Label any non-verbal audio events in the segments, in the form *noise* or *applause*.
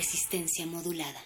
Resistencia modulada.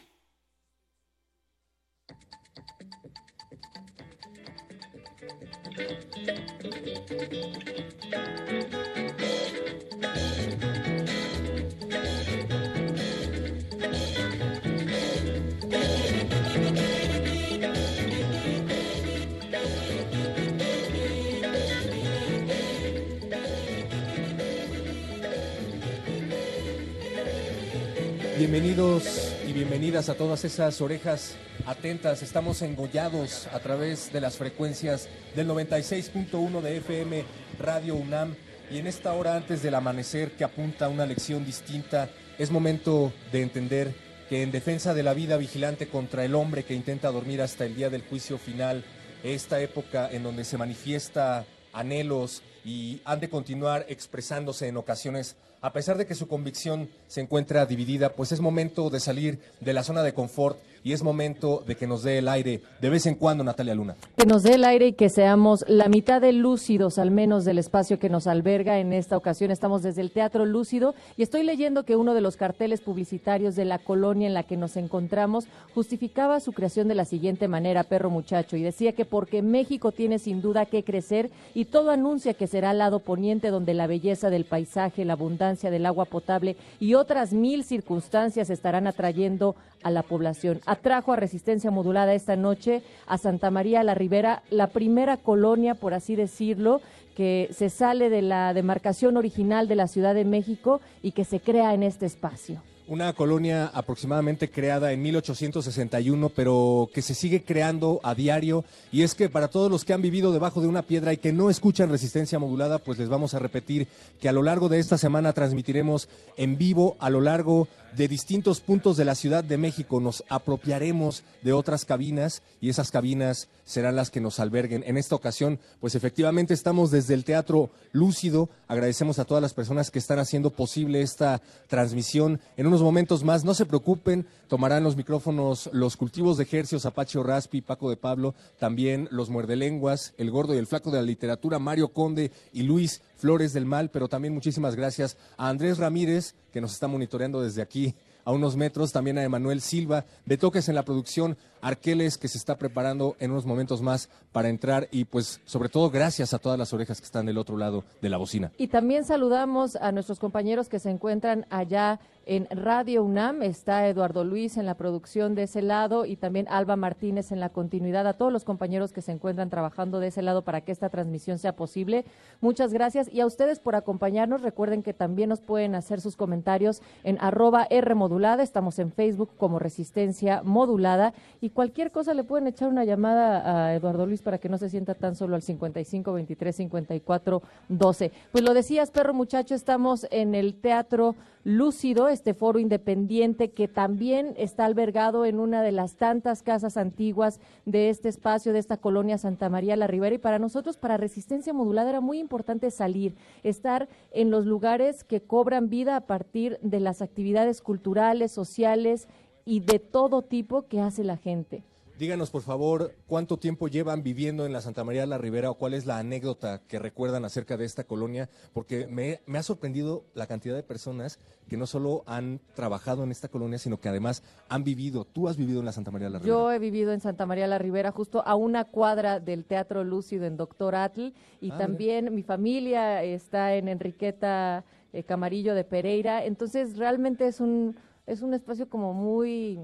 Bienvenidos y bienvenidas a todas esas orejas atentas. Estamos engollados a través de las frecuencias del 96.1 de FM Radio UNAM y en esta hora antes del amanecer que apunta a una lección distinta, es momento de entender que en defensa de la vida vigilante contra el hombre que intenta dormir hasta el día del juicio final, esta época en donde se manifiesta anhelos y han de continuar expresándose en ocasiones a pesar de que su convicción se encuentra dividida, pues es momento de salir de la zona de confort y es momento de que nos dé el aire de vez en cuando, Natalia Luna. Que nos dé el aire y que seamos la mitad de lúcidos, al menos del espacio que nos alberga. En esta ocasión estamos desde el Teatro Lúcido y estoy leyendo que uno de los carteles publicitarios de la colonia en la que nos encontramos justificaba su creación de la siguiente manera, perro muchacho, y decía que porque México tiene sin duda que crecer y todo anuncia que será al lado poniente donde la belleza del paisaje, la abundancia del agua potable y otras mil circunstancias estarán atrayendo a la población. Atrajo a resistencia modulada esta noche a Santa María la Ribera, la primera colonia, por así decirlo, que se sale de la demarcación original de la Ciudad de México y que se crea en este espacio una colonia aproximadamente creada en 1861, pero que se sigue creando a diario. Y es que para todos los que han vivido debajo de una piedra y que no escuchan resistencia modulada, pues les vamos a repetir que a lo largo de esta semana transmitiremos en vivo a lo largo de distintos puntos de la Ciudad de México. Nos apropiaremos de otras cabinas y esas cabinas serán las que nos alberguen. En esta ocasión, pues efectivamente estamos desde el Teatro Lúcido. Agradecemos a todas las personas que están haciendo posible esta transmisión. En unos momentos más, no se preocupen, tomarán los micrófonos los cultivos de Hercios, Apache Raspi, Paco de Pablo, también los muerdelenguas, el gordo y el flaco de la literatura, Mario Conde y Luis Flores del Mal, pero también muchísimas gracias a Andrés Ramírez, que nos está monitoreando desde aquí a unos metros, también a Emanuel Silva, de Toques en la producción, Arqueles, que se está preparando en unos momentos más para entrar y pues sobre todo gracias a todas las orejas que están del otro lado de la bocina. Y también saludamos a nuestros compañeros que se encuentran allá en Radio UNAM. Está Eduardo Luis en la producción de ese lado y también Alba Martínez en la continuidad. A todos los compañeros que se encuentran trabajando de ese lado para que esta transmisión sea posible. Muchas gracias y a ustedes por acompañarnos. Recuerden que también nos pueden hacer sus comentarios en arroba R modulada. Estamos en Facebook como Resistencia Modulada y cualquier cosa le pueden echar una llamada a Eduardo Luis para que no se sienta tan solo al 55 23 54 12. Pues lo decías, perro muchacho, estamos en el Teatro Lúcido, este foro independiente que también está albergado en una de las tantas casas antiguas de este espacio, de esta colonia Santa María la Ribera. Y para nosotros, para Resistencia Modulada, era muy importante salir, estar en los lugares que cobran vida a partir de las actividades culturales, sociales y de todo tipo que hace la gente. Díganos, por favor, cuánto tiempo llevan viviendo en la Santa María de la Ribera o cuál es la anécdota que recuerdan acerca de esta colonia, porque me, me ha sorprendido la cantidad de personas que no solo han trabajado en esta colonia, sino que además han vivido. Tú has vivido en la Santa María de la Ribera. Yo he vivido en Santa María la Ribera, justo a una cuadra del Teatro Lúcido en Doctor Atl, y Ah, también mi familia está en Enriqueta eh, Camarillo de Pereira, entonces realmente es un, es un espacio como muy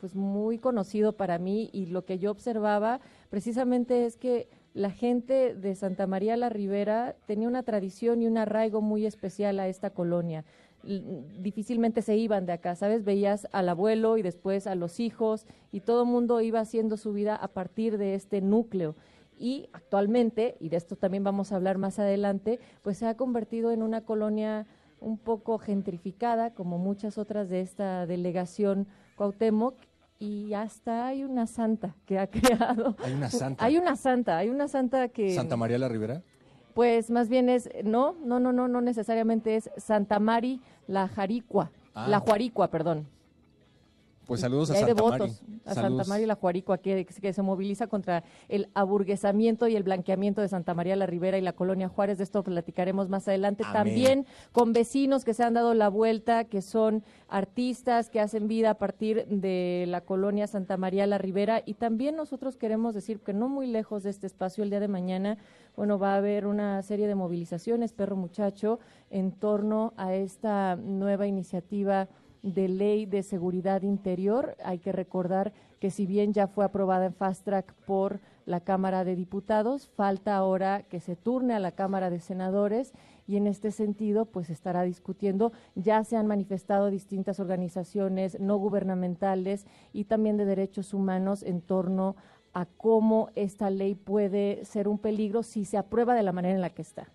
pues muy conocido para mí y lo que yo observaba precisamente es que la gente de Santa María la Ribera tenía una tradición y un arraigo muy especial a esta colonia. Difícilmente se iban de acá, ¿sabes? Veías al abuelo y después a los hijos y todo el mundo iba haciendo su vida a partir de este núcleo. Y actualmente, y de esto también vamos a hablar más adelante, pues se ha convertido en una colonia un poco gentrificada, como muchas otras de esta delegación Cuauhtémoc, y hasta hay una santa que ha *laughs* creado. Hay una santa. Hay una santa, hay una santa que... Santa María la Ribera. Pues más bien es, no, no, no, no, no necesariamente es Santa Mari la Jaricua, Ah. la Juaricua, perdón. Pues saludos Y a Santa devotos Mari. a Saludos. Santa María la Juaricua que, que se moviliza contra el aburguesamiento y el blanqueamiento de Santa María la Ribera y la colonia Juárez. De esto platicaremos más adelante. Amén. También con vecinos que se han dado la vuelta, que son artistas que hacen vida a partir de la colonia Santa María la Ribera. Y también nosotros queremos decir que no muy lejos de este espacio, el día de mañana, bueno, va a haber una serie de movilizaciones, perro muchacho, en torno a esta nueva iniciativa de ley de seguridad interior. Hay que recordar que si bien ya fue aprobada en fast track por la Cámara de Diputados, falta ahora que se turne a la Cámara de Senadores y en este sentido pues estará discutiendo. Ya se han manifestado distintas organizaciones no gubernamentales y también de derechos humanos en torno a cómo esta ley puede ser un peligro si se aprueba de la manera en la que está.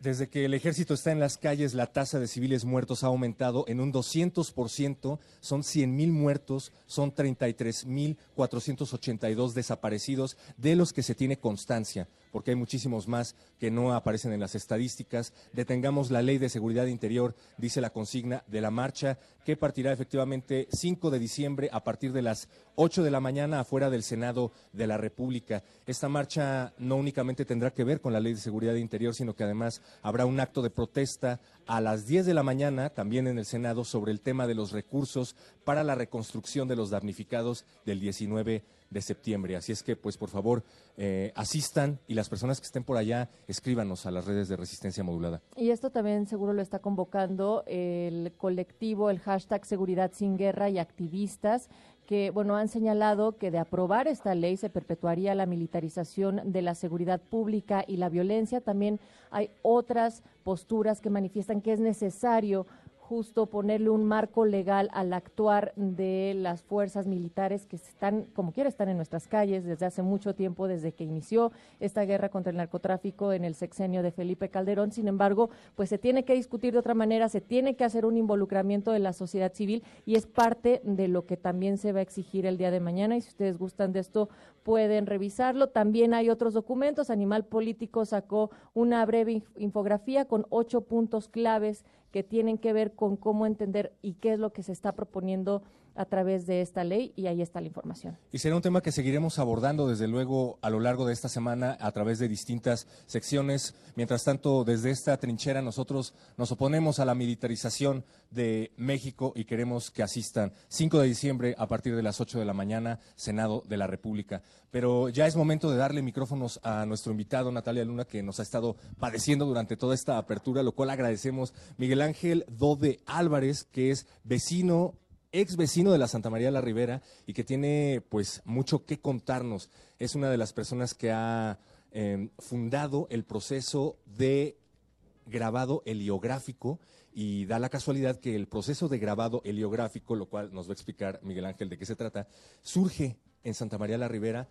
Desde que el ejército está en las calles, la tasa de civiles muertos ha aumentado en un 200%, son 100 mil muertos, son 33 mil 482 desaparecidos, de los que se tiene constancia, porque hay muchísimos más que no aparecen en las estadísticas. Detengamos la ley de seguridad interior, dice la consigna de la marcha, que partirá efectivamente 5 de diciembre a partir de las 8 de la mañana afuera del Senado de la República. Esta marcha no únicamente tendrá que ver con la ley de seguridad interior, sino que además habrá un acto de protesta a las 10 de la mañana, también en el Senado, sobre el tema de los recursos para la reconstrucción de los damnificados del 19 de septiembre. Así es que, pues, por favor, eh, asistan y las personas que estén por allá, escríbanos a las redes de resistencia modulada. Y esto también seguro lo está convocando el colectivo, el hashtag Seguridad sin Guerra y activistas que, bueno, han señalado que de aprobar esta ley se perpetuaría la militarización de la seguridad pública y la violencia. También hay otras posturas que manifiestan que es necesario justo ponerle un marco legal al actuar de las fuerzas militares que están, como quiera, están en nuestras calles desde hace mucho tiempo, desde que inició esta guerra contra el narcotráfico en el sexenio de Felipe Calderón. Sin embargo, pues se tiene que discutir de otra manera, se tiene que hacer un involucramiento de la sociedad civil y es parte de lo que también se va a exigir el día de mañana. Y si ustedes gustan de esto, pueden revisarlo. También hay otros documentos. Animal Político sacó una breve inf- infografía con ocho puntos claves que tienen que ver con cómo entender y qué es lo que se está proponiendo a través de esta ley y ahí está la información. Y será un tema que seguiremos abordando desde luego a lo largo de esta semana a través de distintas secciones. Mientras tanto, desde esta trinchera nosotros nos oponemos a la militarización de México y queremos que asistan 5 de diciembre a partir de las 8 de la mañana, Senado de la República. Pero ya es momento de darle micrófonos a nuestro invitado, Natalia Luna, que nos ha estado padeciendo durante toda esta apertura, lo cual agradecemos. Miguel Ángel Dode Álvarez, que es vecino ex vecino de la Santa María la Ribera y que tiene pues mucho que contarnos. Es una de las personas que ha eh, fundado el proceso de grabado heliográfico y da la casualidad que el proceso de grabado heliográfico, lo cual nos va a explicar Miguel Ángel de qué se trata, surge en Santa María la Ribera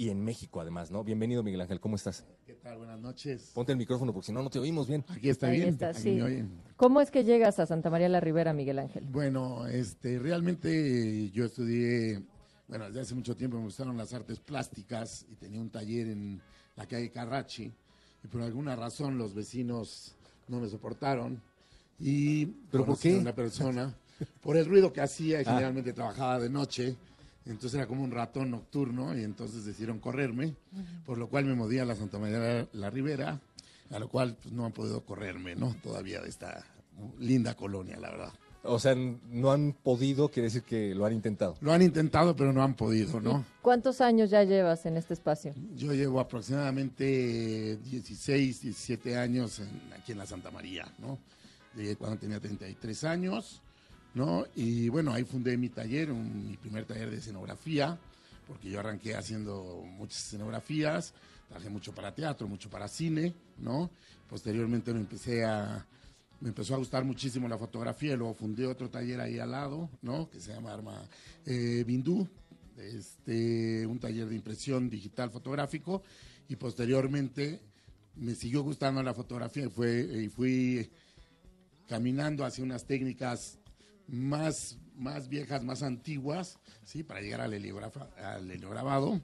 y en México además, ¿no? Bienvenido Miguel Ángel, ¿cómo estás? ¿Qué tal? Buenas noches. Ponte el micrófono porque si no, no te oímos bien. Aquí está Ahí bien. está, Aquí sí. me oyen. ¿Cómo es que llegas a Santa María la Ribera, Miguel Ángel? Bueno, este, realmente yo estudié, bueno, desde hace mucho tiempo me gustaron las artes plásticas y tenía un taller en la calle Carrachi y por alguna razón los vecinos no me soportaron y ¿Pero por qué? una persona por el ruido que hacía y Ah. generalmente trabajaba de noche Entonces era como un ratón nocturno y entonces decidieron correrme, por lo cual me moví a la Santa María la, la Ribera, a lo cual pues, no han podido correrme, ¿no? Todavía de esta linda colonia, la verdad. O sea, no han podido, quiere decir que lo han intentado. Lo han intentado, pero no han podido, ¿no? ¿Cuántos años ya llevas en este espacio? Yo llevo aproximadamente 16, 17 años en- aquí en la Santa María, ¿no? Llegué cuando tenía 33 años, ¿no? Y bueno, ahí fundé mi taller, un- mi primer taller de escenografía, porque yo arranqué haciendo muchas escenografías, trabajé mucho para teatro, mucho para cine, ¿no? Posteriormente me empecé a me empezó a gustar muchísimo la fotografía y luego fundé otro taller ahí al lado, ¿no? Que se llama Arma eh, Bindú, este, un taller de impresión digital fotográfico y posteriormente me siguió gustando la fotografía y, fue, y fui caminando hacia unas técnicas más, más viejas, más antiguas, ¿sí? Para llegar al, al heliograbado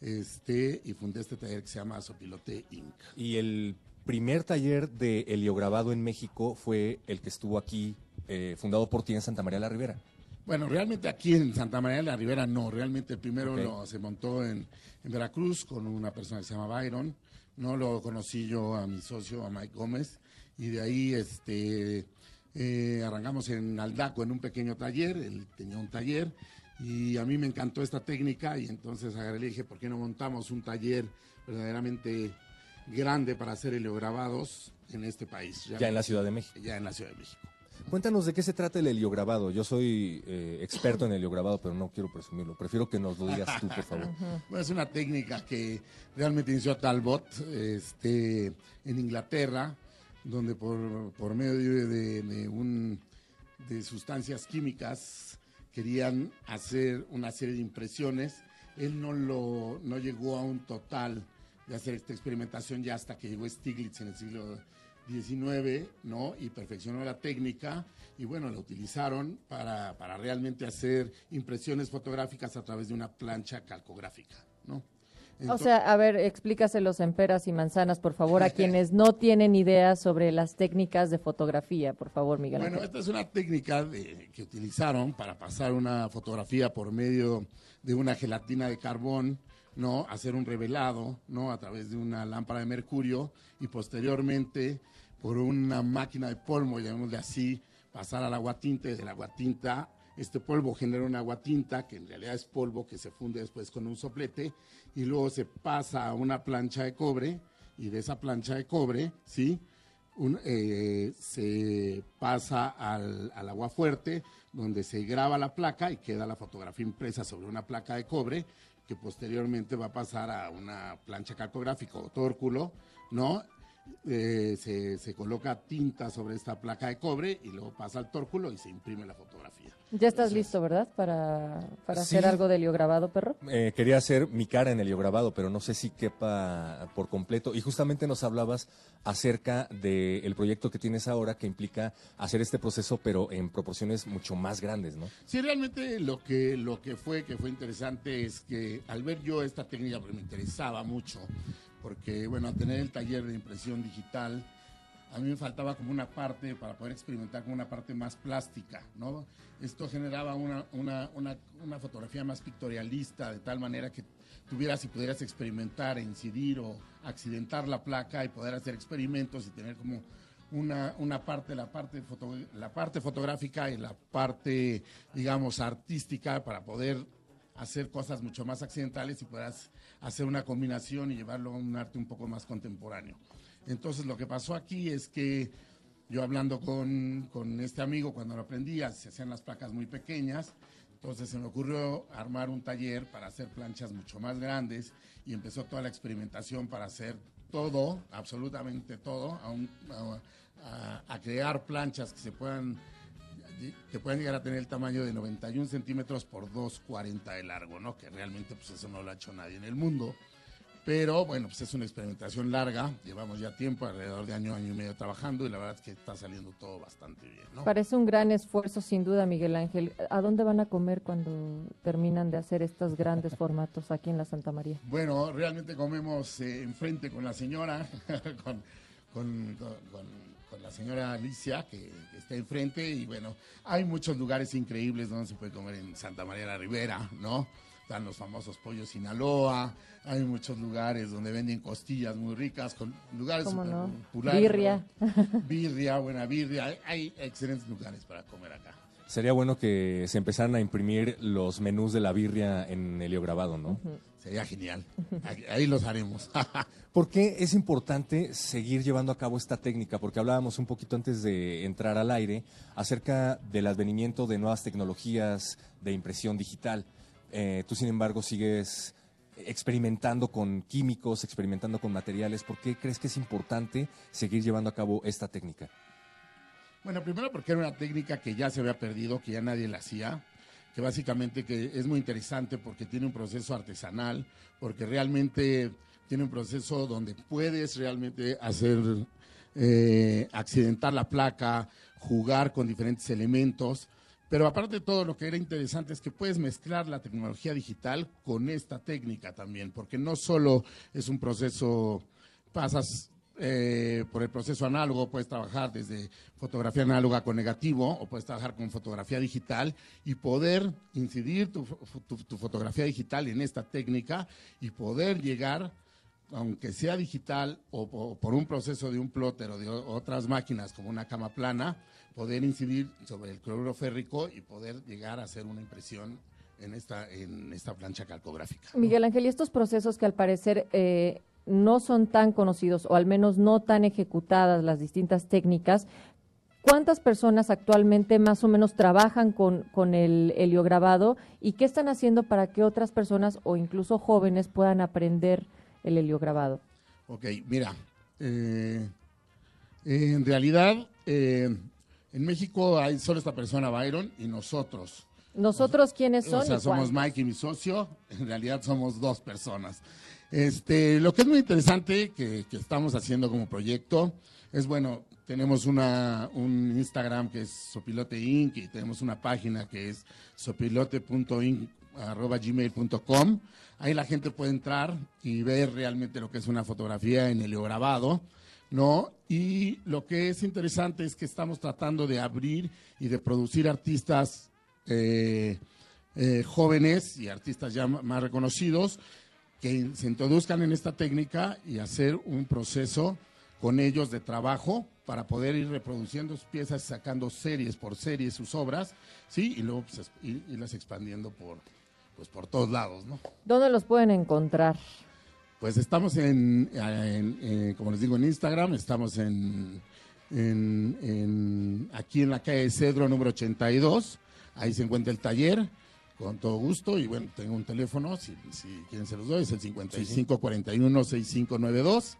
este, y fundé este taller que se llama Sopilote Inc. Y el primer taller de heliograbado en México fue el que estuvo aquí, eh, fundado por ti en Santa María la Ribera. Bueno, realmente aquí en Santa María de la Ribera no, realmente el primero lo- se montó en, en Veracruz con una persona que se llama Byron, no lo conocí yo a mi socio, a Mike Gómez, y de ahí este eh, arrancamos en Aldaco en un pequeño taller, él tenía un taller, y a mí me encantó esta técnica, y entonces agarré y dije, ¿por qué no montamos un taller verdaderamente grande para hacer heliograbados en este país? Ya en la Ciudad de México. Ya en la Ciudad de México. Cuéntanos de qué se trata el heliograbado. Yo soy eh, experto en heliograbado, pero no quiero presumirlo. Prefiero que nos lo digas tú, por favor. Bueno, es una técnica que realmente inició Talbot este, en Inglaterra, donde por, por medio de, un, de sustancias químicas querían hacer una serie de impresiones. Él no, lo, no llegó a un total de hacer esta experimentación ya hasta que llegó Stiglitz en el siglo XIX, ¿no? Y perfeccionó la técnica y bueno, la utilizaron para, para realmente hacer impresiones fotográficas a través de una plancha calcográfica, ¿no? O sea, a ver, explícaselos en peras y manzanas, por favor, a *laughs* quienes no tienen idea sobre las técnicas de fotografía, por favor, Miguel Bueno, esta es una técnica de- que utilizaron para pasar una fotografía por medio de una gelatina de carbón, ¿no? Hacer un revelado, ¿no? A través de una lámpara de mercurio y posteriormente por una máquina de polvo, llamémosle así, pasar al aguatinta y del aguatinta este polvo genera una aguatinta que en realidad es polvo que se funde después con un soplete y luego se pasa a una plancha de cobre y de esa plancha de cobre, ¿sí? eh, se pasa al, al agua fuerte, donde se graba la placa y queda la fotografía impresa sobre una placa de cobre, que posteriormente va a pasar a una plancha cartográfica o tórculo, ¿no? Eh, se, se coloca tinta sobre esta placa de cobre y luego pasa al tórculo y se imprime la fotografía. Ya estás listo, ¿verdad? Para, para hacer algo de heliograbado, perro. Eh, quería hacer mi cara en heliograbado, pero no sé si quepa por completo. Y justamente nos hablabas acerca del proyecto que tienes ahora que implica hacer este proceso, pero en proporciones mucho más grandes, ¿no? Sí, realmente lo que, lo que fue, que fue interesante es que al ver yo esta técnica, porque me interesaba mucho, porque bueno, al tener el taller de impresión digital, a mí me faltaba como una parte para poder experimentar con una parte más plástica, ¿no? Esto generaba una, una, una, una fotografía más pictorialista, de tal manera que tuvieras y pudieras experimentar, incidir o accidentar la placa y poder hacer experimentos y tener como una, una parte, la parte, foto- la parte fotográfica y la parte, digamos, artística para poder hacer cosas mucho más accidentales y puedas hacer una combinación y llevarlo a un arte un poco más contemporáneo. Entonces lo que pasó aquí es que yo hablando con, con este amigo cuando lo aprendía, se hacían las placas muy pequeñas, entonces se me ocurrió armar un taller para hacer planchas mucho más grandes y empezó toda la experimentación para hacer todo, absolutamente todo, a, crear planchas que se puedan que puedan llegar a tener el tamaño de 91 centímetros por 2,40 de largo, ¿no? Que realmente pues eso no lo ha hecho nadie en el mundo. Pero bueno, pues es una experimentación larga, llevamos ya tiempo, alrededor de año, año y medio trabajando y la verdad es que está saliendo todo bastante bien, ¿no? Parece un gran esfuerzo, sin duda, Miguel Ángel. ¿A dónde van a comer cuando terminan de hacer estos grandes formatos aquí en la Santa María? Bueno, realmente comemos eh, enfrente con la señora, *laughs* con, con, con- con- con la señora Alicia, que, que está enfrente, y bueno, hay muchos lugares increíbles donde se puede comer en Santa María la Ribera, ¿no? Están los famosos pollos Sinaloa, hay muchos lugares donde venden costillas muy ricas, con lugares ¿Cómo súper no? populares, Birria. ¿no? Birria, buena birria, hay, excelentes lugares para comer acá. Sería bueno que se empezaran a imprimir los menús de la birria en heliograbado, ¿no? Sería genial. Ahí- Ahí los haremos. *laughs* ¿Por qué es importante seguir llevando a cabo esta técnica? Porque hablábamos un poquito antes de entrar al aire acerca del advenimiento de nuevas tecnologías de impresión digital. Eh, tú, sin embargo, sigues experimentando con químicos, experimentando con materiales. ¿Por qué crees que es importante seguir llevando a cabo esta técnica? Bueno, primero porque era una técnica que ya se había perdido, que ya nadie la hacía, que básicamente que es muy interesante porque tiene un proceso artesanal, porque realmente tiene un proceso donde puedes realmente hacer eh, accidentar la placa, jugar con diferentes elementos. Pero aparte de todo, lo que era interesante es que puedes mezclar la tecnología digital con esta técnica también, porque no solo es un proceso, pasas eh, por el proceso análogo, puedes trabajar desde fotografía análoga con negativo o puedes trabajar con fotografía digital y poder incidir tu, fo- tu- tu fotografía digital en esta técnica y poder llegar, aunque sea digital o, po- por un proceso de un plotter o de otras máquinas como una cama plana, poder incidir sobre el cloruro férrico y poder llegar a hacer una impresión en esta, en esta plancha calcográfica. Miguel Ángel, y estos procesos que al parecer eh, no son tan conocidos o al menos no tan ejecutadas las distintas técnicas, ¿cuántas personas actualmente más o menos trabajan con, con el heliograbado y qué están haciendo para que otras personas o incluso jóvenes puedan aprender el heliograbado? Ok, mira, eh, en realidad eh, en México hay solo esta persona, Byron, y nosotros. ¿Nosotros quiénes son? O sea, y somos? Mike y mi socio, en realidad somos dos personas. Este, lo que es muy interesante que, que estamos haciendo como proyecto es, bueno, tenemos una, un Instagram que es Sopilote Inc. y tenemos una página que es sopilote.inc.gmail.com. Ahí la gente puede entrar y ver realmente lo que es una fotografía en heliograbado. ¿No? Y lo que es interesante es que estamos tratando de abrir y de producir artistas eh, eh, jóvenes y artistas ya más reconocidos que se introduzcan en esta técnica y hacer un proceso con ellos de trabajo para poder ir reproduciendo sus piezas, sacando series por series sus obras, ¿sí? Y luego pues, es- ir- irlas expandiendo por, pues, por todos lados, ¿no? ¿Dónde los pueden encontrar? Pues estamos en, en- en, como les digo, en Instagram, estamos en, aquí en la calle Cedro número 82, ahí se encuentra el taller, con todo gusto, y bueno, tengo un teléfono, si, si quieren se los doy, es el 5541-6592,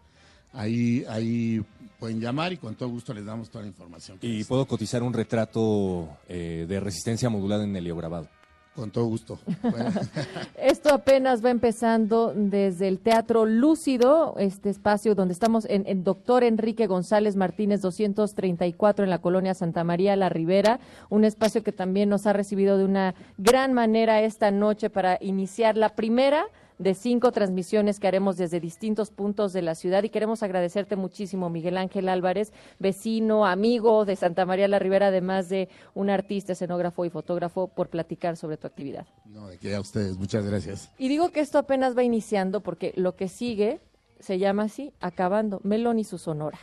ahí, ahí pueden llamar y con todo gusto les damos toda la información. que Y puedo cotizar un retrato eh, de resistencia modulada en heliograbado. Con todo gusto. *laughs* Esto apenas va empezando desde el Teatro Lúcido, este espacio donde estamos en, en Doctor Enrique González Martínez 234 en la colonia Santa María La Ribera, un espacio que también nos ha recibido de una gran manera esta noche para iniciar la primera de cinco transmisiones que haremos desde distintos puntos de la ciudad y queremos agradecerte muchísimo, Miguel Ángel Álvarez, vecino, amigo de Santa María la Ribera, además de un artista, escenógrafo y fotógrafo, por platicar sobre tu actividad. no, de que a ustedes, muchas gracias. Y digo que esto apenas va iniciando porque lo que sigue se llama así, acabando, Melón y su Sonora.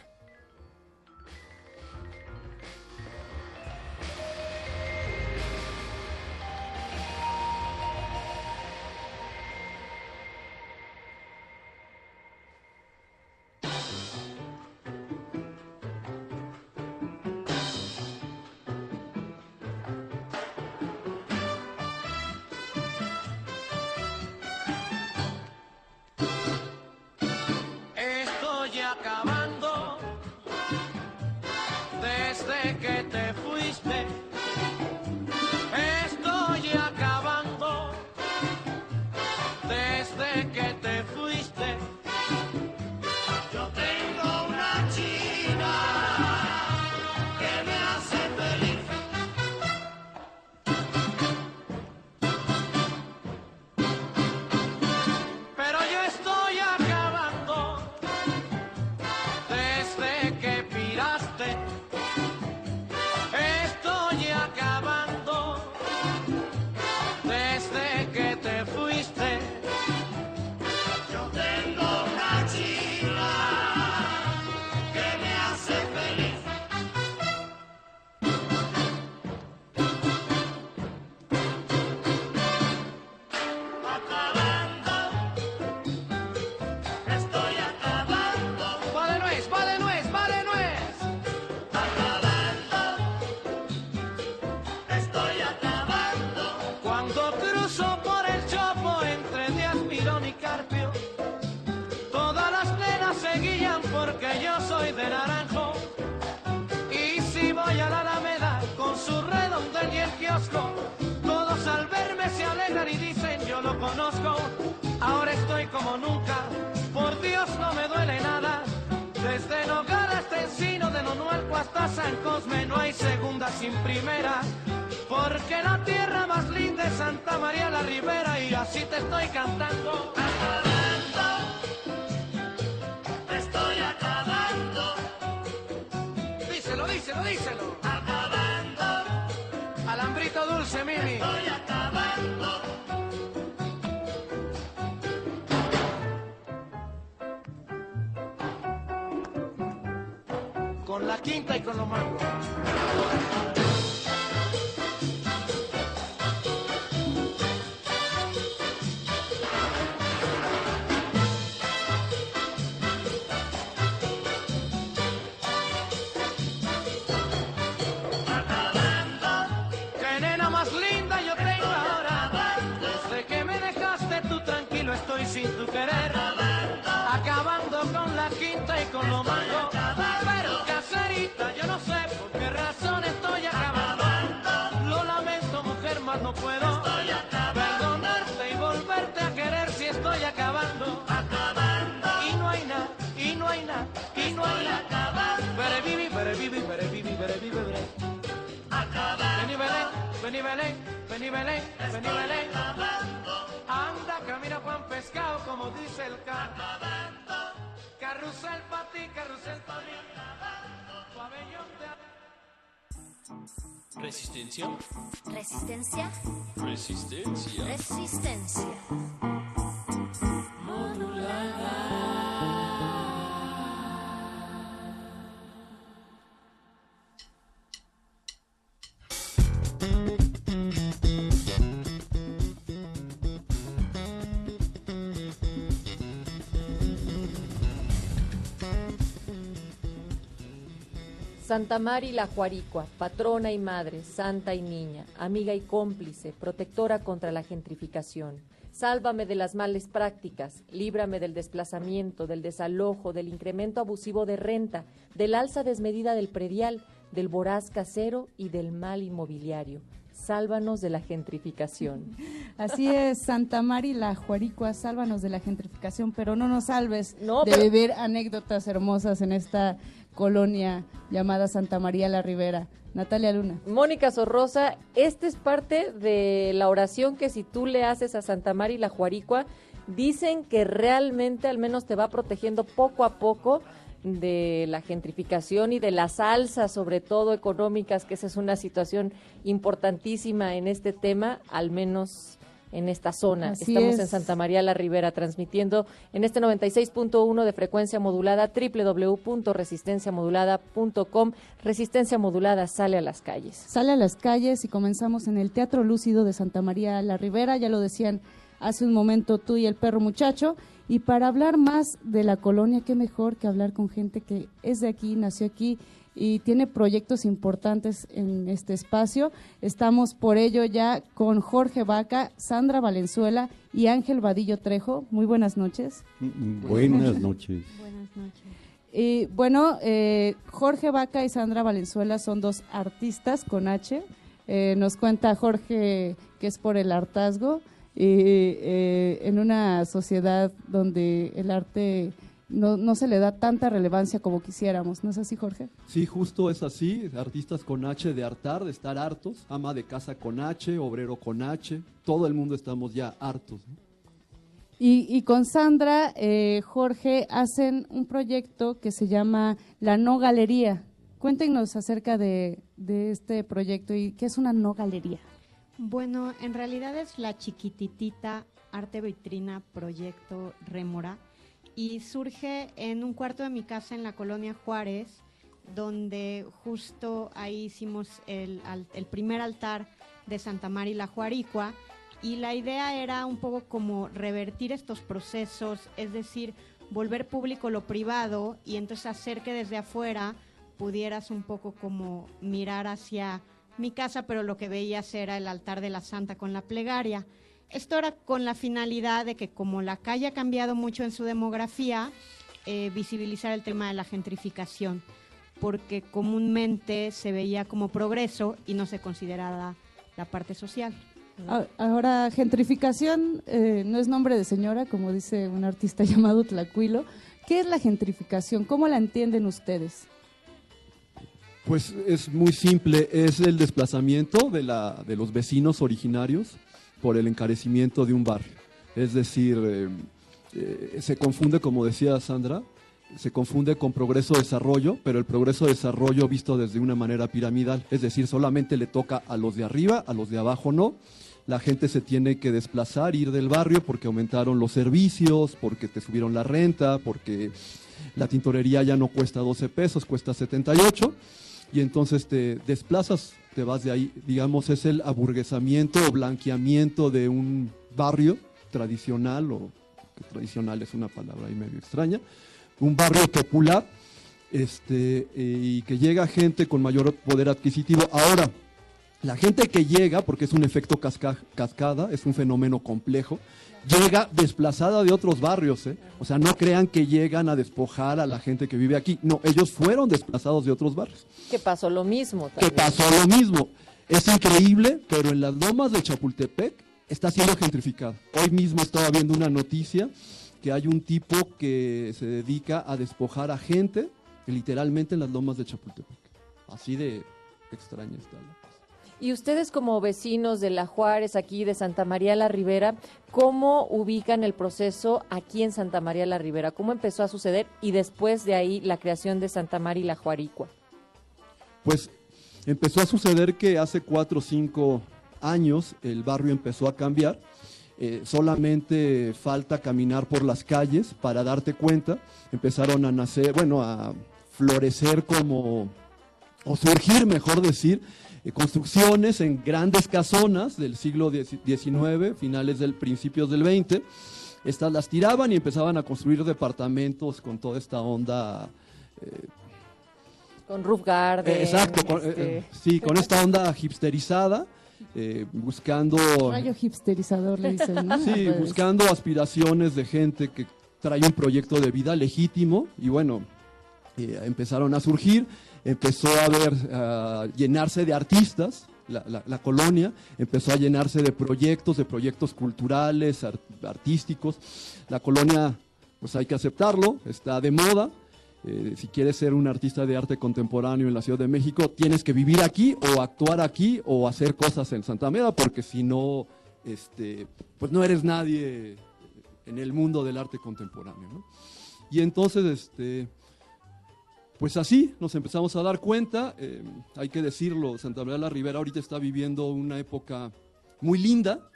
Carrusel pa' ti, carrusel pa' mí. Pabellón de... Resistencia. Resistencia. Resistencia. Resistencia. Santa Mari la Juaricua, patrona y madre, santa y niña, amiga y cómplice, protectora contra la gentrificación. Sálvame de las males prácticas, líbrame del desplazamiento, del desalojo, del incremento abusivo de renta, del alza desmedida del predial, del voraz casero y del mal inmobiliario. Sálvanos de la gentrificación. *laughs* Así es, Santa Mari la Juaricua, sálvanos de la gentrificación, pero no nos salves No, de pero- vivir anécdotas hermosas en esta colonia llamada Santa María la Ribera. Natalia Luna. Mónica Sorrosa, esta es parte de la oración que si tú le haces a Santa María la Juaricua, dicen que realmente al menos te va protegiendo poco a poco de la gentrificación y de las alzas, sobre todo económicas, que esa es una situación importantísima en este tema, al menos en esta zona. Así Estamos es. en Santa María la Ribera transmitiendo en este 96.1 de frecuencia modulada www.resistenciamodulada.com. Resistencia modulada sale a las calles. Sale a las calles y comenzamos en el Teatro Lúcido de Santa María la Ribera, ya lo decían hace un momento tú y el perro muchacho. Y para hablar más de la colonia, qué mejor que hablar con gente que es de aquí, nació aquí y tiene proyectos importantes en este espacio. Estamos por ello ya con Jorge Vaca, Sandra Valenzuela y Ángel Vadillo Trejo. Muy buenas noches. Buenas noches. Buenas noches. Y bueno, eh, Jorge Vaca y Sandra Valenzuela son dos artistas con H. Eh, nos cuenta Jorge que es por el hartazgo y eh, en una sociedad donde el arte no, no se le da tanta relevancia como quisiéramos. ¿No es así, Jorge? Sí, justo es así. Artistas con H de hartar, de estar hartos. Ama de casa con H, obrero con H. Todo el mundo estamos ya hartos. ¿no? Y, y con Sandra, eh, Jorge, hacen un proyecto que se llama La No Galería. Cuéntenos acerca de, de este proyecto y qué es una no galería. Bueno, en realidad es la chiquititita Arte Vitrina Proyecto Rémora y surge en un cuarto de mi casa en la colonia Juárez, donde justo ahí hicimos el, el primer altar de Santa María la Juaricua y la idea era un poco como revertir estos procesos, es decir, volver público lo privado y entonces hacer que desde afuera pudieras un poco como mirar hacia mi casa, pero lo que veías era el altar de la santa con la plegaria. Esto era con la finalidad de que como la calle ha cambiado mucho en su demografía, eh, visibilizar el tema de la gentrificación, porque comúnmente se veía como progreso y no se consideraba la parte social. A- Ahora, gentrificación eh, no es nombre de señora, como dice un artista *laughs* llamado Tlacuilo. ¿Qué es la gentrificación? ¿Cómo la entienden ustedes? Pues es muy simple, es el desplazamiento de, la, de los vecinos originarios por el encarecimiento de un barrio. Es decir, eh, eh, se confunde, como decía Sandra, se confunde con progreso-desarrollo, pero el progreso-desarrollo visto desde una manera piramidal, es decir, solamente le toca a los de arriba, a los de abajo no. La gente se tiene que desplazar, ir del barrio porque aumentaron los servicios, porque te subieron la renta, porque la tintorería ya no cuesta 12 pesos, cuesta 78 y entonces te desplazas, te vas de ahí, digamos, es el aburguesamiento o blanqueamiento de un barrio tradicional, o tradicional es una palabra ahí medio extraña, un barrio popular, este, eh, y que llega gente con mayor poder adquisitivo. Ahora, la gente que llega, porque es un efecto casca- cascada, es un fenómeno complejo, llega desplazada de otros barrios. ¿eh? O sea, no crean que llegan a despojar a la gente que vive aquí. No, ellos fueron desplazados de otros barrios. Que pasó lo mismo. Que también. pasó lo mismo. Es increíble, pero en las lomas de Chapultepec está siendo gentrificado. Hoy mismo estaba viendo una noticia que hay un tipo que se dedica a despojar a gente literalmente en las lomas de Chapultepec. Así de extraña está cosa. Y ustedes como vecinos de La Juárez, aquí de Santa María la Ribera, ¿cómo ubican el proceso aquí en Santa María la Ribera? ¿Cómo empezó a suceder? Y después de ahí la creación de Santa María la Juaricua. Pues empezó a suceder que hace cuatro o cinco años el barrio empezó a cambiar. Eh, solamente falta caminar por las calles para darte cuenta. Empezaron a nacer, bueno, a florecer como, o surgir, mejor decir, construcciones en grandes casonas del siglo XIX, finales del principios del XX. Estas las tiraban y empezaban a construir departamentos con toda esta onda eh, Con Roof Garden. eh, Exacto, con, eh, este, eh, sí, con esta onda hipsterizada, eh, buscando, Rayo hipsterizador, le dicen, ¿no? *laughs* sí, Pues, buscando aspiraciones de gente que trae un proyecto de vida legítimo y bueno, eh, empezaron a surgir, empezó a llenarse de artistas, la, la- colonia empezó a llenarse de proyectos, de proyectos culturales, ar- artísticos. La colonia, pues hay que aceptarlo, está de moda. Eh, si quieres ser un artista de arte contemporáneo en la Ciudad de México, tienes que vivir aquí o actuar aquí o hacer cosas en Santa Meda, porque si no, este, pues no eres nadie en el mundo del arte contemporáneo. Y entonces, este, pues así nos empezamos a dar cuenta, eh, hay que decirlo, Santa María la Ribera ahorita está viviendo una época muy linda,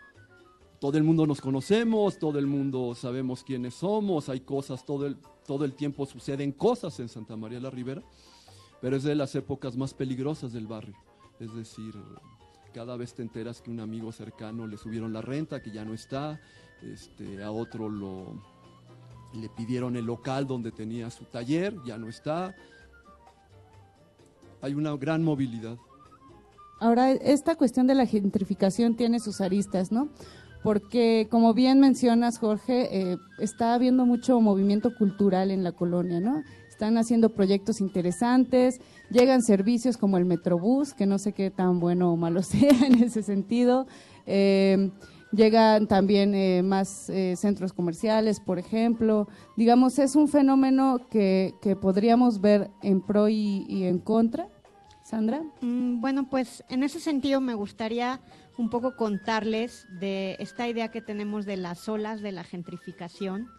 todo el mundo nos conocemos, todo el mundo sabemos quiénes somos, hay cosas, todo el, todo el tiempo suceden cosas en Santa María la Ribera, pero es de las épocas más peligrosas del barrio, es decir, cada vez te enteras que un amigo cercano le subieron la renta, que ya no está, este, a otro lo, le pidieron el local donde tenía su taller, ya no está. Hay una gran movilidad. Ahora, esta cuestión de la gentrificación tiene sus aristas, ¿no? Porque, como bien mencionas, Jorge, eh, está habiendo mucho movimiento cultural en la colonia, ¿no? Están haciendo proyectos interesantes, llegan servicios como el Metrobús, que no sé qué tan bueno o malo *laughs* sea en ese sentido. Eh, llegan también eh, más eh, centros comerciales, por ejemplo. Digamos, es un fenómeno que, que podríamos ver en pro y, y en contra. Sandra. Mm, Bueno, pues en ese sentido me gustaría un poco contarles de esta idea que tenemos de las olas de la gentrificación.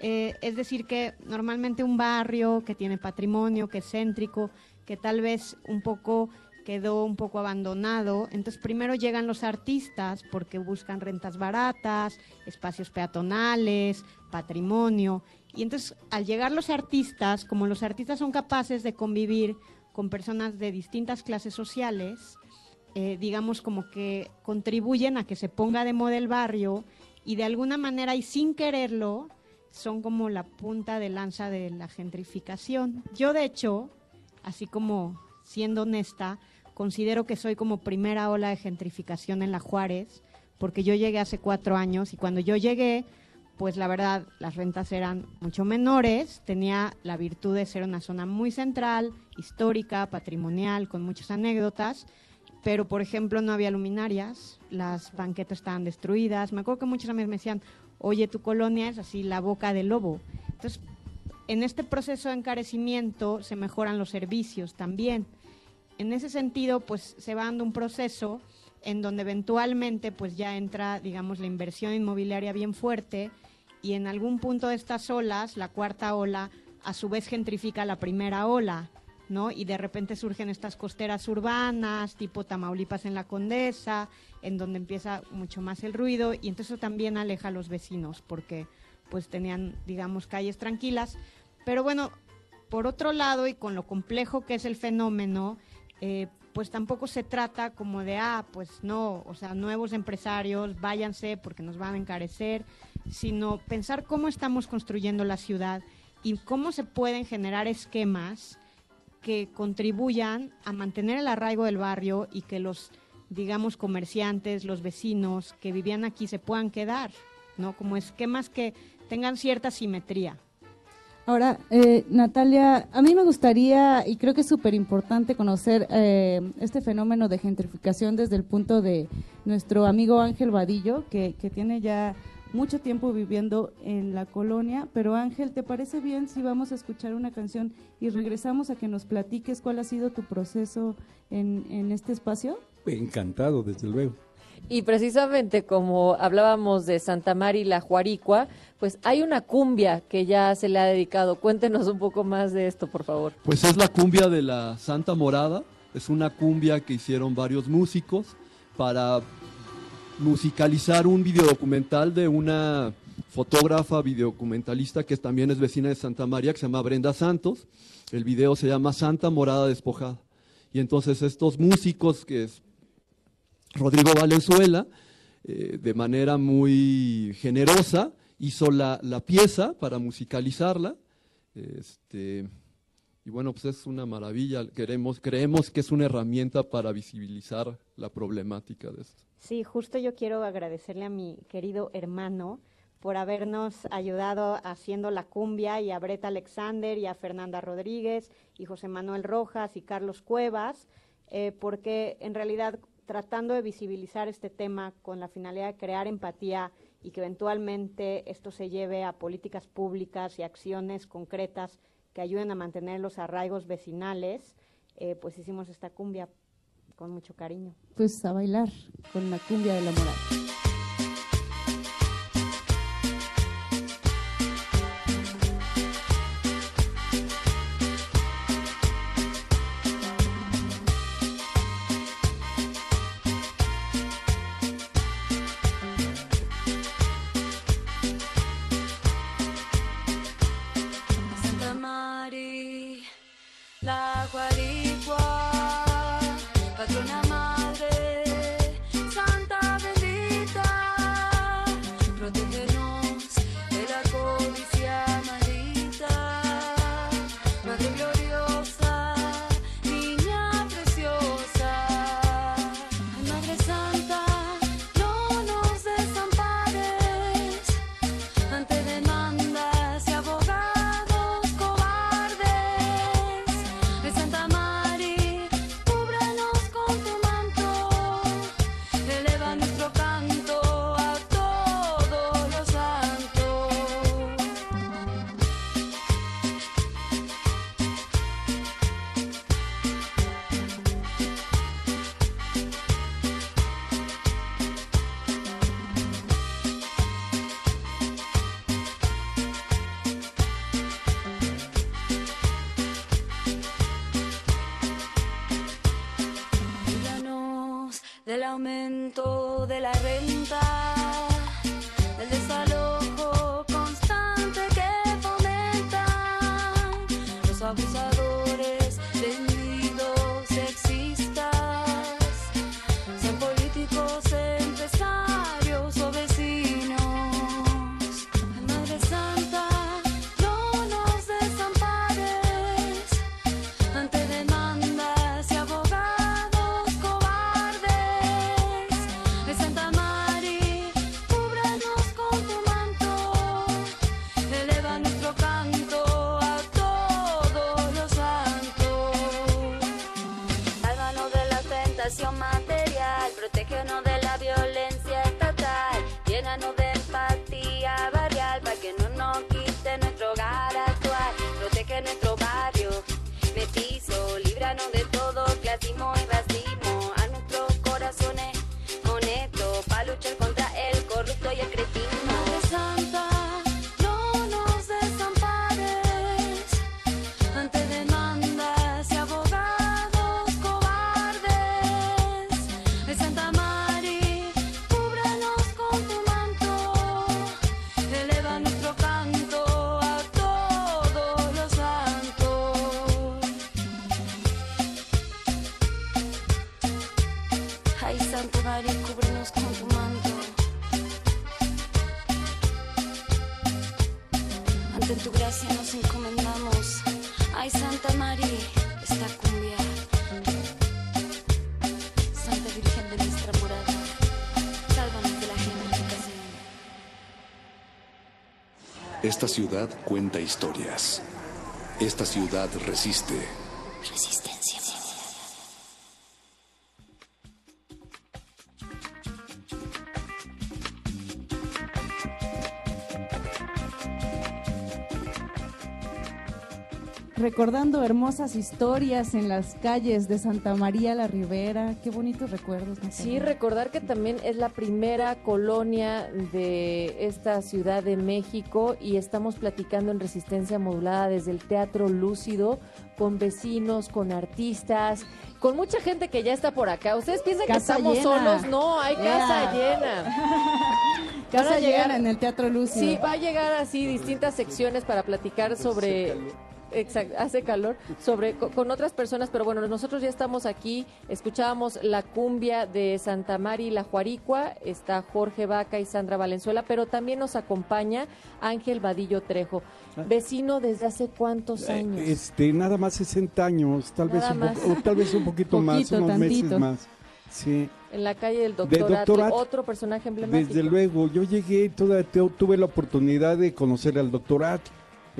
Eh, es decir, que normalmente un barrio que tiene patrimonio, que es céntrico, que tal vez un poco quedó un poco abandonado. Entonces primero llegan los artistas porque buscan rentas baratas, espacios peatonales, patrimonio. Y entonces al llegar los artistas, como los artistas son capaces de convivir con personas de distintas clases sociales, eh, digamos como que contribuyen a que se ponga de moda el barrio y de alguna manera y sin quererlo son como la punta de lanza de la gentrificación. Yo de hecho, así como siendo honesta, considero que soy como primera ola de gentrificación en la Juárez, porque yo llegué hace cuatro años y cuando yo llegué, pues la verdad las rentas eran mucho menores, tenía la virtud de ser una zona muy central, histórica, patrimonial, con muchas anécdotas, pero por ejemplo no había luminarias, las banquetas estaban destruidas, me acuerdo que muchos amigos me decían, oye, tu colonia es así la boca del lobo. Entonces, en este proceso de encarecimiento se mejoran los servicios también. En ese sentido, pues se va dando un proceso en donde eventualmente pues ya entra, digamos, la inversión inmobiliaria bien fuerte y en algún punto de estas olas, la cuarta ola, a su vez gentrifica la primera ola, ¿no? Y de repente surgen estas costeras urbanas, tipo Tamaulipas en la Condesa, en donde empieza mucho más el ruido y entonces eso también aleja a los vecinos porque pues tenían, digamos, calles tranquilas. Pero bueno, por otro lado y con lo complejo que es el fenómeno, eh, pues tampoco se trata como de, ah, pues no, o sea, nuevos empresarios, váyanse porque nos van a encarecer, sino pensar cómo estamos construyendo la ciudad y cómo se pueden generar esquemas que contribuyan a mantener el arraigo del barrio y que los, digamos, comerciantes, los vecinos que vivían aquí se puedan quedar, ¿no? Como esquemas que tengan cierta simetría. Ahora, eh, Natalia, a mí me gustaría, y creo que es súper importante conocer eh, este fenómeno de gentrificación desde el punto de nuestro amigo Ángel Vadillo, que, que tiene ya mucho tiempo viviendo en la colonia. Pero Ángel, ¿te parece bien si vamos a escuchar una canción y regresamos a que nos platiques cuál ha sido tu proceso en, en este espacio? Encantado, desde luego. Y precisamente como hablábamos de Santa María y la Juaricua, pues hay una cumbia que ya se le ha dedicado. Cuéntenos un poco más de esto, por favor. Pues es la cumbia de la Santa Morada. Es una cumbia que hicieron varios músicos para musicalizar un videodocumental de una fotógrafa videodocumentalista que también es vecina de Santa María, que se llama Brenda Santos. El video se llama Santa Morada Despojada. Y entonces estos músicos, que es Rodrigo Valenzuela, eh, de manera muy generosa, hizo la, la pieza para musicalizarla. Este, y bueno, pues es una maravilla. Queremos, creemos que es una herramienta para visibilizar la problemática de esto. Sí, justo yo quiero agradecerle a mi querido hermano por habernos ayudado haciendo la cumbia y a Breta Alexander y a Fernanda Rodríguez y José Manuel Rojas y Carlos Cuevas, eh, porque en realidad tratando de visibilizar este tema con la finalidad de crear empatía y que eventualmente esto se lleve a políticas públicas y acciones concretas que ayuden a mantener los arraigos vecinales, eh, pues hicimos esta cumbia con mucho cariño. Pues a bailar con la cumbia de la moral. Esta ciudad cuenta historias. Esta ciudad resiste. Recordando hermosas historias en las calles de Santa María la Ribera. Qué bonitos recuerdos. Natalia. Sí, recordar que también es la primera colonia de esta Ciudad de México y estamos platicando en resistencia modulada desde el Teatro Lúcido con vecinos, con artistas, con mucha gente que ya está por acá. Ustedes piensan que estamos llena. solos, no, hay casa Yeah. llena. *laughs* Casa Van a llegar- llena en el Teatro Lúcido. Sí, va a llegar así distintas secciones para platicar sobre Exacto, hace calor sobre co- con otras personas, pero bueno, nosotros ya estamos aquí, escuchábamos la cumbia de Santa Mari La Juaricua, está Jorge Vaca y Sandra Valenzuela, pero también nos acompaña Ángel Vadillo Trejo, vecino desde hace cuántos años. Este, nada más 60 años, tal vez un o tal vez un poquito más, unos meses más. Sí. En la calle del De Doctor Doctor Atl, Atl. otro personaje emblemático. Desde luego, yo llegué, tu- tuve la oportunidad de conocer al doctorat.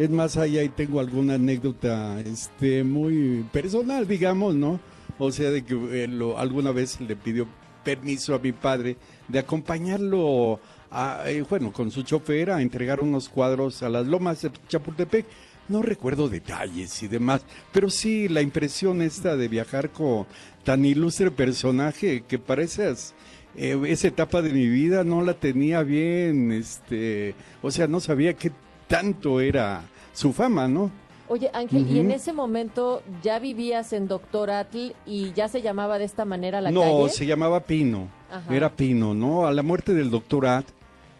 Es más, ahí, ahí tengo alguna anécdota este, muy personal, digamos, ¿no? O sea, de que eh, alguna vez le pidió permiso a mi padre de acompañarlo, a, eh, bueno, con su chofer a entregar unos cuadros a las lomas de Chapultepec. No recuerdo detalles y demás, pero sí la impresión esta de viajar con tan ilustre personaje que pareces eh, esa etapa de mi vida no la tenía bien, este, o sea, no sabía qué tanto era su fama, ¿no? Oye, Ángel, ¿y en ese momento ya vivías en Doctor Atl y ya se llamaba de esta manera la no, calle? se llamaba Pino, Ajá. era Pino, ¿no? A la muerte del doctor At,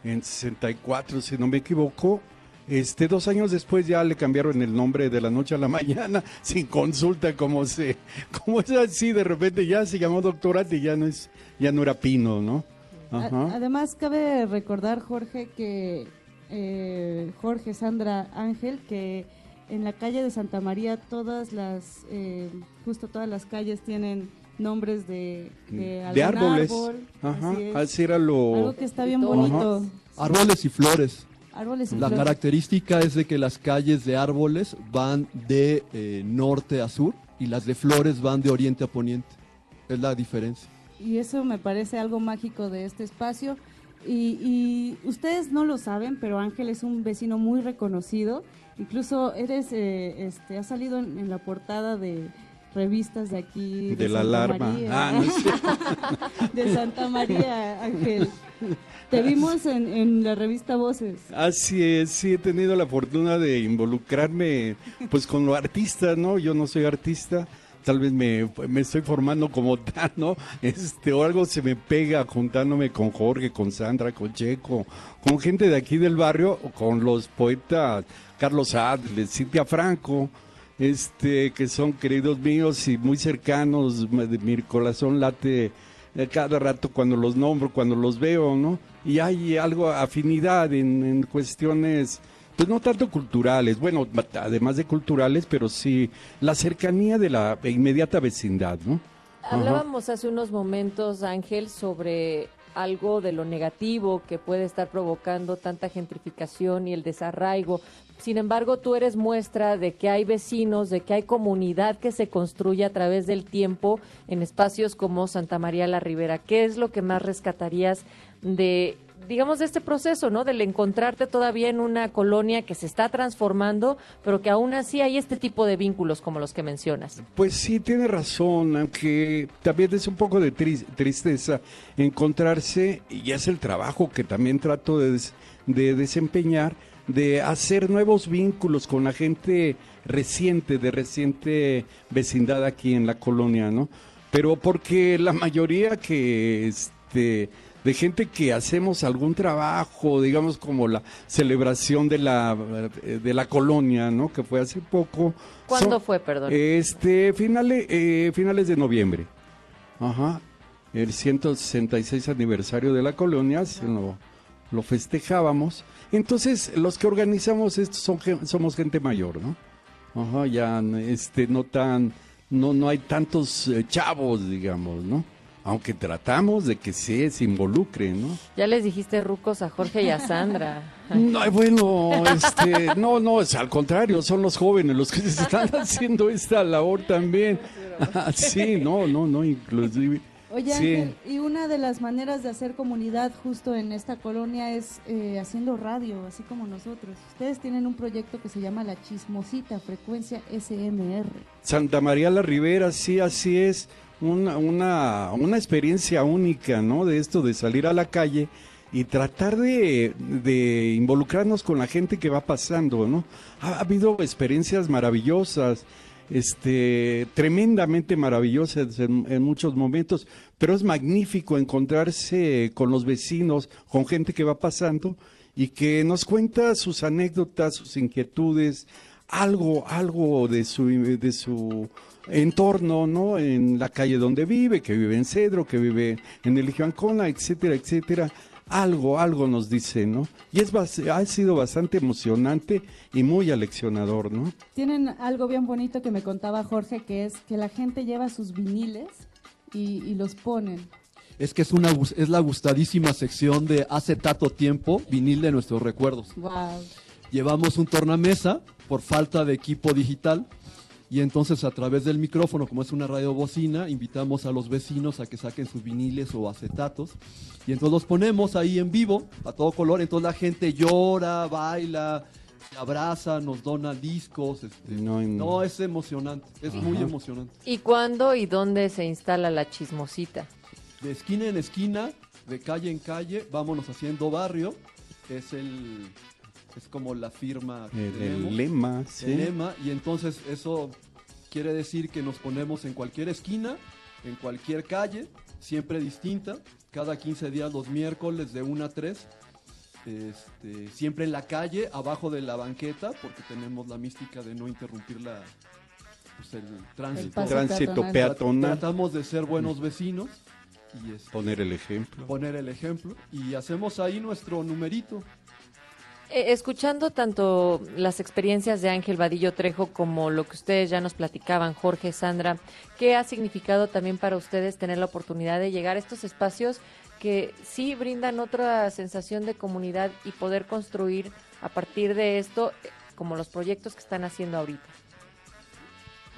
en 64, si no me equivoco, este, dos años después ya le cambiaron el nombre de la noche a la mañana, *laughs* sin consulta, como se, como es así, de repente ya se llamó doctor At y ya no es, ya no era Pino, ¿no? Ajá. Además, cabe recordar, Jorge, que eh, Jorge, Sandra, Ángel, que en la calle de Santa María todas las, eh, justo todas las calles tienen nombres de, de, de árboles. árbol, Ajá, así es. Algo que está bien Ajá. bonito. Árboles y flores. Árboles y La flores. característica es de que las calles de árboles van de eh, norte a sur y las de flores van de oriente a poniente. Es la diferencia. Y eso me parece algo mágico de este espacio. Y, y ustedes no lo saben, pero Ángel es un vecino muy reconocido. Incluso eres, eh, este, ha salido en, en la portada de revistas de aquí. De la Santa alarma. María. Ah, no *laughs* de Santa María, Ángel. Te vimos en, en la revista Voces. Así es, sí he tenido la fortuna de involucrarme pues con los artistas, ¿no? Yo no soy artista, tal vez me, me estoy formando como tal, ¿no? Este, o algo se me pega juntándome con Jorge, con Sandra, con Checo, con gente de aquí del barrio, con los poetas Carlos Adler, Cintia Franco, este, que son queridos míos y muy cercanos, mi corazón late eh, cada rato cuando los nombro, cuando los veo, ¿no? Y hay algo, afinidad en cuestiones, pues no tanto culturales, bueno, además de culturales, pero sí la cercanía de la inmediata vecindad, ¿no? Hablábamos hace unos momentos, Ángel, sobre algo de lo negativo que puede estar provocando tanta gentrificación y el desarraigo. Sin embargo, tú eres muestra de que hay vecinos, de que hay comunidad que se construye a través del tiempo en espacios como Santa María la Ribera. ¿Qué es lo que más rescatarías de digamos, de este proceso, ¿no? Del encontrarte todavía en una colonia que se está transformando, pero que aún así hay este tipo de vínculos como los que mencionas. Pues sí, tiene razón, aunque también es un poco de tris- tristeza encontrarse, y es el trabajo que también trato de, de desempeñar, de hacer nuevos vínculos con la gente reciente, de reciente vecindad aquí en la colonia, ¿no? Pero porque la mayoría que, este, de gente que hacemos algún trabajo, digamos como la celebración de la, eh, de la colonia, ¿no? Que fue hace poco. ¿Cuándo fue, perdón? Este, finales, eh, finales de noviembre. Ajá. El 166 aniversario de la colonia, se lo, lo festejábamos. Entonces, los que organizamos esto son, somos gente mayor, ¿no? Ajá, ya este, no tan, no, no hay tantos eh, chavos, digamos, ¿no? Aunque tratamos de que se, se involucren, ¿no? Ya les dijiste rucos a Jorge y a Sandra. *laughs* No, bueno, este, no, no, es al contrario, son los jóvenes los que se están *laughs* haciendo esta labor también. *laughs* sí, no, no, no, inclusive. Oye, sí. Ángel, y una de las maneras de hacer comunidad justo en esta colonia es eh, haciendo radio, así como nosotros. Ustedes tienen un proyecto que se llama La Chismosita, frecuencia SMR. Santa María la Ribera, sí, así es. Una, una, una experiencia única, ¿no? De esto de salir a la calle y tratar de, de involucrarnos con la gente que va pasando, ¿no? Ha, ha habido experiencias maravillosas, este, tremendamente maravillosas en, en muchos momentos, pero es magnífico encontrarse con los vecinos, con gente que va pasando y que nos cuenta sus anécdotas, sus inquietudes, algo, algo de su, de su entorno, ¿no? En la calle donde vive, que vive en Cedro, que vive en el Ancona, etcétera, etcétera. Algo, algo nos dice, ¿no? Y es ha sido bastante emocionante y muy aleccionador, ¿no? Tienen algo bien bonito que me contaba Jorge, que es que la gente lleva sus viniles y, y los ponen. Es que es, una, es la gustadísima sección de hace tanto tiempo, vinil de nuestros recuerdos. Wow. Llevamos un tornamesa por falta de equipo digital y entonces a través del micrófono, como es una radio bocina, invitamos a los vecinos a que saquen sus viniles o acetatos y entonces los ponemos ahí en vivo a todo color, entonces la gente llora, baila, se abraza, nos dona discos, este, no, es emocionante, es muy emocionante. ¿Y cuándo y dónde se instala la chismosita? De esquina en esquina, de calle en calle, vámonos haciendo barrio, es el es como la firma El- lema, sí. el lema, y entonces eso quiere decir que nos ponemos en cualquier esquina, en cualquier calle, siempre distinta, cada 15 días los miércoles de 1 a 3, este, siempre en la calle, abajo de la banqueta, porque tenemos la mística de no interrumpir la, pues, el tránsito, peatonal. peatonal. Tratamos de ser buenos vecinos y este, Poner el ejemplo. poner el ejemplo y hacemos ahí nuestro numerito. Eh, escuchando tanto las experiencias de Ángel Vadillo Trejo como lo que ustedes ya nos platicaban, Jorge, Sandra, ¿qué ha significado también para ustedes tener la oportunidad de llegar a estos espacios que sí brindan otra sensación de comunidad y poder construir a partir de esto eh, como los proyectos que están haciendo ahorita?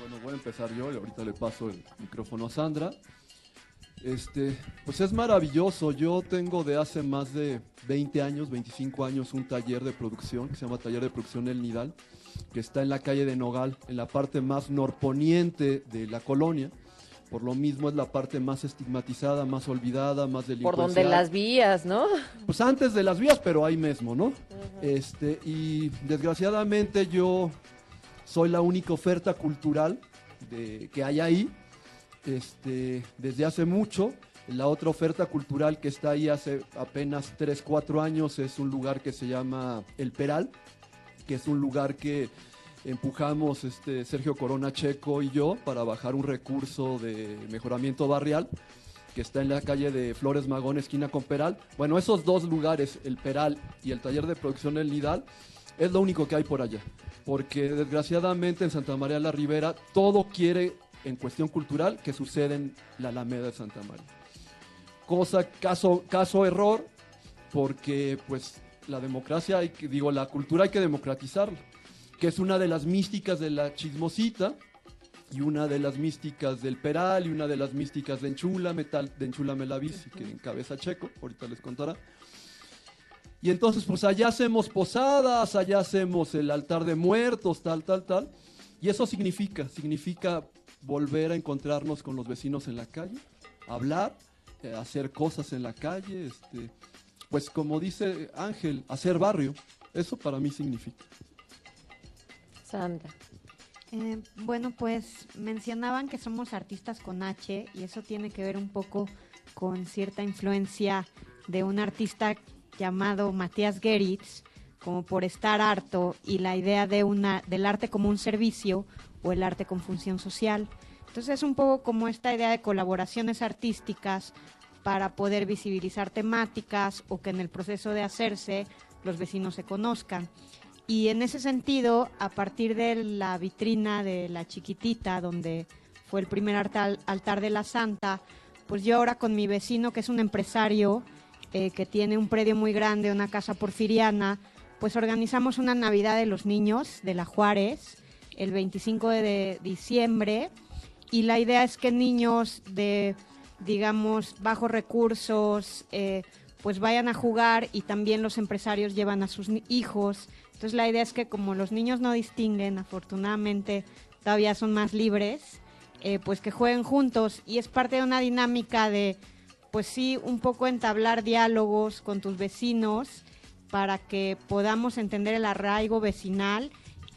Bueno, voy a empezar yo y ahorita le paso el micrófono a Sandra. Este, pues es maravilloso. Yo tengo de hace más de 20 años, 25 años, un taller de producción que se llama Taller de Producción El Nidal, que está en la calle de Nogal, en la parte más norponiente de la colonia. Por lo mismo es la parte más estigmatizada, más olvidada, más Por delincuencial. donde las vías, ¿no? Pues antes de las vías, pero ahí mismo, ¿no? Este, y desgraciadamente yo soy la única oferta cultural de, que hay ahí. Este, desde hace mucho. La otra oferta cultural que está ahí hace apenas 3, 4 años es un lugar que se llama El Peral, que es un lugar que empujamos este Sergio Corona Checo y yo para bajar un recurso de mejoramiento barrial que está en la calle de Flores Magón, esquina con Peral. Bueno, esos dos lugares, el Peral y el taller de producción El Nidal, es lo único que hay por allá. Porque desgraciadamente en Santa María la Ribera todo quiere en cuestión cultural que sucede en la Alameda de Santa María. cosa caso caso error porque pues la democracia hay que digo la cultura hay que democratizarla que es una de las místicas de la chismosita y una de las místicas del Peral y una de las místicas de Enchula, metal, de Enchula Melavici, que encabeza Checo, ahorita les contará. Y entonces, pues allá hacemos posadas, allá hacemos el altar de muertos, tal, tal, tal. Y eso significa, significa volver a encontrarnos con los vecinos en la calle, hablar, eh, hacer cosas en la calle, este, pues como dice Ángel, hacer barrio. Eso para mí significa. Sandra. Eh, bueno, pues mencionaban que somos artistas con H y eso tiene que ver un poco con cierta influencia de un artista llamado Matías Geritz, como por estar harto y la idea de una del arte como un servicio o el arte con función social. Entonces es un poco como esta idea de colaboraciones artísticas para poder visibilizar temáticas o que en el proceso de hacerse los vecinos se conozcan. Y en ese sentido, a partir de la vitrina de la chiquitita, donde fue el primer altar, de la Santa, pues yo ahora con mi vecino, que es un empresario, eh, que tiene un predio muy grande, una casa porfiriana, pues organizamos una Navidad de los niños de la Juárez el 25 de diciembre y la idea es que niños de, digamos, bajos recursos, eh, pues vayan a jugar y también los empresarios llevan a sus hijos. Entonces la idea es que como los niños no distinguen, afortunadamente todavía son más libres, eh, pues que jueguen juntos y es parte de una dinámica de, pues sí, un poco entablar diálogos con tus vecinos para que podamos entender el arraigo vecinal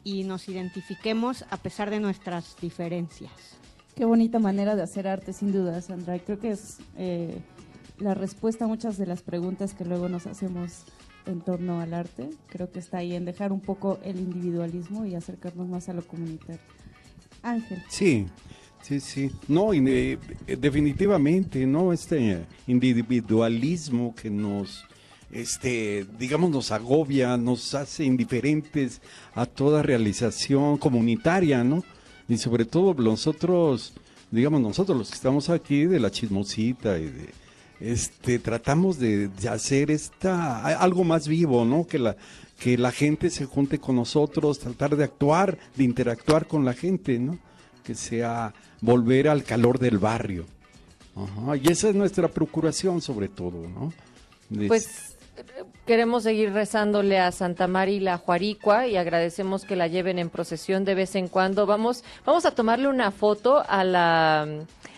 y nos identifiquemos a pesar de nuestras diferencias. Qué bonita manera de hacer arte, sin duda, Sandra. Y Creo que es eh, la respuesta a muchas de las preguntas que luego nos hacemos en torno al arte. Creo que está ahí en dejar un poco el individualismo y acercarnos más a lo comunitario. Ángel. Sí, sí, sí. No, y, eh, definitivamente, ¿no? Este individualismo que nos, este, digamos, nos agobia, nos hace indiferentes a toda realización comunitaria, ¿no? Y sobre todo nosotros, digamos, nosotros los que estamos aquí de la chismosita y de, este, tratamos de, de hacer esta, algo más vivo, ¿no? Que la, que la gente se junte con nosotros, tratar de actuar, de interactuar con la gente, ¿no? Que sea volver al calor del barrio. Ajá, y esa es nuestra procuración sobre todo, ¿no? De- Pues queremos seguir rezándole a Santa María y la Juaricua y agradecemos que la lleven en procesión de vez en cuando. Vamos, vamos a tomarle una foto a la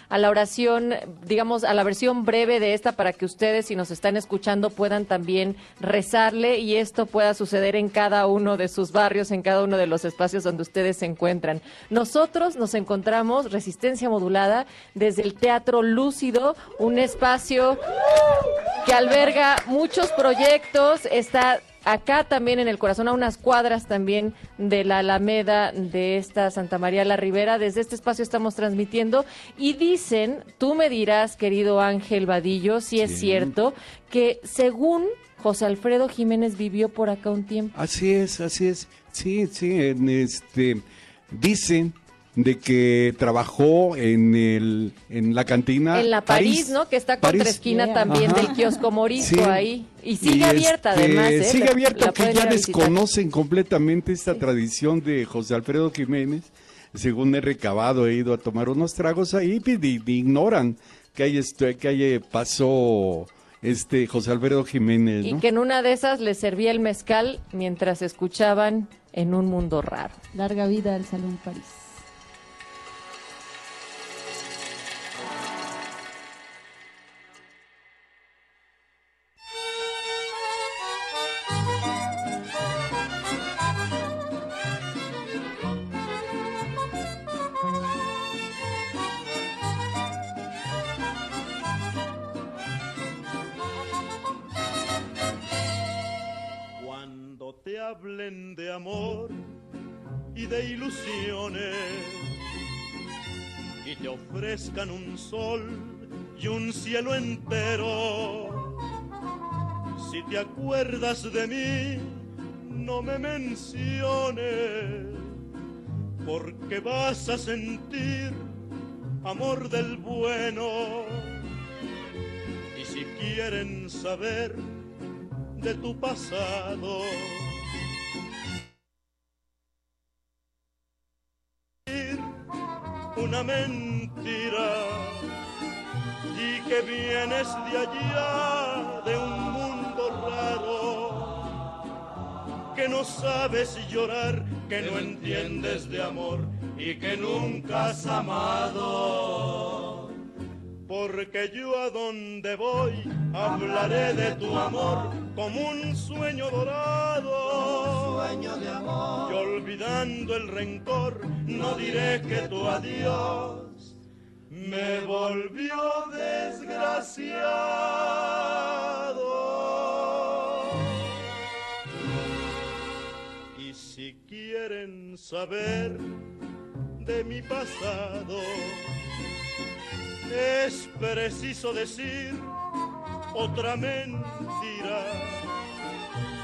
a la oración, digamos, a la versión breve de esta para que ustedes, si nos están escuchando, puedan también rezarle y esto pueda suceder en cada uno de sus barrios, en cada uno de los espacios donde ustedes se encuentran. Nosotros nos encontramos, Resistencia Modulada, desde el Teatro Lúcido, un espacio que alberga muchos proyectos, está acá también en el corazón, a unas cuadras también de la Alameda de esta Santa María la Ribera. Desde este espacio estamos transmitiendo y dicen, tú me dirás, querido Ángel Vadillo, si es cierto, que según José Alfredo Jiménez vivió por acá un tiempo. Así es, así es. Sí, sí, en este dicen de que trabajó en el en la cantina en la París, ¿no? Que está contra París. esquina también Ajá. del kiosco Morisco Sí. ahí. Y sigue abierta este, además, ¿eh? Sigue La- abierta, la que ya desconocen completamente esta tradición de José Alfredo Jiménez. Según he recabado, he ido a tomar unos tragos ahí y, y- y ignoran que ahí, esto- que ahí pasó este José Alfredo Jiménez, Y que en una de esas les servía el mezcal mientras escuchaban en un mundo raro. Larga vida al Salón París. De ilusiones y te ofrezcan un sol y un cielo entero, si te acuerdas de mí, no me menciones, porque vas a sentir amor del bueno. Y si quieren saber de tu pasado, una mentira y que vienes de allá, de un mundo raro, que no sabes llorar, que no entiendes de amor y que nunca has amado. Porque yo a donde voy hablaré de tu amor como un sueño dorado. Y olvidando el rencor, no diré que tu adiós me volvió desgraciado. Y si quieren saber de mi pasado, es preciso decir otra mentira.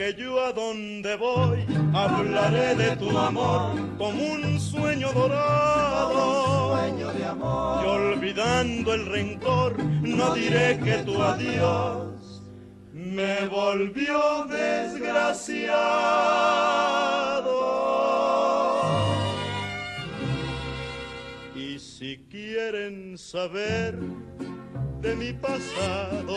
Porque yo a donde voy hablaré de tu amor como un sueño dorado. Y olvidando el rencor, no diré que tu adiós me volvió desgraciado. Y si quieren saber de mi pasado,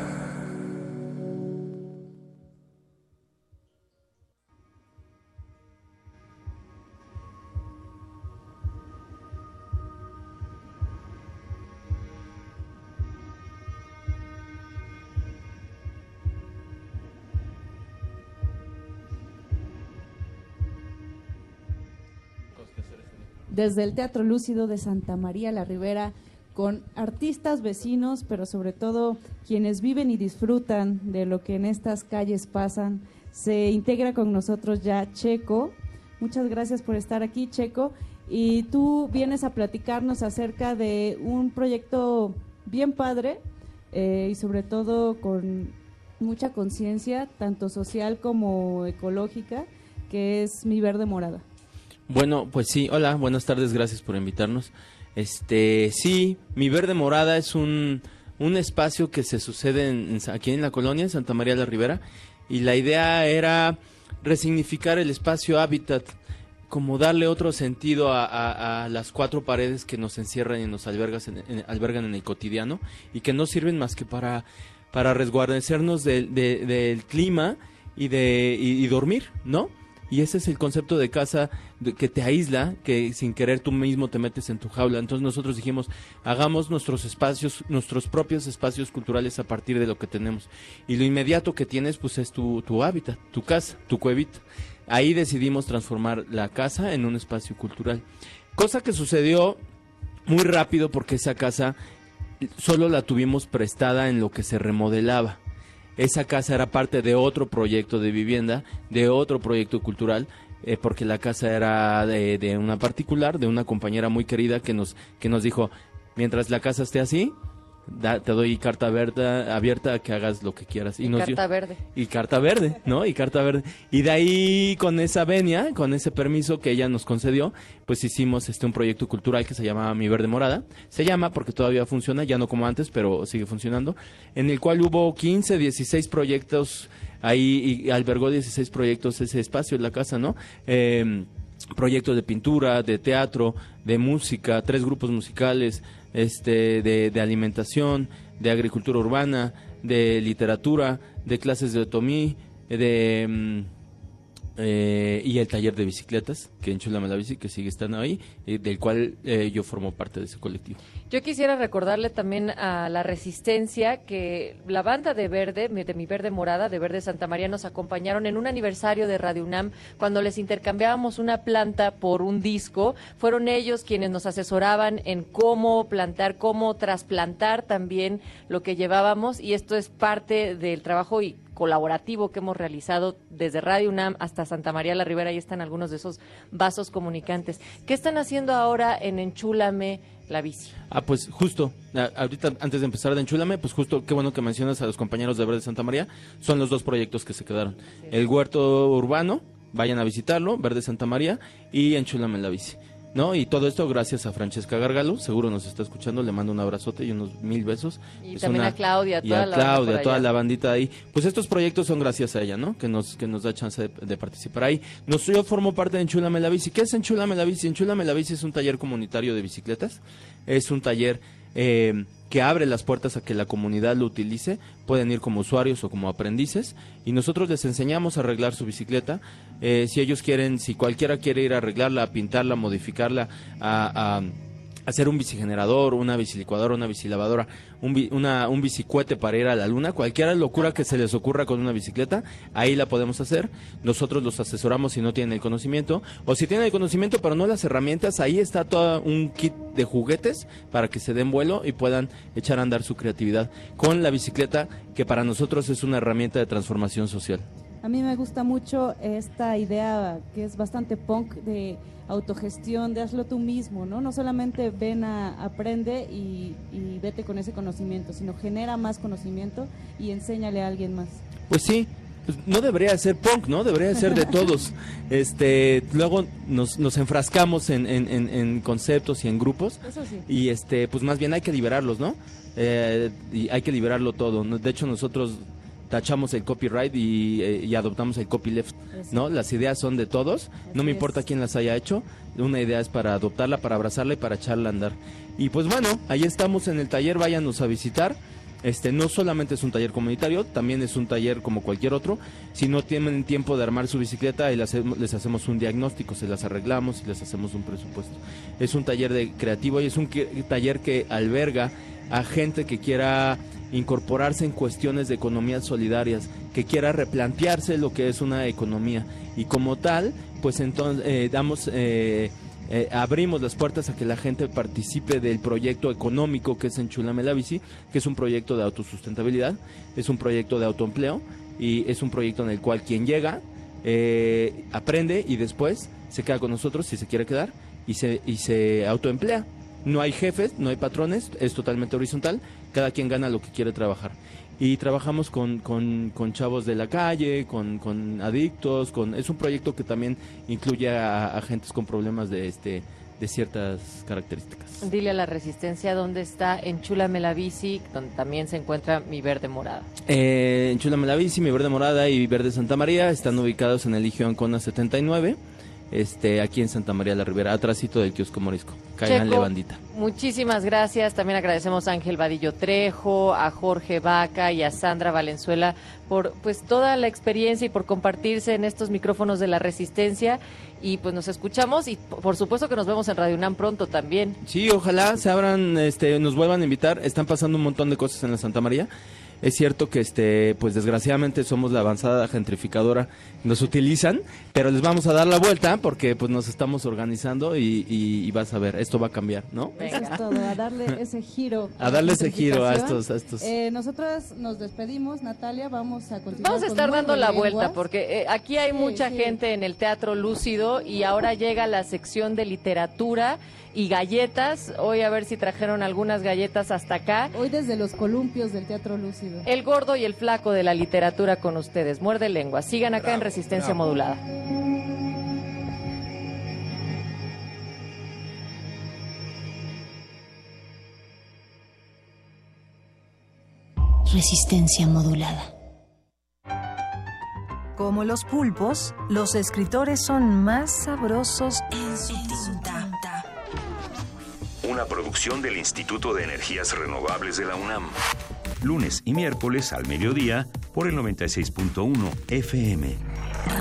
Desde el Teatro Lúcido de Santa María la Ribera con artistas vecinos, pero sobre todo quienes viven y disfrutan de lo que en estas calles pasan. Se integra con nosotros ya Checo. Muchas gracias por estar aquí, Checo. Y tú vienes a platicarnos acerca de un proyecto bien padre eh, y sobre todo con mucha conciencia, tanto social como ecológica, que es Mi Verde Morada. Bueno, pues sí, hola, buenas tardes, gracias por invitarnos. Este, sí, Mi Verde Morada es un, un espacio que se sucede en- aquí en la colonia, en Santa María la Ribera, y la idea era resignificar el espacio hábitat, como darle otro sentido a, a- a las cuatro paredes que nos encierran y nos albergan en el cotidiano, y que no sirven más que para, para resguardecernos del, de- del clima y, de, y dormir, ¿no? Y ese es el concepto de casa que te aísla, que sin querer tú mismo te metes en tu jaula. Entonces nosotros dijimos, hagamos nuestros espacios, nuestros propios espacios culturales a partir de lo que tenemos. Y lo inmediato que tienes, pues es tu, tu hábitat, tu casa, tu cuevita. Ahí decidimos transformar la casa en un espacio cultural. Cosa que sucedió muy rápido porque esa casa solo la tuvimos prestada en lo que se remodelaba. Esa casa era parte de otro proyecto de vivienda, de otro proyecto cultural, eh, porque la casa era de, de una particular, de una compañera muy querida que nos, que nos dijo, mientras la casa esté así, da- te doy carta abierta, abierta a que hagas lo que quieras. Y nos carta verde. Y carta verde, ¿no? Y carta verde. Y de ahí, con esa venia, con ese permiso que ella nos concedió, pues hicimos este un proyecto cultural que se llamaba Mi Verde Morada. Se llama porque todavía funciona, ya no como antes, pero sigue funcionando. En el cual hubo 15, 16 proyectos ahí y albergó 16 proyectos ese espacio en la casa, ¿no? Eh, proyectos de pintura, de teatro, de música, tres grupos musicales, este, de, alimentación, de agricultura urbana, de literatura, de clases de otomí, de mm, eh, y el taller de bicicletas, que en Chulame la Bici, que sigue estando ahí, eh, del cual eh, yo formo parte de ese colectivo. Yo quisiera recordarle también a la Resistencia que la banda de Verde, de Mi Verde Morada, de Verde Santa María, nos acompañaron en un aniversario de Radio UNAM cuando les intercambiábamos una planta por un disco. Fueron ellos quienes nos asesoraban en cómo plantar, cómo trasplantar también lo que llevábamos y esto es parte del trabajo y colaborativo que hemos realizado desde Radio UNAM hasta Santa María la Ribera. Ahí están algunos de esos vasos comunicantes. ¿Qué están haciendo ahora en Enchúlame la bici? Ah, pues justo, a- ahorita antes de empezar de Enchúlame, pues justo, qué bueno que mencionas a los compañeros de Verde Santa María, son los dos proyectos que se quedaron. El huerto urbano, vayan a visitarlo, Verde Santa María, y Enchúlame la bici. ¿No? Y todo esto gracias a Francesca Gargalo, seguro nos está escuchando, le mando un abrazote y unos mil besos. Y Es también a Claudia, y toda a la Claudia, a toda allá. la bandita ahí. Pues estos proyectos son gracias a ella, ¿no? Que nos, que nos da chance de, de participar ahí. Nos, yo formo parte de Enchúlame la Bici. ¿Qué es Enchúlame la Bici? Enchúlame la Bici es un taller comunitario de bicicletas. Es un taller eh, que abre las puertas a que la comunidad lo utilice. Pueden ir como usuarios o como aprendices. Y nosotros les enseñamos a arreglar su bicicleta. Eh, si ellos quieren, si cualquiera quiere ir a arreglarla, a pintarla, a modificarla, a... a hacer un bicigenerador, una bicilicuadora, una bicilavadora, un, bi- una, un bicicuete para ir a la luna, cualquier locura que se les ocurra con una bicicleta, ahí la podemos hacer. Nosotros los asesoramos si no tienen el conocimiento, o si tienen el conocimiento pero no las herramientas, ahí está todo un kit de juguetes para que se den vuelo y puedan echar a andar su creatividad con la bicicleta, que para nosotros es una herramienta de transformación social. A mí me gusta mucho esta idea que es bastante punk de autogestión, de hazlo tú mismo, ¿no? No solamente ven a aprende y, y vete con ese conocimiento, sino genera más conocimiento y enséñale a alguien más. Pues sí, pues no debería ser punk, ¿no? Debería ser de todos. *laughs* Este, luego nos, nos enfrascamos en, en- en- en conceptos y en grupos. Eso sí. Y este, pues más bien hay que liberarlos, ¿no? Eh, y hay que liberarlo todo. De hecho, nosotros tachamos el copyright y, eh, y adoptamos el copyleft, ¿no? Las ideas son de todos, no me importa quién las haya hecho, una idea es para adoptarla, para abrazarla y para echarla a andar. Y pues bueno, ahí estamos en el taller, váyanos a visitar. Este no solamente es un taller comunitario, también es un taller como cualquier otro. Si no tienen tiempo de armar su bicicleta, les hacemos, les hacemos un diagnóstico, se las arreglamos y les hacemos un presupuesto. Es un taller de creativo y es un taller que alberga a gente que quiera incorporarse en cuestiones de economías solidarias, que quiera replantearse lo que es una economía. Y como tal, pues entonces eh, damos... eh, eh, abrimos las puertas a que la gente participe del proyecto económico que es Enchulame la Bici, que es un proyecto de autosustentabilidad, es un proyecto de autoempleo y es un proyecto en el cual quien llega eh, aprende y después se queda con nosotros si se quiere quedar y se, y se autoemplea. No hay jefes, no hay patrones, es totalmente horizontal, cada quien gana lo que quiere trabajar. Y trabajamos con, con, con chavos de la calle, con, con adictos, con es un proyecto que también incluye a, a gentes con problemas de este de ciertas características. Dile a la Resistencia dónde está Enchúlame la bici, donde también se encuentra mi verde morada. Eh, en Chulame la Bici, Mi Verde Morada y Verde Santa María están ubicados en el Ligio Ancona 79, este, aquí en Santa María la Ribera, atrásito del kiosco Morisco. Cáiganle bandita. Muchísimas gracias. También agradecemos a Ángel Vadillo Trejo, a Jorge Vaca y a Sandra Valenzuela por pues toda la experiencia y por compartirse en estos micrófonos de la Resistencia. Y pues nos escuchamos y por supuesto que nos vemos en Radio UNAM pronto también. Sí, ojalá se abran, este, nos vuelvan a invitar. Están pasando un montón de cosas en la Santa María. Es cierto que, este, pues desgraciadamente somos la avanzada gentrificadora, nos utilizan, pero les vamos a dar la vuelta porque, pues, nos estamos organizando y, y- y vas a ver, esto va a cambiar, ¿no? Eso es todo, a darle *laughs* ese giro. A darle ese giro a estos- a estos. Eh, nosotras nos despedimos, Natalia, vamos a continuar. Vamos a estar dando la Lenguas. vuelta porque eh, aquí hay Sí, mucha sí. gente en el Teatro Lúcido y ahora llega la sección de literatura y galletas. Hoy a ver si trajeron algunas galletas hasta acá. Hoy desde los columpios del Teatro Lúcido. El gordo y el flaco de la literatura con ustedes. Muerde lengua. Sigan acá en Resistencia Modulada. Resistencia modulada. Como los pulpos, los escritores son más sabrosos en su tinta. Una producción del Instituto de Energías Renovables de la UNAM. Lunes y miércoles al mediodía por el 96.1 FM.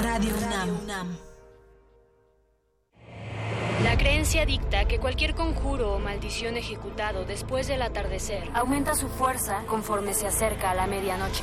Radio UNAM. La creencia dicta que cualquier conjuro o maldición ejecutado después del atardecer aumenta su fuerza conforme se acerca a la medianoche.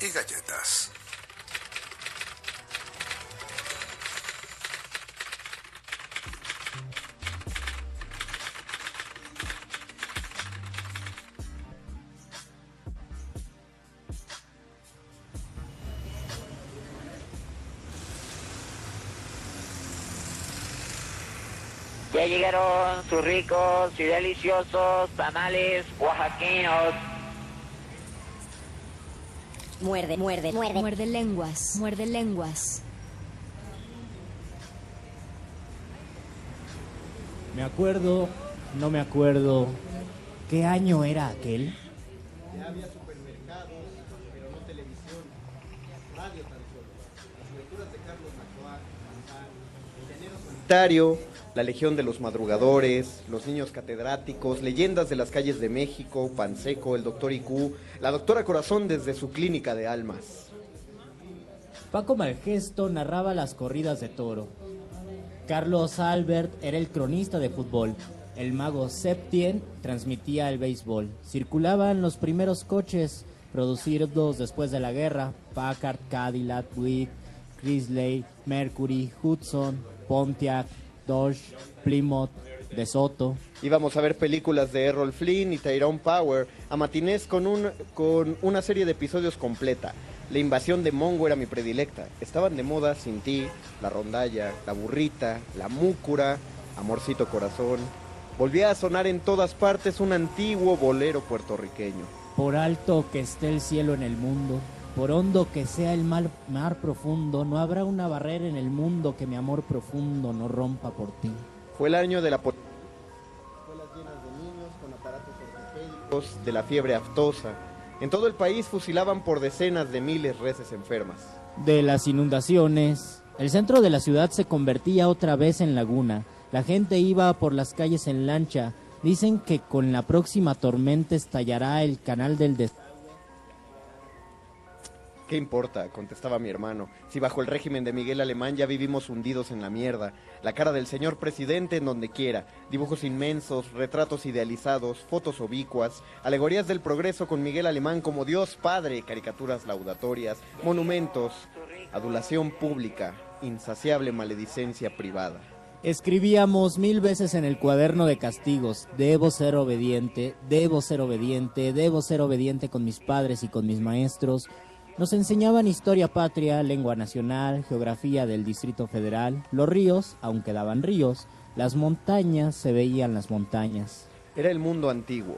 y galletas. Ya llegaron sus ricos y deliciosos tamales oaxaqueños. Muerde, muerde, muerde. Muerde lenguas, muerde lenguas. Me acuerdo, no me acuerdo. ¿Qué año era aquel? Ya había supermercados, pero no televisión, radio tan solo. Las lecturas de Carlos Macoa, el llanero solitario, la Legión de los Madrugadores, Los Niños Catedráticos, Leyendas de las Calles de México, Panseco, El Doctor IQ, la Doctora Corazón desde su clínica de almas. Paco Malgesto narraba las corridas de toro. Carlos Albert era el cronista de fútbol. El mago Septien transmitía el béisbol. Circulaban los primeros coches producidos después de la guerra. Packard, Cadillac, Buick, Chrysler, Mercury, Hudson, Pontiac, Dodge, Plymouth, De Soto. Íbamos a ver películas de Errol Flynn y Tyrone Power a matinés con, un, con una serie de episodios completa. La invasión de Mongo era mi predilecta. Estaban de moda Sin ti, La Rondalla, La Burrita, La Múcura, Amorcito Corazón. Volvía a sonar en todas partes un antiguo bolero puertorriqueño. Por alto que esté el cielo en el mundo, por hondo que sea el mar, mar profundo, no habrá una barrera en el mundo que mi amor profundo no rompa por ti. Fue el año de la po- escuelas llenas de niños con aparatos ortopédicos de la fiebre aftosa. En todo el país fusilaban por decenas de miles reses enfermas. De las inundaciones, el centro de la ciudad se convertía otra vez en laguna. La gente iba por las calles en lancha. Dicen que con la próxima tormenta estallará el canal del des ¿Qué importa? contestaba mi hermano. Si bajo el régimen de Miguel Alemán ya vivimos hundidos en la mierda. La cara del señor presidente en donde quiera. Dibujos inmensos, retratos idealizados, fotos oblicuas, alegorías del progreso con Miguel Alemán como Dios Padre, caricaturas laudatorias, monumentos, adulación pública, insaciable maledicencia privada. Escribíamos mil veces en el cuaderno de castigos, debo ser obediente, debo ser obediente, debo ser obediente con mis padres y con mis maestros. Nos enseñaban historia patria, lengua nacional, geografía del Distrito Federal, los ríos, aunque daban ríos, las montañas, se veían las montañas. Era el mundo antiguo.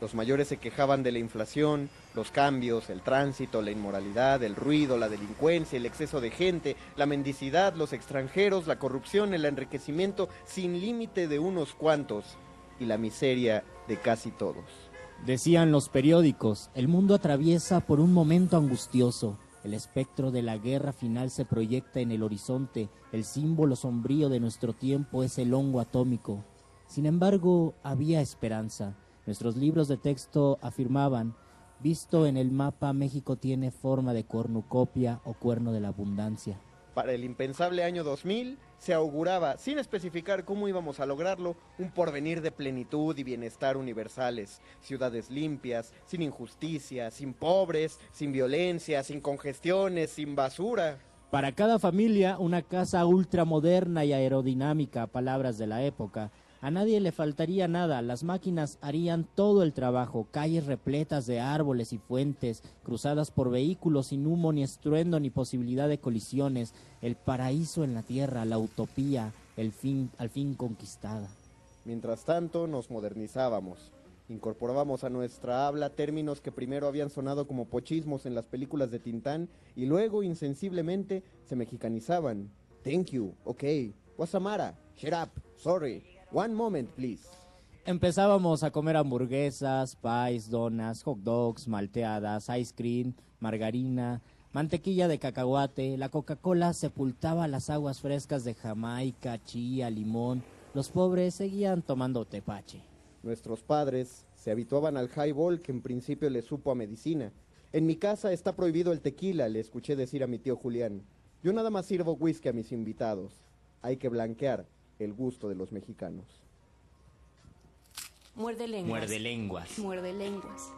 Los mayores se quejaban de la inflación, los cambios, el tránsito, la inmoralidad, el ruido, la delincuencia, el exceso de gente, la mendicidad, los extranjeros, la corrupción, el enriquecimiento sin límite de unos cuantos y la miseria de casi todos. Decían los periódicos, el mundo atraviesa por un momento angustioso. El espectro de la guerra final se proyecta en el horizonte. El símbolo sombrío de nuestro tiempo es el hongo atómico. Sin embargo, había esperanza. Nuestros libros de texto afirmaban, visto en el mapa, México tiene forma de cornucopia o cuerno de la abundancia. Para el impensable año 2000 se auguraba, sin especificar cómo íbamos a lograrlo, un porvenir de plenitud y bienestar universales, ciudades limpias, sin injusticia, sin pobres, sin violencia, sin congestiones, sin basura. Para cada familia, una casa ultramoderna y aerodinámica, palabras de la época. A nadie le faltaría nada, las máquinas harían todo el trabajo, calles repletas de árboles y fuentes, cruzadas por vehículos sin humo ni estruendo ni posibilidad de colisiones, el paraíso en la tierra, la utopía, el fin, al fin conquistada. Mientras tanto, nos modernizábamos. Incorporábamos a nuestra habla términos que primero habían sonado como pochismos en las películas de Tintán y luego, insensiblemente, se mexicanizaban. Thank you, ok. Wasamara, shut up, sorry. One moment, please. Empezábamos a comer hamburguesas, pies, donas, hot dogs, malteadas, ice cream, margarina, mantequilla de cacahuate. La Coca-Cola sepultaba las aguas frescas de Jamaica, chía, limón. Los pobres seguían tomando tepache. Nuestros padres se habituaban al highball que en principio les supo a medicina. En mi casa está prohibido el tequila, le escuché decir a mi tío Julián. Yo nada más sirvo whisky a mis invitados. Hay que blanquear el gusto de los mexicanos. Muerde lenguas. Muerde lenguas. Muerde lenguas.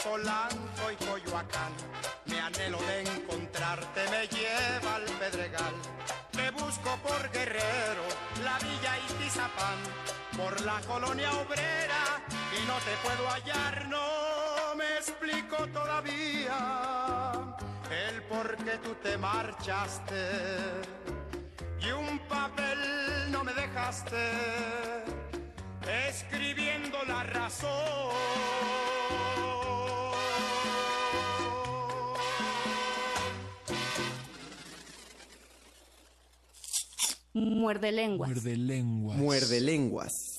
Narvarte, Polanco y Coyoacán. Mi anhelo de encontrarte me lleva al Pedregal. Te busco por Guerrero, la Villa y Tizapán, por la colonia obrera y no te puedo hallar, no me explico todavía el por qué tú te marchaste y un papel no me dejaste escribiendo la razón. Muerde lenguas. Muerde lenguas. Muerde lenguas.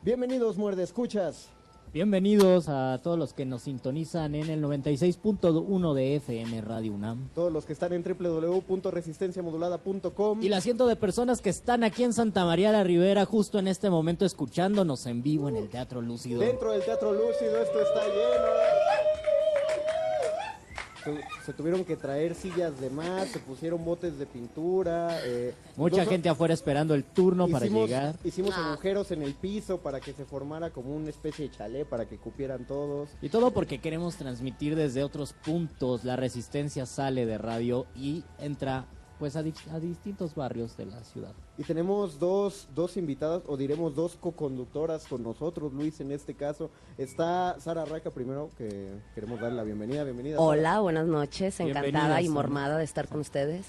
Bienvenidos, muerde escuchas. Bienvenidos a todos los que nos sintonizan en el 96.1 de FM Radio UNAM. Todos los que están en www.resistenciamodulada.com. Y la ciento de personas que están aquí en Santa María la Ribera justo en este momento escuchándonos en vivo en el Teatro Lúcido. Dentro del Teatro Lúcido esto está lleno. Se, se tuvieron que traer sillas de más, se pusieron botes de pintura. eh, Mucha dos- gente afuera esperando el turno para llegar. Hicimos Ah. agujeros en el piso para que se formara como una especie de chalet para que cupieran todos. Y todo porque queremos transmitir desde otros puntos. La resistencia sale de radio y entra pues a, di- a distintos barrios de la ciudad. Y tenemos dos, dos invitadas, o diremos dos co-conductoras con nosotros, Luis, en este caso. Está Sara Raca primero, que queremos darle la bienvenida. Bienvenida. Sara. Hola, buenas noches. Encantada y mormada de estar con ustedes.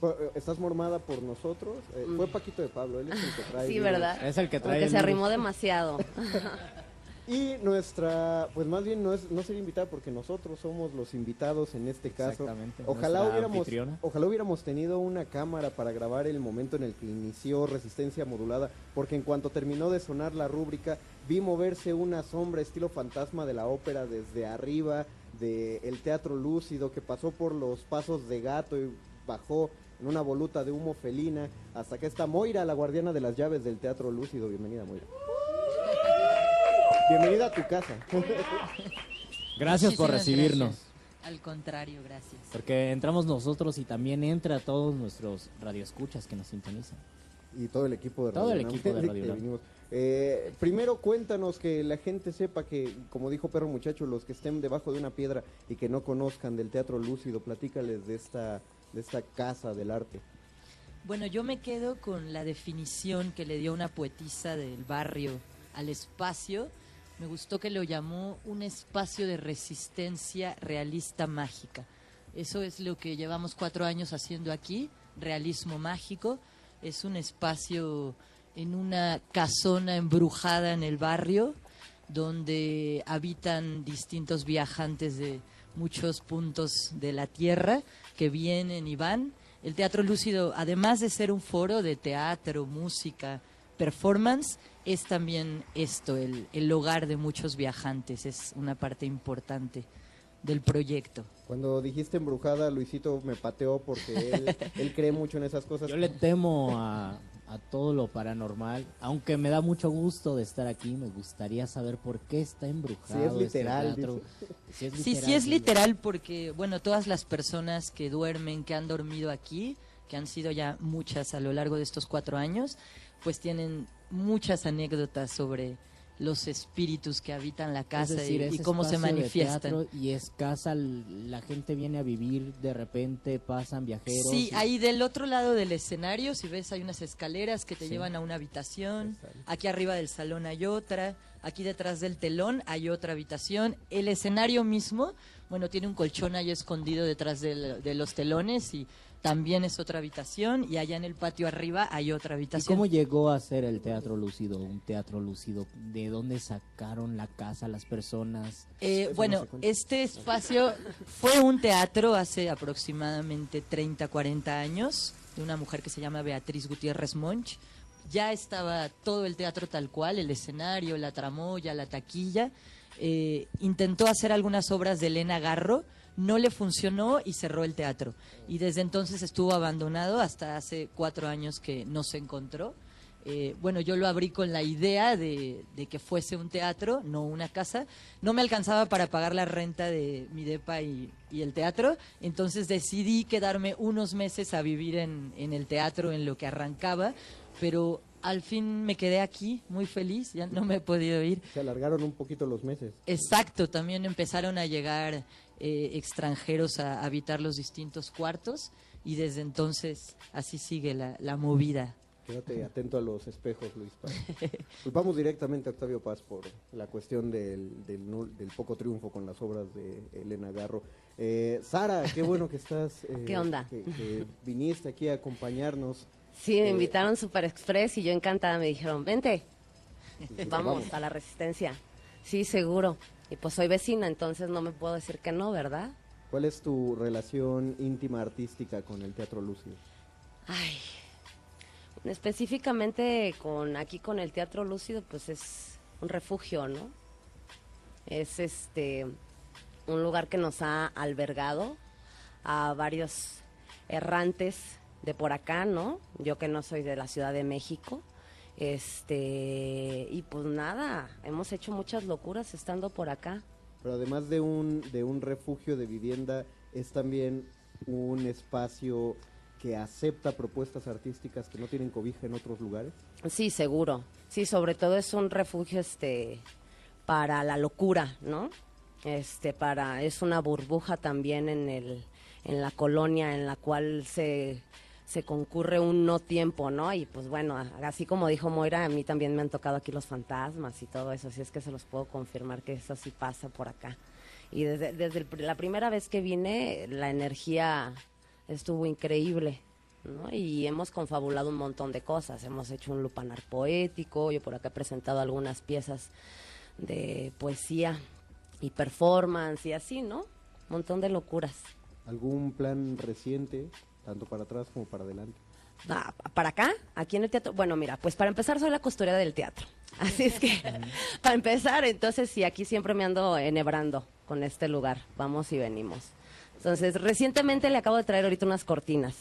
Fue- eh, ¿Estás mormada por nosotros? Eh, Fue Paquito de Pablo, él es el que trae. Mm. Sí, virus. ¿verdad? Es el que trae Porque el se arrimó *laughs* demasiado. *laughs* Y nuestra, pues más bien no es no ser invitada porque nosotros somos los invitados en este caso. Exactamente, Ojalá hubiéramos, anfitriona. ojalá hubiéramos tenido una cámara para grabar el momento en el que inició Resistencia Modulada, porque en cuanto terminó de sonar la rúbrica, vi moverse una sombra estilo fantasma de la ópera desde arriba del teatro lúcido que pasó por los pasos de gato y bajó en una voluta de humo felina hasta que está Moira, la guardiana de las llaves del teatro lúcido. Bienvenida, Moira. Bienvenida a tu casa. Gracias por recibirnos. gracias. Al contrario, gracias. Porque entramos nosotros y también entra todos nuestros radioescuchas que nos sintonizan. y todo el equipo de Todo Radio el UNAM equipo de Radio. *laughs* Eh, primero cuéntanos que la gente sepa que, como dijo Perro Muchacho, los que estén debajo de una piedra y que no conozcan del Teatro Lúcido, platícales de esta, de esta casa del arte. Bueno, yo me quedo con la definición que le dio una poetisa del barrio al espacio. Me gustó que lo llamó un espacio de resistencia realista mágica. Eso es lo que llevamos cuatro años haciendo aquí, realismo mágico. Es un espacio en una casona embrujada en el barrio donde habitan distintos viajantes de muchos puntos de la tierra que vienen y van. El Teatro Lúcido, además de ser un foro de teatro, música, performance, es también esto, el, el hogar de muchos viajantes, es una parte importante del proyecto. Cuando dijiste embrujada, Luisito me pateó porque él, *laughs* él cree mucho en esas cosas. Yo le temo a, a todo lo paranormal, aunque me da mucho gusto de estar aquí, me gustaría saber por qué está embrujado. Si es este literal, teatro. Si es Sí, literal, sí es sí. literal porque, bueno, todas las personas que duermen, que han dormido aquí, que han sido ya muchas a lo largo de estos cuatro años, pues tienen muchas anécdotas sobre los espíritus que habitan la casa Es decir, y, cómo se manifiestan. y es casa, la gente viene a vivir, de repente pasan viajeros. Sí, y- ahí del otro lado del escenario, si ves, hay unas escaleras que te Sí. llevan a una habitación. Aquí arriba del salón hay otra. Aquí detrás del telón hay otra habitación. El escenario mismo, bueno, tiene un colchón ahí escondido detrás del- de los telones y también es otra habitación. Y allá en el patio arriba hay otra ¿Y habitación. cómo llegó a ser el teatro lúcido, un teatro lúcido? ¿De dónde sacaron la casa las personas? Eh, bueno, este espacio fue un teatro hace aproximadamente 30, 40 años, de una mujer que se llama Beatriz Gutiérrez Monch. Ya estaba todo el teatro tal cual, el escenario, la tramoya, la taquilla. Eh, intentó hacer algunas obras de Elena Garro, no le funcionó y cerró el teatro. Y desde entonces estuvo abandonado hasta hace cuatro años que no se encontró. Eh, bueno, yo lo abrí con la idea de, de que fuese un teatro, no una casa. No me alcanzaba para pagar la renta de mi depa y, y el teatro, entonces decidí quedarme unos meses a vivir en, en el teatro en lo que arrancaba, pero al fin me quedé aquí muy feliz, ya no me he podido ir. Se alargaron un poquito los meses. Exacto, también empezaron a llegar eh, extranjeros a habitar los distintos cuartos y desde entonces así sigue la, la movida. Quédate atento a los espejos, Luis Paz. Pues vamos directamente a Octavio Paz por la cuestión del, del, nul- del poco triunfo con las obras de Elena Garro. Eh, Sara, qué bueno que estás. *laughs* eh, ¿Qué onda? Que, que viniste aquí a acompañarnos. Sí, me Eh, invitaron Super Express y yo encantada me dijeron, vente, vamos "Vamos". a la resistencia. Sí, seguro. Y pues soy vecina, entonces no me puedo decir que no, ¿verdad? ¿Cuál es tu relación íntima artística con el Teatro Lúcido? Ay, específicamente con aquí con el Teatro Lúcido, pues es un refugio, ¿no? Es este un lugar que nos ha albergado a varios errantes de por acá, ¿no? Yo que no soy de la Ciudad de México. Este, y pues nada, hemos hecho muchas locuras estando por acá. Pero además de un, de un refugio de vivienda, es también un espacio que acepta propuestas artísticas que no tienen cobija en otros lugares. Sí, seguro. Sí, sobre todo es un refugio este para la locura, ¿no? Este para es una burbuja también en el en la colonia en la cual se se concurre un no tiempo, ¿no? Y pues bueno, así como dijo Moira, a mí también me han tocado aquí los fantasmas y todo eso, así es que se los puedo confirmar que eso sí pasa por acá. Y desde, desde el la primera vez que vine, la energía estuvo increíble, ¿no? Y hemos confabulado un montón de cosas. Hemos hecho un lupanar poético, yo por acá he presentado algunas piezas de poesía y performance y así, ¿no? Un montón de locuras. ¿Algún plan reciente, tanto para atrás como para adelante? Ah, para acá, aquí en el teatro. Bueno, mira, pues para empezar soy la costurera del teatro. *laughs* Así es que, para empezar, entonces sí, aquí siempre me ando enhebrando con este lugar. Vamos y venimos. Entonces, recientemente le acabo de traer ahorita unas cortinas.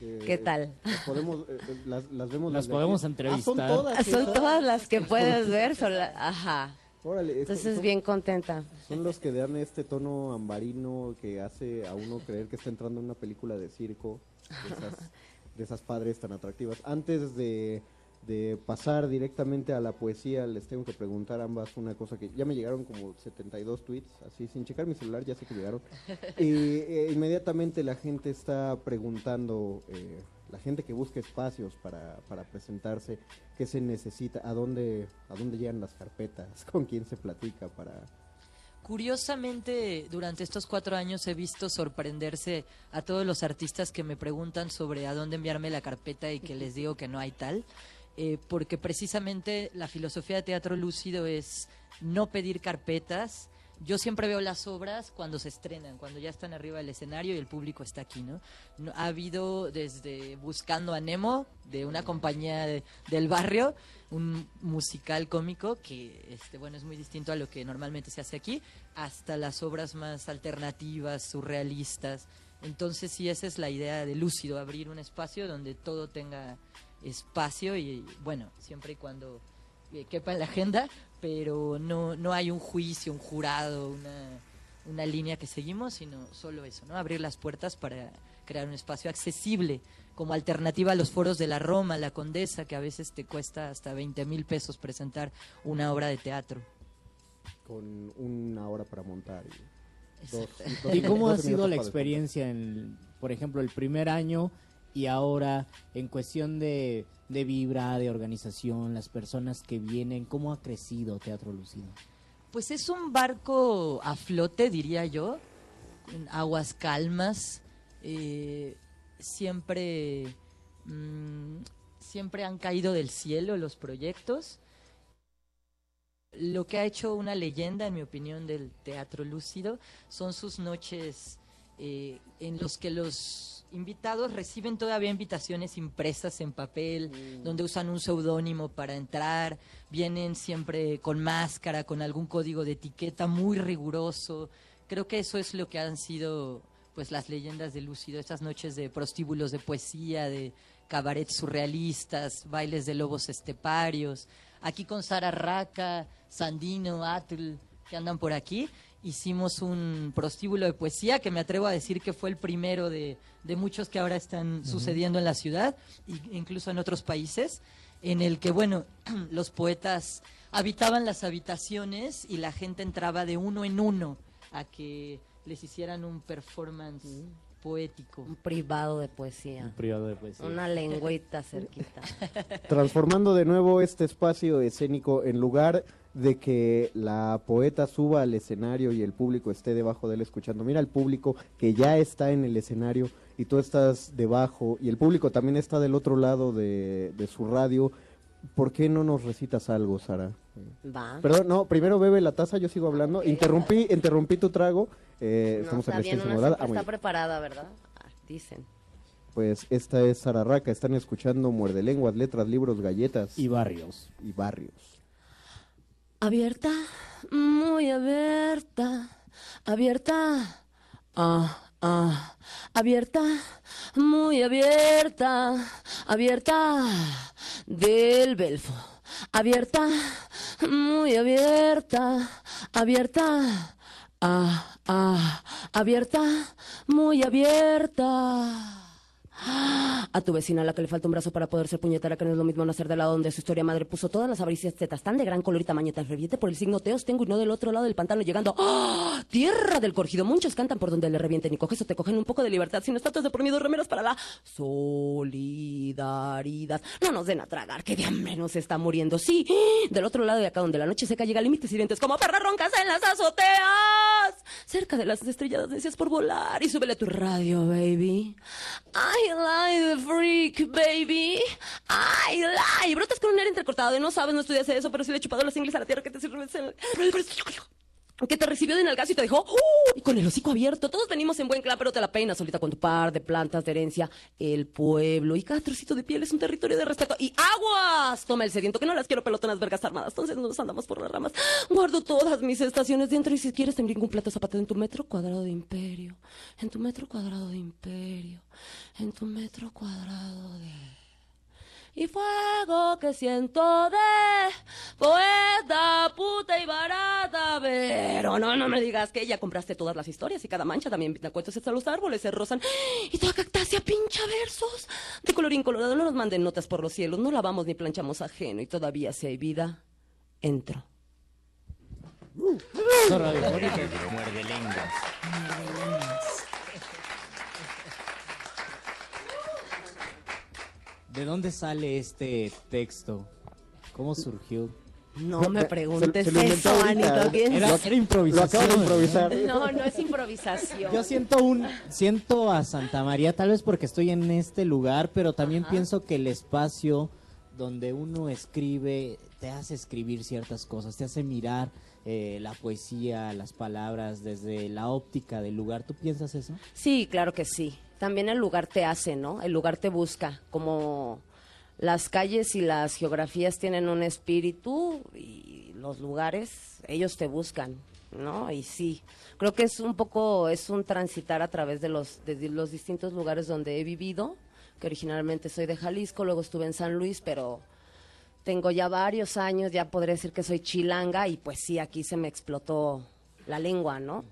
Eh, ¿Qué tal? las podemos, eh, eh, las, las vemos Las podemos aquí. entrevistar. Ah, son todas. Son esas. todas las que puedes ver. son la- ajá. Órale, Entonces, son- bien contenta. Son los que dan este tono ambarino que hace a uno creer que está entrando en una película de circo, de esas, de esas padres tan atractivas. Antes de, de pasar directamente a la poesía, les tengo que preguntar ambas una cosa que ya me llegaron como 72 tweets, así sin checar mi celular, ya sé que llegaron. Y *laughs* eh, inmediatamente la gente está preguntando, eh, la gente que busca espacios para, para presentarse, ¿qué se necesita? ¿A dónde, ¿A dónde llegan las carpetas? *laughs* ¿Con quién se platica para...? Curiosamente, durante estos cuatro años he visto sorprenderse a todos los artistas que me preguntan sobre a dónde enviarme la carpeta y que les digo que no hay tal, eh, porque precisamente la filosofía de teatro lúcido es no pedir carpetas. Yo siempre veo las obras cuando se estrenan, cuando ya están arriba del escenario y el público está aquí, ¿no? No- ha habido desde Buscando a Nemo, de una compañía de- del barrio, un musical cómico que, este, bueno, es muy distinto a lo que normalmente se hace aquí, hasta las obras más alternativas, surrealistas. Entonces, sí, esa es la idea de Lúcido, abrir un espacio donde todo tenga espacio y, bueno, siempre y cuando eh, quepa en la agenda, pero no, no hay un juicio, un jurado, una, una línea que seguimos, sino solo eso, ¿no? Abrir las puertas para crear un espacio accesible, como alternativa a los foros de la Roma, la Condesa, que a veces te cuesta hasta 20 mil pesos presentar una obra de teatro. con una hora para montar. Y, dos- dos- ¿Y cómo ha 12 sido la experiencia en, por ejemplo, el primer año y ahora en cuestión de, de vibra, de organización, las personas que vienen, cómo ha crecido Teatro Lucido? Pues es un barco a flote, diría yo, en aguas calmas. eh, siempre, mm, siempre han caído del cielo los proyectos. Lo que ha hecho una leyenda, en mi opinión, del teatro lúcido son sus noches eh, en los que los invitados reciben todavía invitaciones impresas en papel, donde usan un seudónimo para entrar, vienen siempre con máscara, con algún código de etiqueta muy riguroso. Creo que eso es lo que han sido pues las leyendas de Lúcido, estas noches de prostíbulos de poesía, de cabarets surrealistas, bailes de lobos esteparios. Aquí con Sara Raca, Sandino, Atl, que andan por aquí, hicimos un prostíbulo de poesía que me atrevo a decir que fue el primero de, de muchos que ahora están sucediendo en la ciudad e incluso en otros países, en el que, bueno, *clears throat* los poetas habitaban las habitaciones y la gente entraba de uno en uno a que les hicieran un performance poético. Un privado de poesía. Un privado de poesía. Una lengüita cerquita. *laughs* Transformando de nuevo este espacio escénico en lugar de que la poeta suba al escenario y el público esté debajo de él escuchando. Mira el público que ya está en el escenario y tú estás debajo y el público también está del otro lado de, de su radio. ¿Por qué no nos recitas algo, Sara? Va. Perdón, no, primero bebe la taza, yo sigo hablando. Interrumpí, interrumpí tu trago. Eh, No, estamos en está bien, una modulada. siempre Ah, está bien. preparada, ¿verdad? Ah, dicen. Pues esta es Sara Raca, están escuchando Muerde Lenguas, Letras, Libros, Galletas. Y Barrios. Y Barrios. Abierta, muy abierta, abierta, ah, ah, abierta, muy abierta, abierta del Belfo, abierta, muy abierta, abierta, ah, ah, abierta, muy abierta. A tu vecina a la que le falta un brazo para poder ser puñetera, que no es lo mismo nacer del lado donde su historia madre puso todas las avaricias tetas tan de gran color y tamaño tan ferviente por el signo teos tengo y no del otro lado del pantano llegando ¡Ah! tierra del corgido. Muchos cantan por donde le revienten y coges o te cogen un poco de libertad, sin estatuas de por dos remeras para la solidaridad. No nos den a tragar, que de hambre nos está muriendo. Sí, del otro lado de acá donde la noche seca llega límites hirientes como perras roncas en las azoteas. Cerca de las estrelladas deseas por volar y súbele a tu radio, baby. I like the freak, baby. I like. Brotas con un aire entrecortado y no sabes, no estudias eso, pero sí le he chupado los ingles a la tierra que te sirve que te recibió de nalgazo y te dejó ¡uh! y con el hocico abierto. Todos venimos en buen clan, pero te la peinas solita con tu par de plantas de herencia, el pueblo. Y cada trocito de piel es un territorio de respeto. ¡Y aguas! Toma el sediento, que no las quiero pelotonas vergas armadas. Entonces nos andamos por las ramas. Guardo todas mis estaciones dentro y si quieres te brinco un plato de zapateo en tu metro cuadrado de imperio. En tu metro cuadrado de imperio. En tu metro cuadrado de... Y fuego que siento de poeta, puta y barata. Pero no, no me digas que ya compraste todas las historias y cada mancha también pinta cuentos hasta los árboles se rozan. Y toda cactácea pincha versos. De colorín colorado no nos manden notas por los cielos, no lavamos ni planchamos ajeno y todavía si hay vida, entro. Muerde lenguas. ¿De dónde sale este texto? ¿Cómo surgió? No me preguntes Se lo inventó eso, ahorita. Anito. ¿quién Era, sabe? era improvisación. Lo acabo de improvisar. No, no es improvisación. Yo siento un siento a Santa María tal vez porque estoy en este lugar, pero también Ajá. pienso que el espacio donde uno escribe te hace escribir ciertas cosas, te hace mirar eh, la poesía, las palabras desde la óptica del lugar. ¿Tú piensas eso? Sí, claro que sí. También el lugar te hace, ¿no? El lugar te busca. Como las calles y las geografías tienen un espíritu y los lugares, ellos te buscan, ¿no? Y sí, creo que es un poco, es un transitar a través de los, de los distintos lugares donde he vivido, que originalmente soy de Jalisco, luego estuve en San Luis, pero tengo ya varios años, ya podría decir que soy chilanga y pues sí, aquí se me explotó la lengua, ¿no?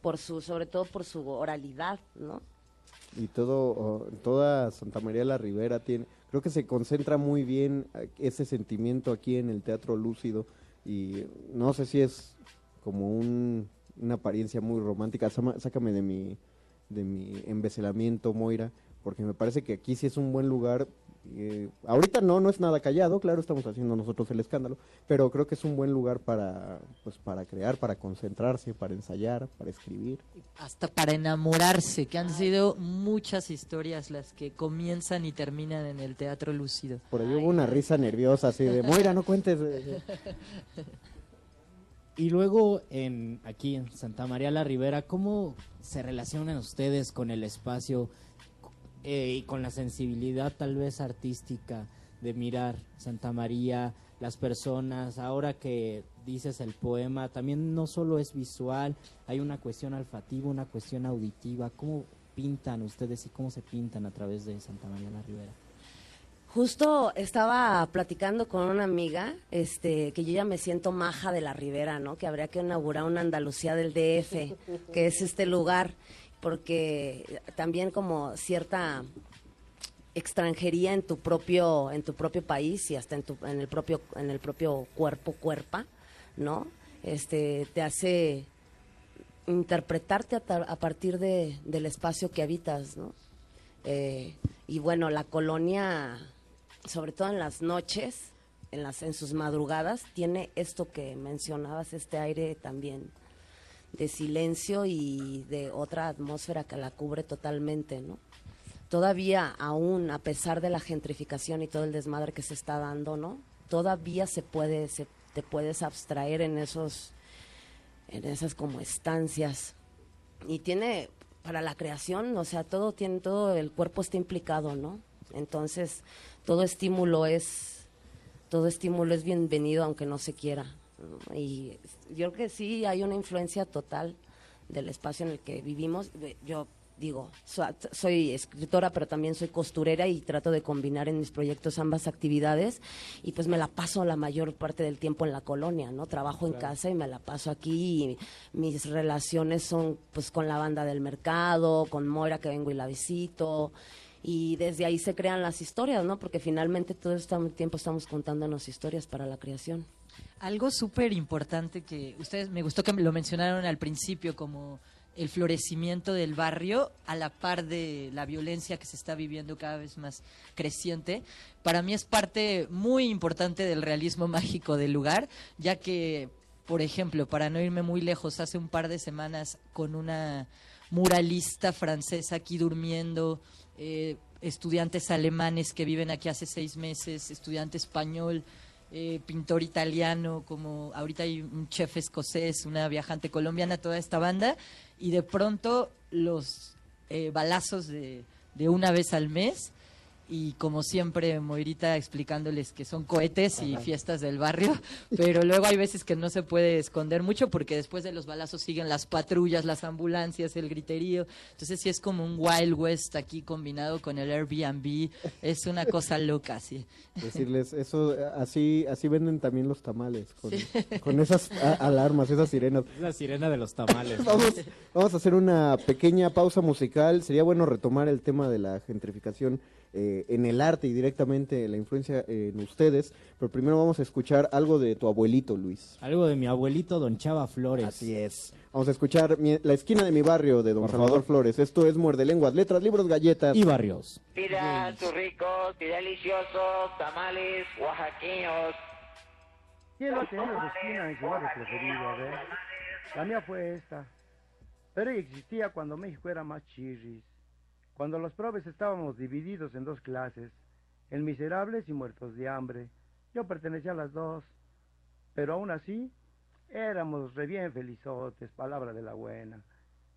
Por su, sobre todo por su oralidad, ¿no? Y todo toda Santa María la Ribera tiene creo que se concentra muy bien eh, ese sentimiento aquí en el Teatro Lúcido y no sé si es como un, una apariencia muy romántica. Sácame de mi de mi embecelamiento Moira porque me parece que aquí sí es un buen lugar eh, ahorita no no es nada callado claro estamos haciendo nosotros el escándalo pero creo que es un buen lugar para pues para crear para concentrarse para ensayar para escribir Hasta para enamorarse, que han sido muchas historias las que comienzan y terminan en el teatro lúcido. Por ahí hubo una risa nerviosa así de, Moira, no cuentes. *laughs* Y luego en aquí en Santa María la Ribera, ¿cómo se relacionan ustedes con el espacio eh, y con la sensibilidad tal vez artística de mirar Santa María, las personas, ahora que dices el poema, también no solo es visual, hay una cuestión alfativa, una cuestión auditiva, ¿cómo pintan ustedes y cómo se pintan a través de Santa María la Ribera? Justo estaba platicando con una amiga, este, que yo ya me siento maja de la Ribera, ¿no? Que habría que inaugurar una Andalucía del DF, que es este lugar, porque también como cierta extranjería en tu propio, en tu propio país y hasta en tu, en el propio, en el propio cuerpo, cuerpa, ¿no? Este, te hace interpretarte a, partir de, del espacio que habitas, ¿no? Eh, y bueno, la colonia, sobre todo en las noches, en, las, en sus madrugadas, tiene esto que mencionabas, este aire también de silencio y de otra atmósfera que la cubre totalmente, ¿no? Todavía, aún a pesar de la gentrificación y todo el desmadre que se está dando, ¿no? Todavía se puede, se, te puedes abstraer en esos, en esas como estancias. Y tiene, para la creación, o sea, todo tiene, todo el cuerpo está implicado, ¿no? Entonces, todo estímulo es, todo estímulo es bienvenido aunque no se quiera. Y yo creo que sí hay una influencia total del espacio en el que vivimos. Yo digo, so- soy escritora, pero también soy costurera y trato de combinar en mis proyectos ambas actividades y pues me la paso la mayor parte del tiempo en la colonia, ¿no? Trabajo en casa y me la paso aquí y mis relaciones son pues con la banda del mercado, con Moira que vengo y la visito y desde ahí se crean las historias, ¿no? Porque finalmente todo este tiempo estamos contándonos historias para la creación. Algo súper importante que ustedes me gustó que lo mencionaron al principio como el florecimiento del barrio a la par de la violencia que se está viviendo cada vez más creciente. Para mí es parte muy importante del realismo *laughs* mágico del lugar, ya que, por ejemplo, para no irme muy lejos, hace un par de semanas con una muralista francesa aquí durmiendo, eh, estudiantes alemanes que viven aquí hace seis meses, estudiante español, eh, pintor italiano, como ahorita hay un chef escocés, una viajante colombiana, toda esta banda, y de pronto los eh, balazos de, de una vez al mes. Y como siempre, Moirita explicándoles que son cohetes y fiestas del barrio, *laughs* pero luego hay veces que no se puede esconder mucho porque después de los balazos siguen las patrullas, las ambulancias, el griterío. Entonces sí es como un Wild West aquí combinado con el Airbnb. Es una cosa *laughs* loca, sí. Decirles, eso, así, así venden también los tamales, con, con esas a- alarmas, esas sirenas. La sirena de los tamales. *laughs* Vamos, vamos a hacer una pequeña pausa musical. Sería bueno retomar el tema de la gentrificación eh, en el arte y directamente la influencia eh, en ustedes. Pero primero vamos a escuchar algo de tu abuelito, Luis. Algo de mi abuelito, don Chava Flores. Así es. Vamos a escuchar mi- La esquina de mi barrio de don Por Salvador favor. Flores. Esto es Muerde Lenguas, Letras, Libros, Galletas. Y barrios. Pida sus ricos y deliciosos tamales oaxaqueños. ¿Quién no ha tenido su esquina en su barrio preferido? A ver. La mía fue esta. Pero ella existía cuando México era más chirris. Cuando los probes estábamos divididos en dos clases, en miserables y muertos de hambre. Yo pertenecía a las dos. Pero aún así, éramos re bien felizotes, palabra de la buena.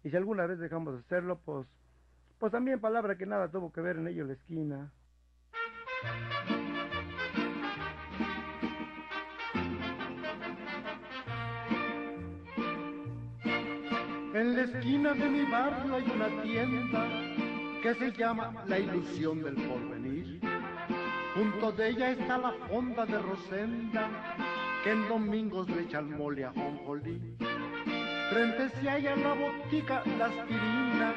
Y si alguna vez dejamos de hacerlo, pues, pues también palabra que nada tuvo que ver en ello la esquina. En la esquina de mi barrio hay una tienda que se llama La Ilusión del Porvenir. Junto de ella está la fonda de Rosenda, que en domingos le echa el mole a jonjolí. Frente se halla la botica La Aspirina,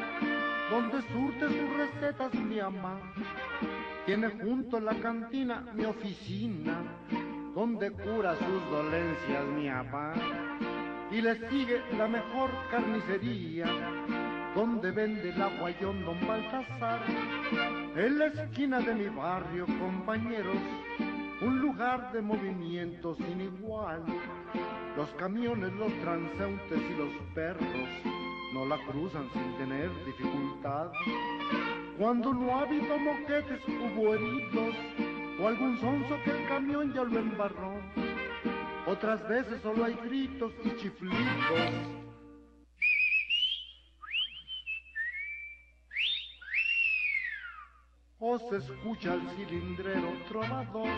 donde surte sus recetas mi mamá. Tiene junto la cantina mi oficina, donde cura sus dolencias mi papá y le sigue la mejor carnicería, donde vende el aguayón don Baltasar. En la esquina de mi barrio, compañeros, un lugar de movimiento sin igual. Los camiones, los transeúntes y los perros no la cruzan sin tener dificultad. Cuando no ha habido moquetes, hubo heridos, o algún sonso que el camión ya lo embarró. Otras veces solo hay gritos y chiflidos. o se escucha el cilindrero tronador.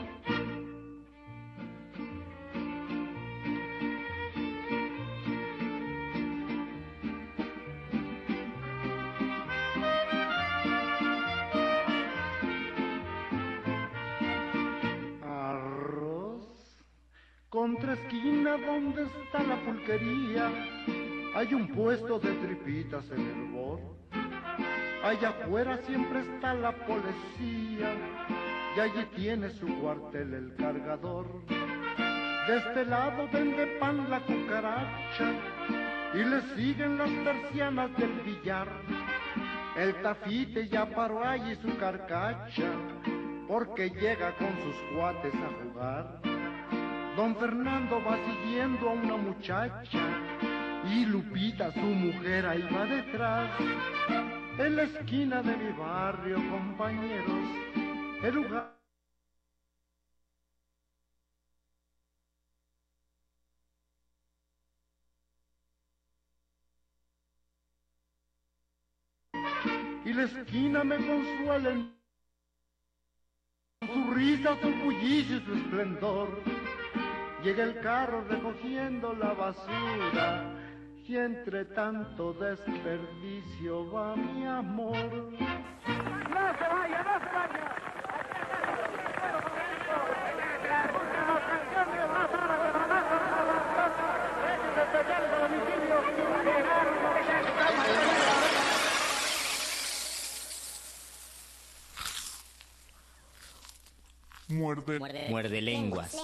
Arroz, Contra esquina donde está la pulquería, hay un puesto de tripitas en el bor Allá afuera siempre está la policía y allí tiene su cuartel el cargador. De este lado vende pan la cucaracha y le siguen las persianas del billar. El tafite ya paró allí su carcacha porque llega con sus cuates a jugar. Don Fernando va siguiendo a una muchacha y Lupita, su mujer, ahí va detrás. En la esquina de mi barrio, compañeros, el lugar. Y la esquina me consuela en su risa, su bullicio y su esplendor. Llega el carro recogiendo la basura y entre tanto desperdicio va mi amor. No se vaya, no se vaya. Muerde. Muerde lenguas.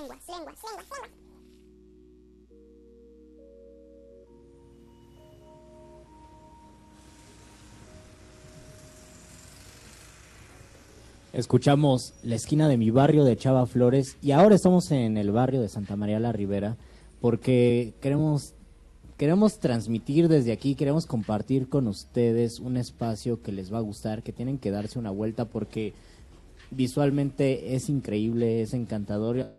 Escuchamos la esquina de mi barrio de Chava Flores y ahora estamos en el barrio de Santa María la Ribera porque queremos queremos transmitir desde aquí, queremos compartir con ustedes un espacio que les va a gustar, que tienen que darse una vuelta porque visualmente es increíble, es encantador.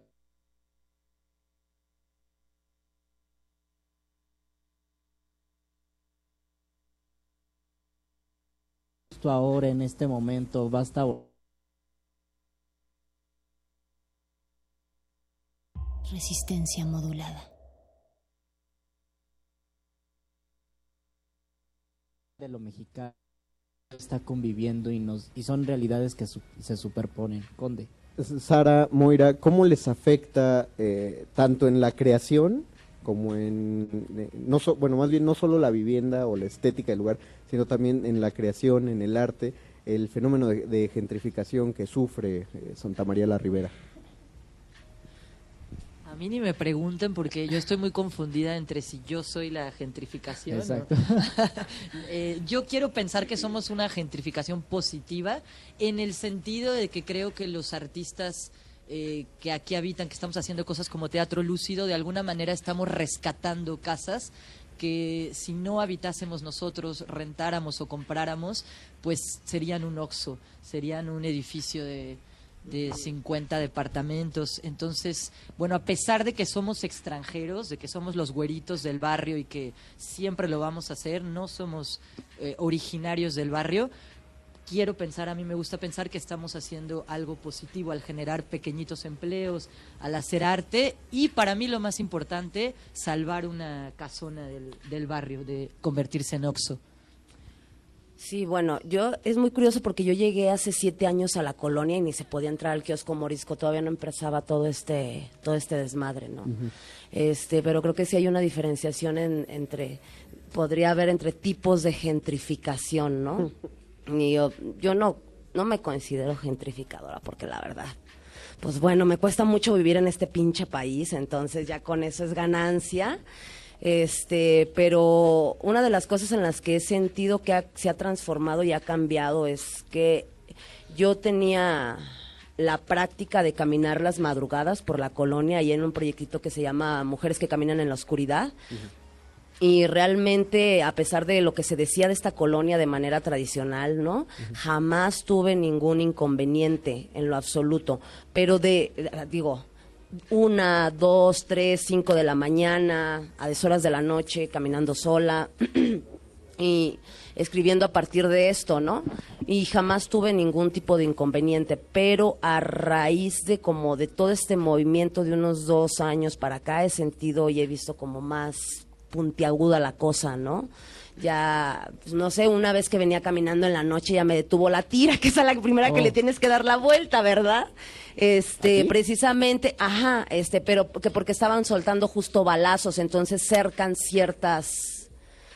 Ahora, en este momento, basta Resistencia modulada. de lo mexicano está conviviendo y nos y son realidades que su- se superponen. Conde. Sara, Moira, ¿cómo les afecta eh, tanto en la creación como en, eh, no so- bueno, más bien no solo la vivienda o la estética del lugar, sino también en la creación, en el arte, el fenómeno de, de gentrificación que sufre eh, Santa María la Ribera? A mí ni me pregunten porque yo estoy muy confundida entre si yo soy la gentrificación. Exacto. *laughs* Eh, yo quiero pensar que somos una gentrificación positiva en el sentido de que creo que los artistas eh, que aquí habitan, que estamos haciendo cosas como teatro lúcido, de alguna manera estamos rescatando casas que si no habitásemos nosotros, rentáramos o compráramos, pues serían un oxo, serían un edificio de, de 50 departamentos. Entonces, bueno, a pesar de que somos extranjeros, de que somos los güeritos del barrio y que siempre lo vamos a hacer, no somos eh, originarios del barrio, quiero pensar, a mí me gusta pensar que estamos haciendo algo positivo al generar pequeñitos empleos, al hacer arte y para mí lo más importante, salvar una casona del, del barrio, de convertirse en Oxo. Sí, bueno, yo es muy curioso porque yo llegué hace siete años a la colonia y ni se podía entrar al kiosco morisco, todavía no empezaba todo este, todo este desmadre, ¿no? Este, pero creo que sí hay una diferenciación en- entre, podría haber entre tipos de gentrificación, ¿no? Y yo, yo no, no me considero gentrificadora porque la verdad, pues bueno, me cuesta mucho vivir en este pinche país, entonces ya con eso es ganancia. Este, pero una de las cosas en las que he sentido que ha- se ha transformado y ha cambiado es que yo tenía la práctica de caminar las madrugadas por la colonia y en un proyectito que se llama Mujeres que caminan en la oscuridad. Y realmente, a pesar de lo que se decía de esta colonia de manera tradicional, ¿no? Jamás tuve ningún inconveniente en lo absoluto. Pero de, digo, una, dos, tres, cinco de la mañana, a deshoras de la noche, caminando sola *clears throat* y escribiendo a partir de esto, ¿no? Y jamás tuve ningún tipo de inconveniente, pero a raíz de como de todo este movimiento de unos dos años para acá he sentido y he visto como más puntiaguda la cosa, ¿no? Ya, pues, no sé, una vez que venía caminando en la noche ya me detuvo la tira, *laughs* que es a la primera que Oh. le tienes que dar la vuelta, ¿verdad? Este, precisamente, ajá, este, pero que porque estaban soltando justo balazos, entonces cercan ciertas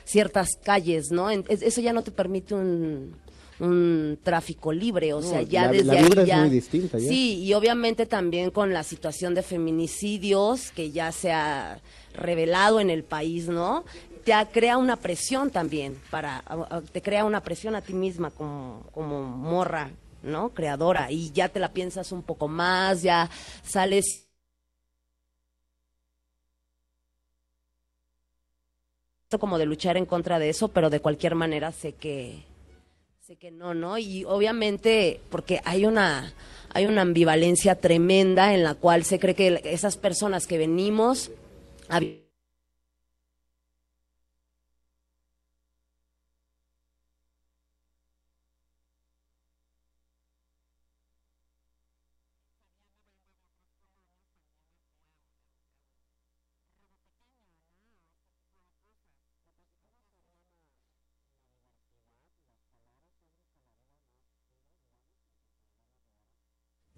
ciertas calles, ¿no? En- es- eso ya no te permite un, un tráfico libre, o No, sea, ya la- desde la ahí vibra es ya- muy distinta ya. Sí, y obviamente también con la situación de feminicidios que ya se ha revelado en el país, ¿no? Te crea una presión también para te crea una presión a ti misma como como morra, ¿no? Creadora y ya te la piensas un poco más, ya sales como de luchar en contra de eso, pero de cualquier manera sé que sé que no, ¿no? Y obviamente porque hay una hay una ambivalencia tremenda en la cual se cree que esas personas que venimos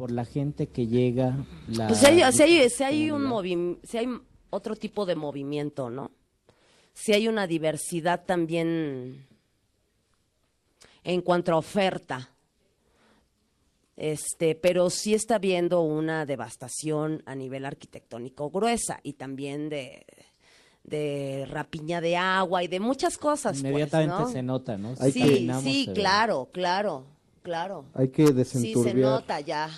Por la gente que llega. La... Pues si hay, si hay- si hay un movim- si hay otro tipo de movimiento, ¿no? Si hay una diversidad también en cuanto a oferta. Este, pero sí está habiendo una devastación a nivel arquitectónico gruesa y también de, de rapiña de agua y de muchas cosas. pues, Inmediatamente ¿no? se nota, ¿no? Hay Sí, sí, ve. claro, claro, claro. Hay que Sí, se desenturbiar, nota ya.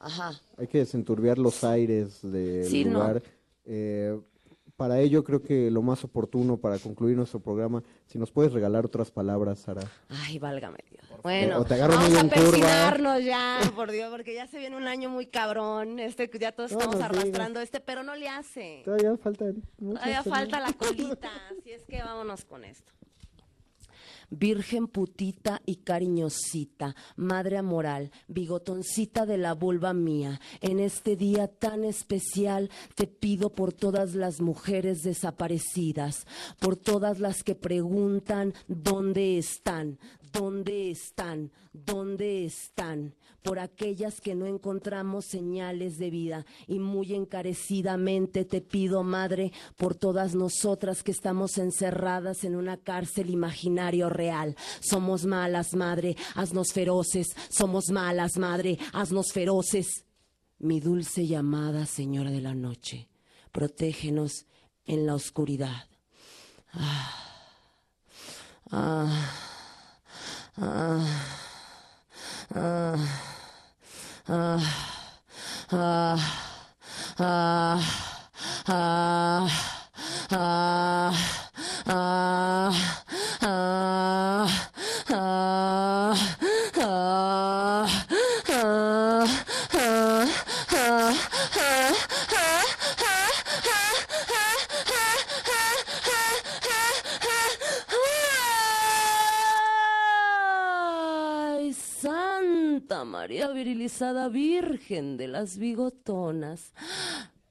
Ajá. hay que desenturbiar los aires del Sí, ¿no? lugar. Eh, para ello creo que lo más oportuno para concluir nuestro programa, si nos puedes regalar otras palabras, Sara. Ay, válgame Dios. Bueno, O te vamos a persinarnos ya, por Dios, porque ya se viene un año muy cabrón. Este, ya todos No estamos nos arrastrando este, pero no le hace. Todavía muchas Todavía falta la *laughs* colita, así es que vámonos con esto. Virgen putita y cariñosita, madre amoral, bigotoncita de la vulva mía, en este día tan especial te pido por todas las mujeres desaparecidas, por todas las que preguntan dónde están, dónde están, dónde están, por aquellas que no encontramos señales de vida. Y muy encarecidamente te pido, Madre, por todas nosotras que estamos encerradas en una cárcel imaginario real. Somos malas, Madre, haznos feroces, somos malas, Madre, haznos feroces. Mi dulce llamada, Señora de la Noche, protégenos en la oscuridad. Ah, ah, ah, ah, ah, ah, ah, ah, ah, ah, ah, ah, ah, Ay, María Virilizada Virgen de las Bigotonas.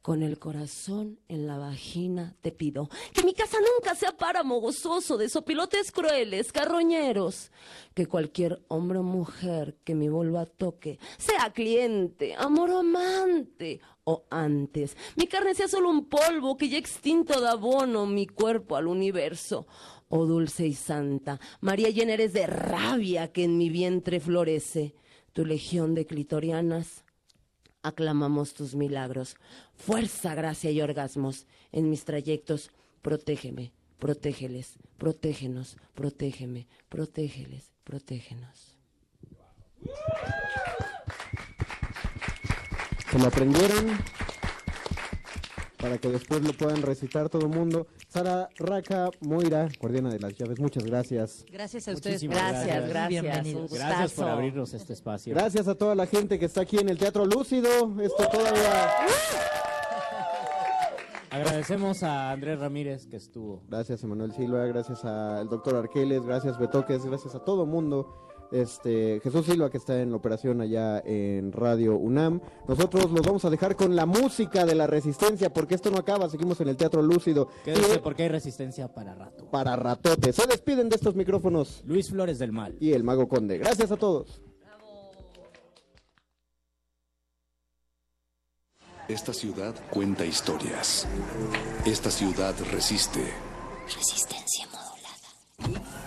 Con el corazón en la vagina te pido que mi casa nunca sea páramo gozoso de sopilotes crueles, carroñeros. Que cualquier hombre o mujer que mi vulva toque sea cliente, amor o amante o antes. Mi carne sea solo un polvo que ya extinto da abono mi cuerpo al universo. Oh dulce y santa, María llena eres de rabia que en mi vientre florece. Tu legión de clitorianas aclamamos tus milagros. Fuerza, gracia y orgasmos en mis trayectos. Protégeme, protégeles, protégenos, protégeme, protégeles, protégenos. Se lo aprendieron para que después lo puedan recitar todo el mundo. Sara Raca Moira, guardiana de las llaves, muchas gracias. Gracias a ustedes. Muchísimas Gracias, gracias. Bienvenidos. un Gracias por abrirnos este espacio. Gracias a toda la gente que está aquí en el Teatro Lúcido. Esto todavía. Agradecemos a Andrés Ramírez que estuvo. Gracias, Emanuel Silva. Gracias al doctor Arqueles. Gracias, Betoques. Gracias a todo mundo. Este, Jesús Silva que está en la operación allá en Radio UNAM. Nosotros los vamos a dejar con la música de la resistencia porque esto no acaba, seguimos en el Teatro Lúcido. Quédese porque hay resistencia para rato. Para ratote. Se despiden de estos micrófonos Luis Flores del Mal. y el Mago Conde. Gracias a todos. Esta ciudad cuenta historias. Esta ciudad resiste. Resistencia modulada.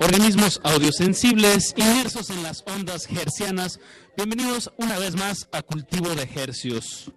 Organismos audiosensibles inmersos en las ondas hercianas. Bienvenidos una vez más a Cultivo de Hercios.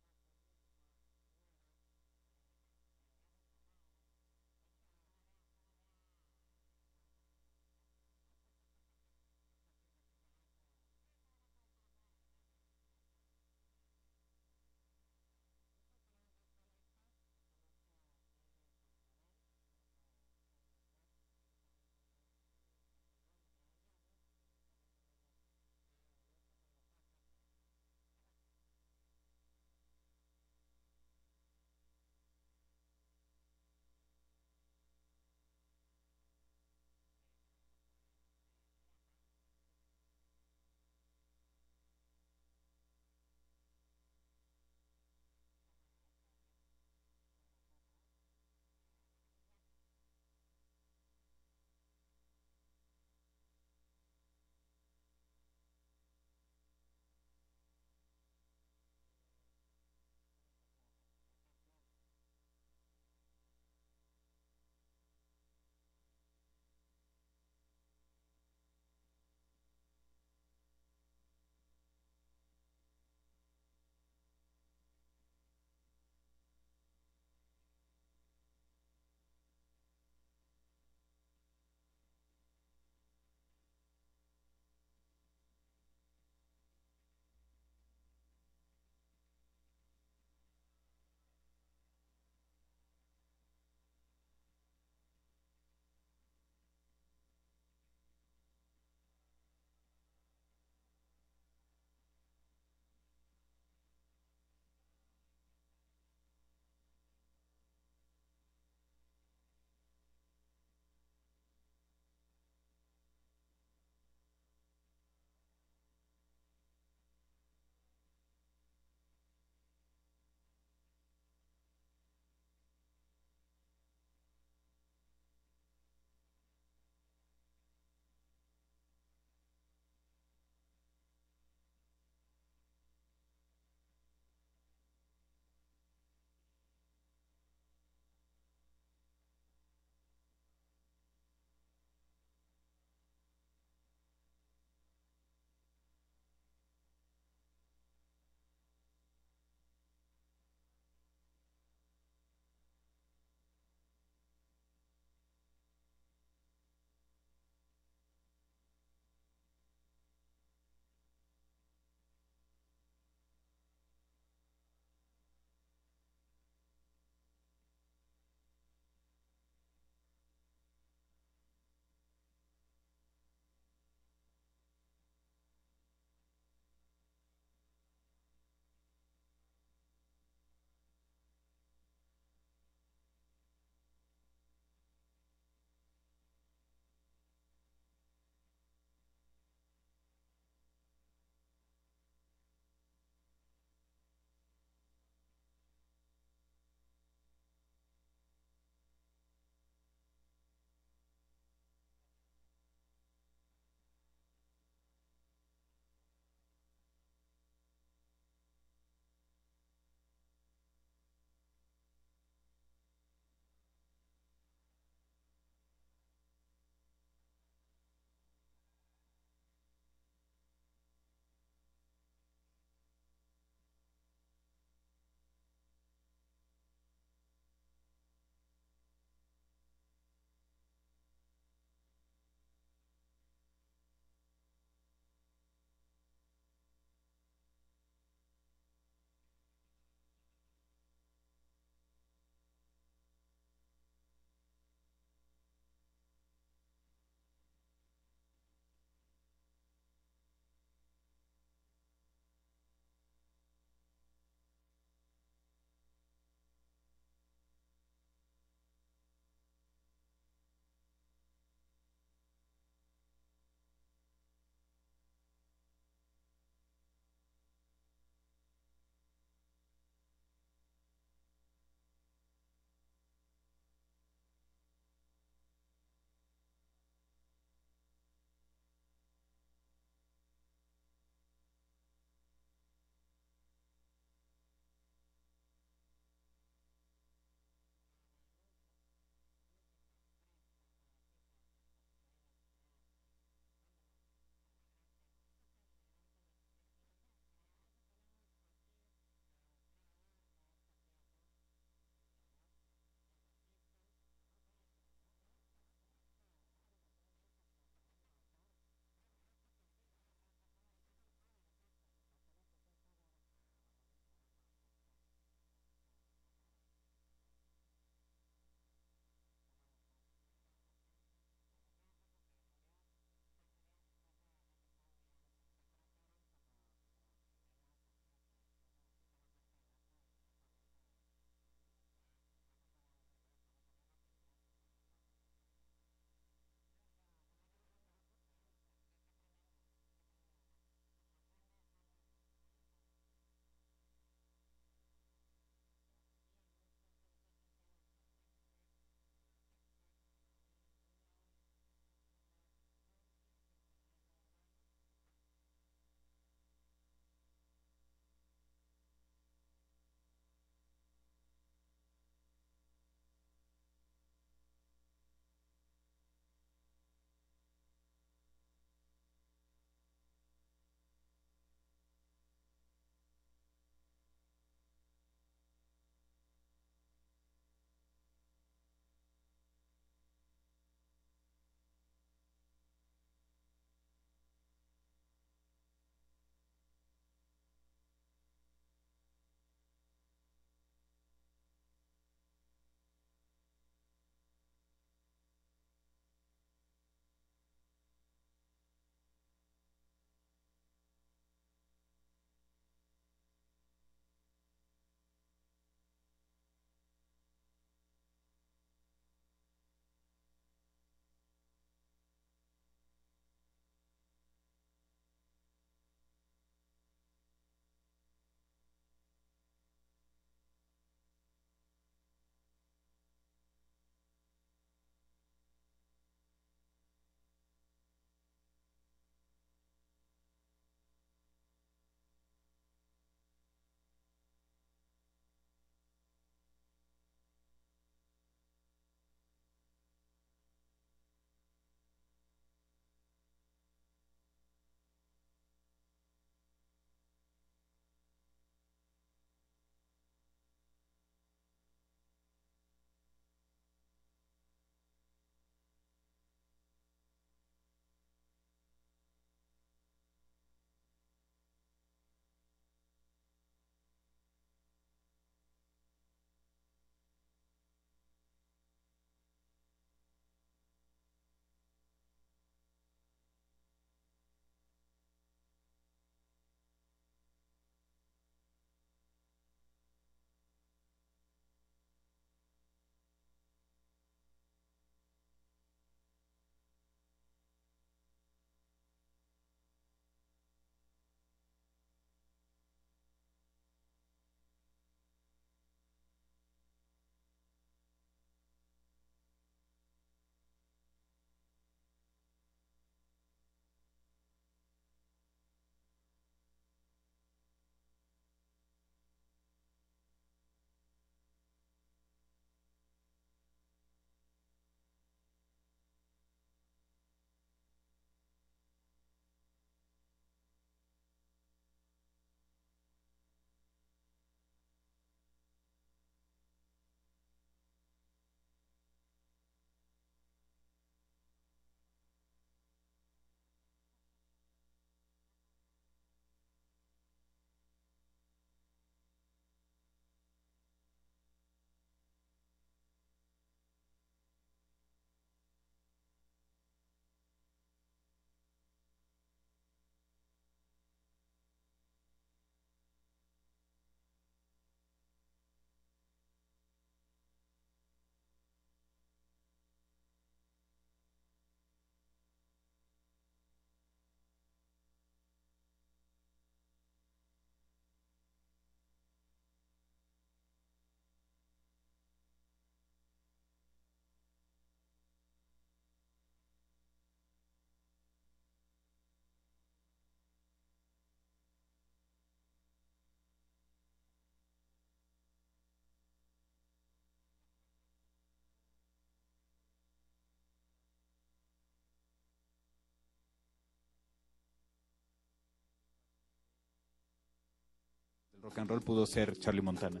Rock and roll pudo ser Charlie Montana.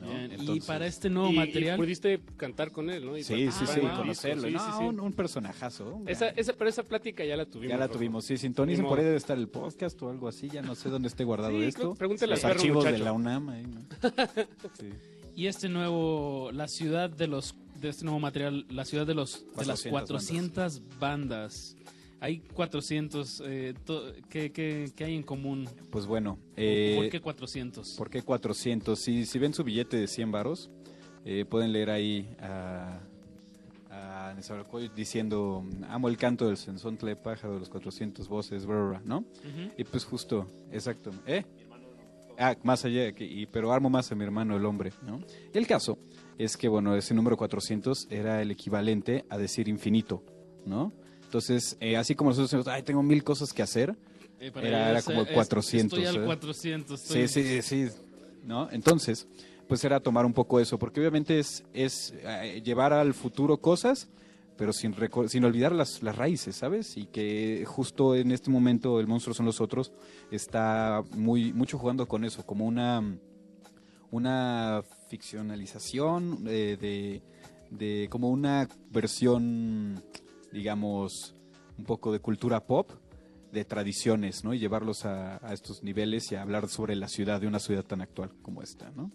¿no? Bien, Y para este nuevo Y- y material. pudiste cantar con él, ¿no? Y Sí, sí, sí, conocerlo. no, sí, sí, sí. Un, un personajazo. Esa, esa, pero esa plática ya la tuvimos. ya la tuvimos, sí, sintonicen Ni por ahí debe estar el podcast o algo así, ya no sé dónde esté guardado Sí, esto. pregúntale Los archivos de la UNAM. ahí, ¿no? *laughs* Sí. Y este nuevo, la ciudad de los, de este nuevo material, la ciudad de los, de las 400 400 bandas. Hay 400, eh, ¿qué, qué, qué hay en común? Pues bueno. ¿Por eh, qué 400? ¿Por qué 400? Si, si ven su billete de 100 varos, eh, pueden leer ahí a, a diciendo, amo el canto del sensontle pájaro de los 400 voces, bla", ¿no? Ujú. Y pues justo, exacto. ¿Eh? Ah, más allá, y, pero armo más a mi hermano el hombre, ¿no? El caso es que, bueno, ese número 400 era el equivalente a decir infinito, ¿no? Entonces, eh, así como nosotros decimos, ay, tengo mil cosas que hacer, Eh, para era, como es- 400. Estoy al ¿eh? 400. Sí, estoy- sí, sí, ¿no? Entonces, pues era tomar un poco eso, porque obviamente es, es eh, llevar al futuro cosas, pero sin, sin olvidar las, las raíces, ¿sabes? Y que justo en este momento el monstruo son los otros está muy mucho jugando con eso, como una una ficcionalización eh, de, de como una versión, digamos, un poco de cultura pop, de tradiciones, ¿no? Y llevarlos a, estos niveles y a hablar sobre la ciudad, de una ciudad tan actual como esta, ¿no?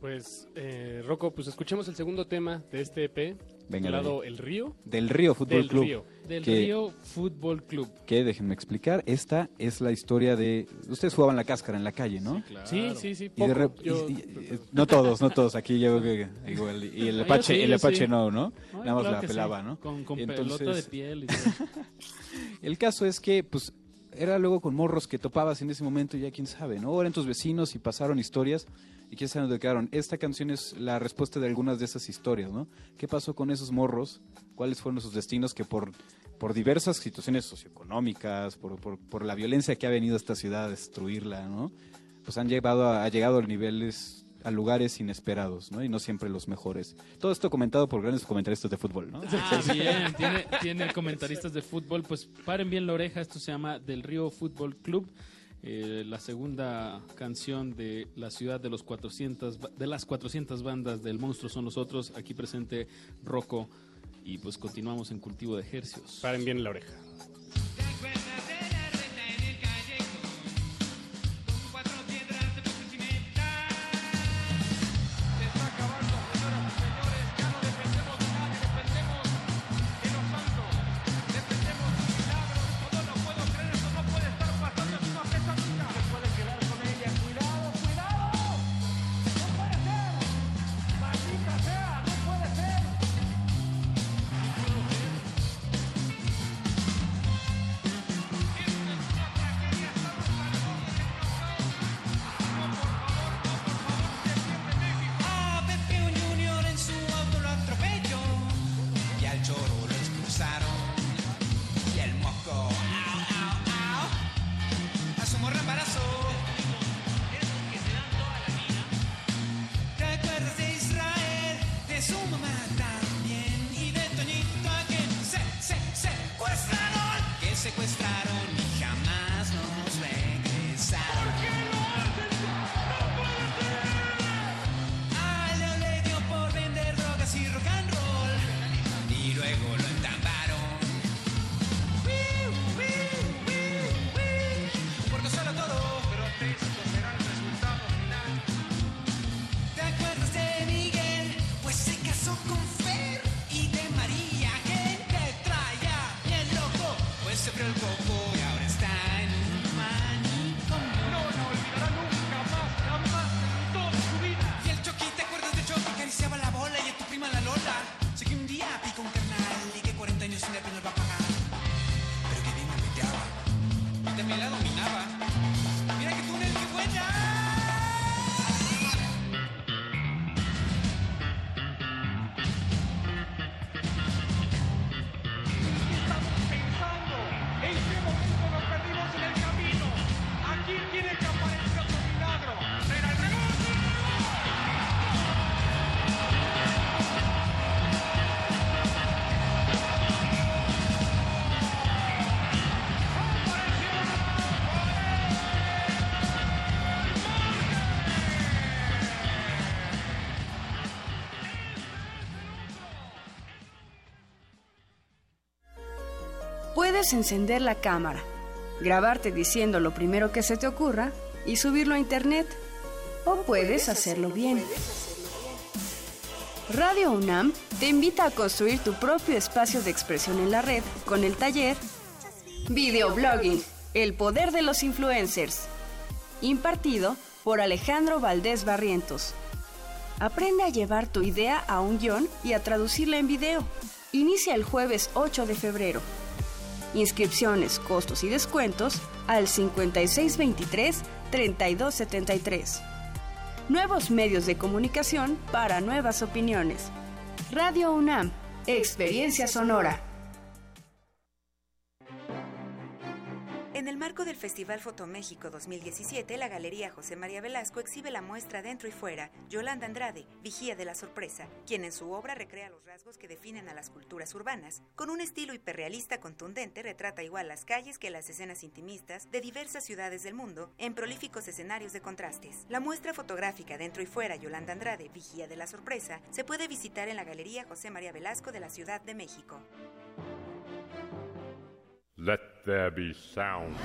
Pues, eh, Rocco, pues escuchemos el segundo tema de este EP, Venga, dale. El Río. Del Río Fútbol Del Club. Río. Del que- Río Fútbol Club. Que déjenme explicar, esta es la historia de... Ustedes jugaban la cáscara en la calle, ¿no? Sí, sí, sí, Y de Yo- y- y- no todos, no todos. Aquí yo creo que igual. Y el *laughs* Apache, sí, el Apache sí. no, ¿no? Ay, Nada más claro la sí. pelaba, ¿no? Con, con Entonces- pelota de piel y todo. *laughs* El caso es que, pues, era luego con morros que topabas en ese momento, ya quién sabe, ¿no? O eran tus vecinos y pasaron historias, y quién sabe dónde quedaron. Esta canción es la respuesta de algunas de esas historias, ¿no? ¿Qué pasó con esos morros? ¿Cuáles fueron sus destinos que por, por diversas situaciones socioeconómicas, por, por, por la violencia que ha venido a esta ciudad a destruirla, ¿no? Pues han llevado a, ha llegado a niveles, a lugares inesperados, ¿no? Y no siempre los mejores. Todo esto comentado por grandes comentaristas de fútbol, ¿no? Ah, bien, tiene, tiene comentaristas de fútbol, pues paren bien la oreja, esto se llama Del Río Fútbol Club, eh, la segunda canción de la ciudad de los 400, ba- de las 400 bandas del Monstruo son los otros, aquí presente Rocco, y pues continuamos en cultivo de ejercios. Paren bien la oreja. Puedes encender la cámara, grabarte diciendo lo primero que se te ocurra y subirlo a internet. O puedes hacerlo bien. Radio UNAM te invita a construir tu propio espacio de expresión en la red con el taller Videoblogging, el poder de los influencers, impartido por Alejandro Valdés Barrientos. Aprende a llevar tu idea a un guion y a traducirla en video. Inicia el jueves 8 de febrero. Inscripciones, costos y descuentos al 5623-3273. Nuevos medios de comunicación para nuevas opiniones. Radio UNAM, Experiencia Sonora. En el marco del Festival Fotoméxico 2017, la Galería José María Velasco exhibe la muestra Dentro y Fuera, Yolanda Andrade, Vigía de la Sorpresa, quien en su obra recrea los rasgos que definen a las culturas urbanas. Con un estilo hiperrealista contundente, retrata igual las calles que las escenas intimistas de diversas ciudades del mundo en prolíficos escenarios de contrastes. La muestra fotográfica Dentro y Fuera, Yolanda Andrade, Vigía de la Sorpresa, se puede visitar en la Galería José María Velasco de la Ciudad de México. Let there be sound.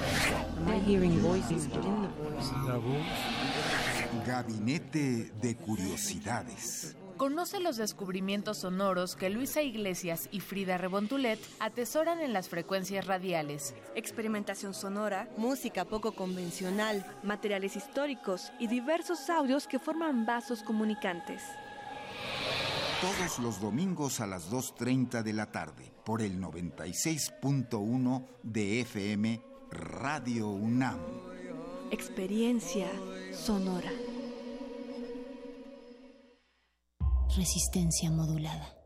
Gabinete de Curiosidades. Conoce los descubrimientos sonoros que Luisa Iglesias y Frida Rebontulet atesoran en las frecuencias radiales. Experimentación sonora, música poco convencional, materiales históricos y diversos audios que forman vasos comunicantes. Todos los domingos a las 2.30 de la tarde por el 96.1 de FM Radio UNAM. Experiencia sonora. Resistencia modulada.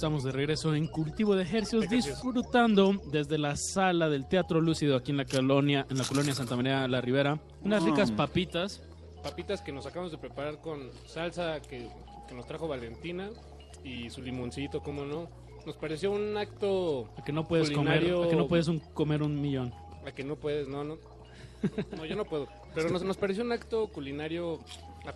Estamos de regreso en Cultivo de Ejercicios, disfrutando desde la sala del Teatro Lúcido aquí en la colonia, en la colonia Santa María la Ribera, unas ricas Mm. papitas. Papitas que nos acabamos de preparar con salsa que, que nos trajo Valentina y su limoncito, cómo no. Nos pareció un acto A que no puedes comer, culinario- a que no puedes un- comer un millón. A que no puedes, no, no. *laughs* No, yo no puedo. Pero nos, nos pareció un acto culinario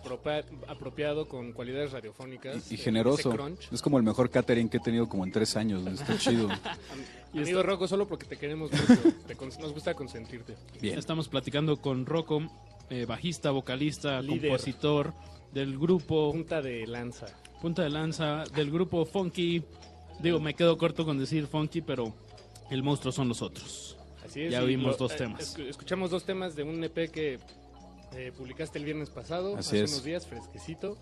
apropia- apropiado con cualidades radiofónicas. Y eh, generoso. Es como el mejor catering que he tenido como en tres años. Está chido. *laughs* Amigo Rocco, solo porque te queremos mucho. te nos gusta consentirte. Estamos platicando con Rocco, eh, bajista, vocalista, Líder. compositor del grupo. Punta de lanza. Punta de lanza del grupo Funky. Digo, me quedo corto con decir Funky, pero el monstruo son los otros. Así es. Ya y vimos lo- dos eh, temas. escu- escuchamos dos temas de un EP que eh, publicaste el viernes pasado, Así hace es. unos días, fresquecito.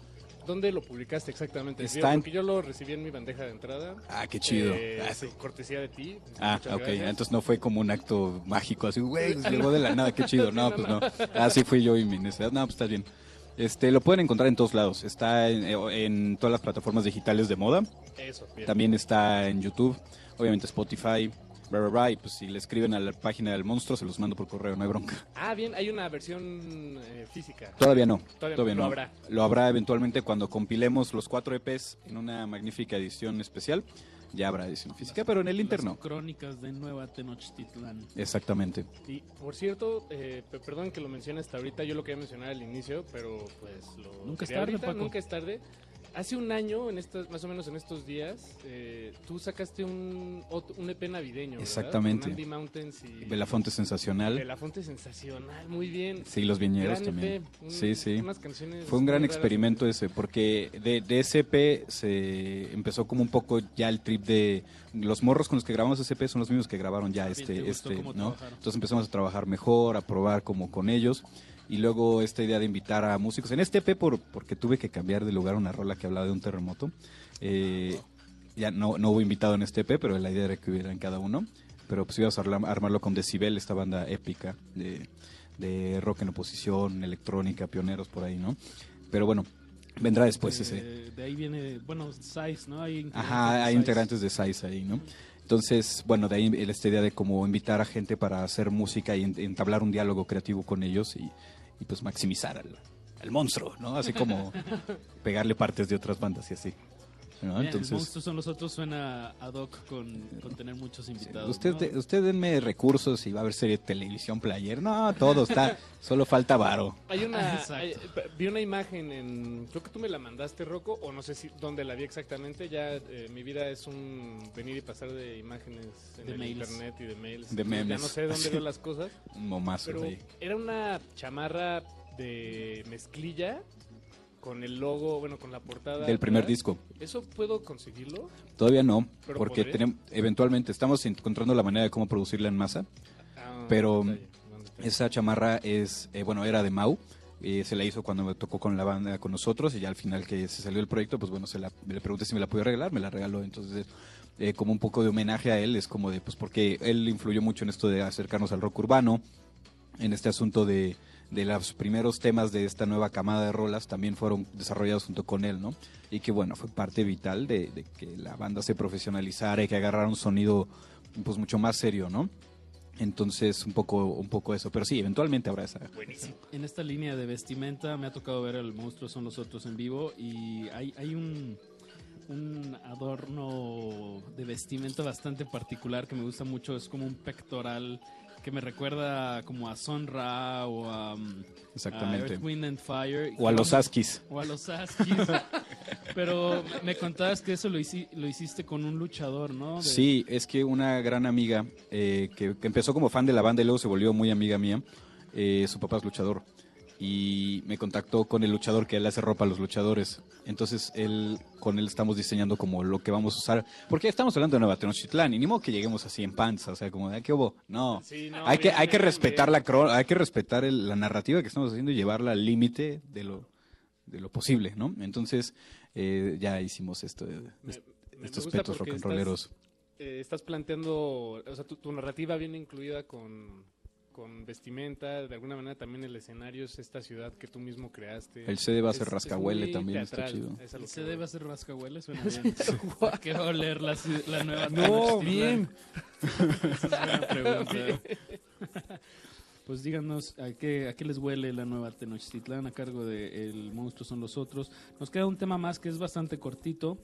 ¿Dónde lo publicaste exactamente? Está en- Porque yo lo recibí en mi bandeja de entrada. Ah, qué chido. Eh, Ah, sí, cortesía de ti. Ah, Muchas ok. gracias. Entonces no fue como un acto mágico, así, güey, pues, *laughs* llegó de la nada, qué chido. No, pues no. *laughs* Ah, sí fui yo y mi necesidad. No, pues está bien. Este, lo pueden encontrar en todos lados. Está en, eh, en todas las plataformas digitales de moda. Eso, bien. También está en YouTube, obviamente Spotify, bla, bla, bla, y pues si le escriben a la página del monstruo se los mando por correo, no hay bronca. Ah, bien, hay una versión eh, física. Todavía no, Todavía, todavía, no. Lo habrá. Lo habrá eventualmente cuando compilemos los cuatro EPs en una magnífica edición especial. Ya habrá edición física, pero en el Inter no. Crónicas de Nueva Tenochtitlán. Exactamente. Y por cierto, eh, pe- perdón que lo mencione hasta ahorita, yo lo quería mencionar al inicio, pero pues lo Nunca es tarde, ahorita, Paco. Nunca es tarde. Hace un año, en estas, más o menos en estos días, eh, tú sacaste un, un EP navideño. Exactamente. Andy Mountains y Belafonte Sensacional. Belafonte sensacional, muy bien. Sí, los viñeros Gran también. EP, un- sí, sí. Unas canciones Fue un gran raras. experimento ese, porque de, de ese EP se empezó como un poco ya el trip de los morros con los que grabamos ese EP son los mismos que grabaron ya este, este, ¿no? trabajaron. Entonces empezamos a trabajar mejor, a probar como con ellos. Y luego esta idea de invitar a músicos. En este EP, por, porque tuve que cambiar de lugar una rola que hablaba de un terremoto. eh, ya no, no hubo invitado en este EP, pero la idea era que hubiera en cada uno. Pero pues íbamos a armarlo con Decibel, esta banda épica de, de rock en oposición, electrónica, pioneros por ahí, ¿no? Pero bueno, vendrá después ese. Eh, de ahí viene, bueno, Size, ¿no? Hay Ajá, de hay Size. integrantes de Size ahí, ¿no? Entonces, bueno, de ahí esta idea de como invitar a gente para hacer música y en- entablar un diálogo creativo con ellos y, y, pues maximizar al, al monstruo, ¿no? Así como *laughs* pegarle partes de otras bandas y así. ¿No? Bien, Entonces, El monstruo son los otros suena ad hoc con, con tener muchos invitados. usted, ¿no? usted denme recursos y va a haber serie de televisión player. No, todo está, *laughs* solo falta varo. Hay una, Exacto. hay- vi una imagen en, creo que tú me la mandaste, Rocco, o no sé si dónde la vi exactamente. Ya eh, mi vida es un venir y pasar de imágenes en De el mails. internet y de mails. De Ya no sé dónde veo las *laughs* cosas. Pero ahí. era una chamarra de mezclilla con el logo, bueno, con la portada. Del primer disco. ¿Eso puedo conseguirlo? Todavía no, Pero porque podría. tenem- eventualmente estamos encontrando la manera de cómo producirla en masa. Ah, pero esa chamarra es, eh, bueno, era de Mau. eh, se la hizo cuando me tocó con la banda con nosotros y ya al final que se salió el proyecto, pues bueno, se la, le pregunté si me la podía regalar, me la regaló. Entonces, eh, como un poco de homenaje a él, es como de, pues porque él influyó mucho en esto de acercarnos al rock urbano, en este asunto de, de los primeros temas de esta nueva camada de rolas también fueron desarrollados junto con él, ¿no? Y que bueno, fue parte vital de, de que la banda se profesionalizara y que agarrara un sonido pues mucho más serio, ¿no? Entonces, un poco, un poco eso. Pero sí, eventualmente habrá esa. En esta línea de vestimenta me ha tocado ver el monstruo son los otros en vivo y hay, hay un, un adorno de vestimenta bastante particular que me gusta mucho. Es como un pectoral que me recuerda como a Son Ra o a, um, Exactamente. a Earth, Wind and Fire. O a los Askis. O a los Askis. *laughs* Pero me contabas que eso lo, hici- lo hiciste con un luchador, ¿no? De- Sí, es que una gran amiga eh, que, que empezó como fan de la banda y luego se volvió muy amiga mía, eh, su papá es luchador. Y me contactó con el luchador que él hace ropa a los luchadores. Entonces él, con él estamos diseñando como lo que vamos a usar. Porque estamos hablando de Nueva Tenochtitlán y ni modo que lleguemos así en panza, o sea, como de "Ah, ¿qué hubo? No. Sí, no, hay que, bien, hay que respetar bien. la hay que respetar el- la narrativa que estamos haciendo y llevarla al límite de lo, de lo posible, ¿no? Entonces eh, ya hicimos esto de, de Me- me estos petos rock and estás- rolleros. eh, estás planteando, o sea, tu, tu narrativa viene incluida con, con vestimenta, de alguna manera también el escenario es esta ciudad que tú mismo creaste. El CD va a ser es rascahuele también, está chido. es El CD va a ser rascahuele, suena *laughs* bien. ¿Por qué va a oler la, la nueva No, bien. Esa *laughs* es buena pregunta. *laughs* Bien. Pues díganos a qué, a qué les huele la nueva Tenochtitlán a cargo de El Monstruo son los otros. Nos queda un tema más que es bastante cortito.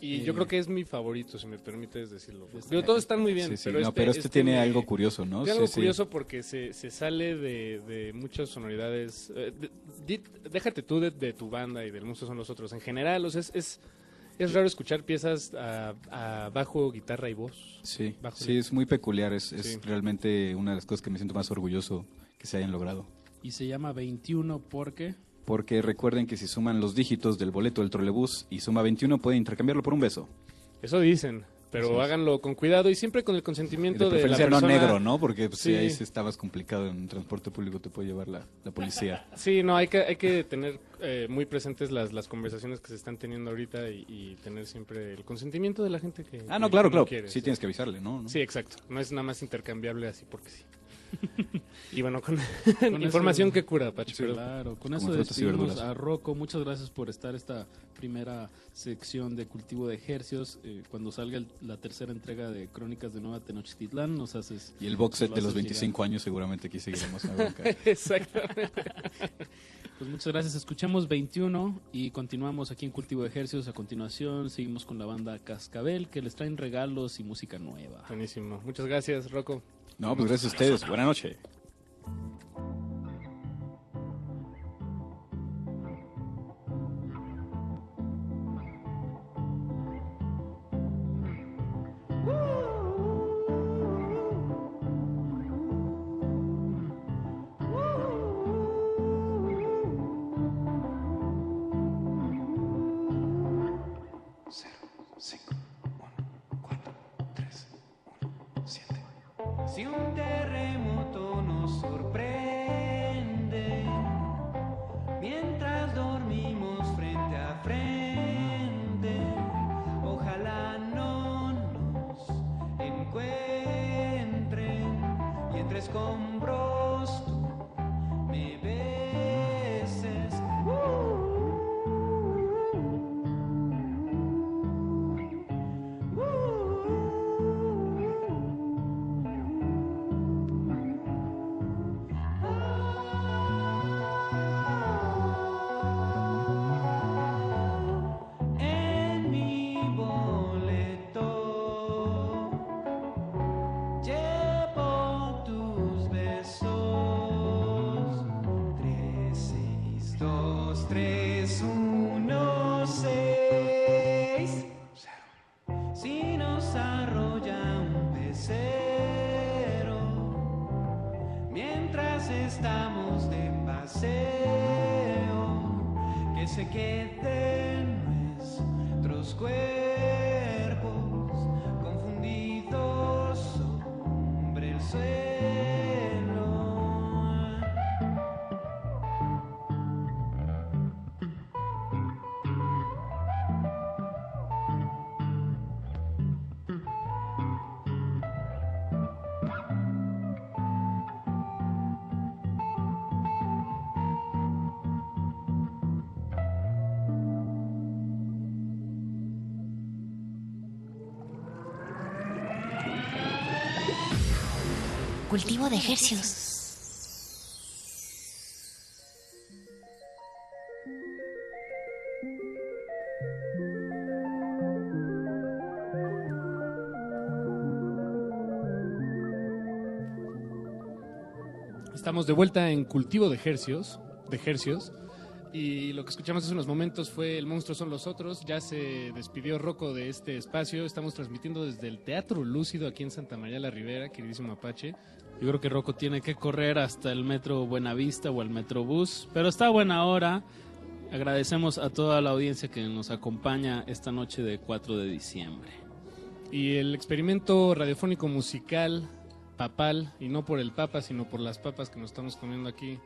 Y Eh, yo creo que es mi favorito, si me permites decirlo. Este- Digo, todos están muy bien, Sí, sí, pero, no, este, pero este tiene me- algo curioso, ¿no? Tiene algo Sí, sí. curioso porque se, se sale de, de muchas sonoridades. eh, de- di- déjate tú de, de tu banda y del monstruo son los otros. En general, o sea, es, es, es raro escuchar piezas a, a bajo, guitarra y voz. Sí, Bajo sí, es muy peculiar, es, es realmente una de las cosas que me siento más orgulloso que se hayan logrado. Y se llama 21 porque... Porque recuerden que si suman los dígitos del boleto del trolebús y suma 21 pueden intercambiarlo por un beso. Eso dicen, pero háganlo con cuidado y siempre con el consentimiento de de, la preferencia no persona. negro, ¿no? Porque pues, sí. Sí. ahí estabas complicado en transporte público, te puede llevar la, la policía. *laughs* Sí, no, hay que, hay que tener eh, muy presentes las, las conversaciones que se están teniendo ahorita y, y tener siempre el consentimiento de la gente que. Ah, no, que- claro, claro. quiere, sí, tienes que avisarle, ¿no? ¿no? Sí, exacto. No es nada más intercambiable así porque sí. Y bueno, con, Con *laughs* información eso- que cura, Pacho. Sí, pero- claro, con eso despedimos a Rocco. Muchas gracias por estar esta primera sección de cultivo de ejercios. Eh, cuando salga el- la tercera entrega de Crónicas de Nueva Tenochtitlán, nos haces... Y el box set de lo los haces 25 años seguramente aquí seguiremos. *laughs* Exactamente. *laughs* Pues muchas gracias. Escuchamos 21 y continuamos aquí en Cultivo de Ejercicios. A continuación seguimos con la banda Cascabel que les traen regalos y música nueva. Buenísimo. Muchas gracias, Rocco. No, pues gracias a ustedes. Buenas noches. Cultivo de ejercios. Estamos de vuelta en Cultivo de Hercios, de Hercios, y lo que escuchamos hace unos momentos fue El monstruo son los otros. Ya se despidió Rocco de este espacio. Estamos transmitiendo desde el Teatro Lúcido aquí en Santa María la Ribera, queridísimo Apache. Yo creo que Rocco tiene que correr hasta el metro Buenavista o el Metrobús, pero está buena hora. Agradecemos a toda la audiencia que nos acompaña esta noche de 4 de diciembre. Y el experimento radiofónico musical papal, y no por el papa, sino por las papas que nos estamos comiendo aquí.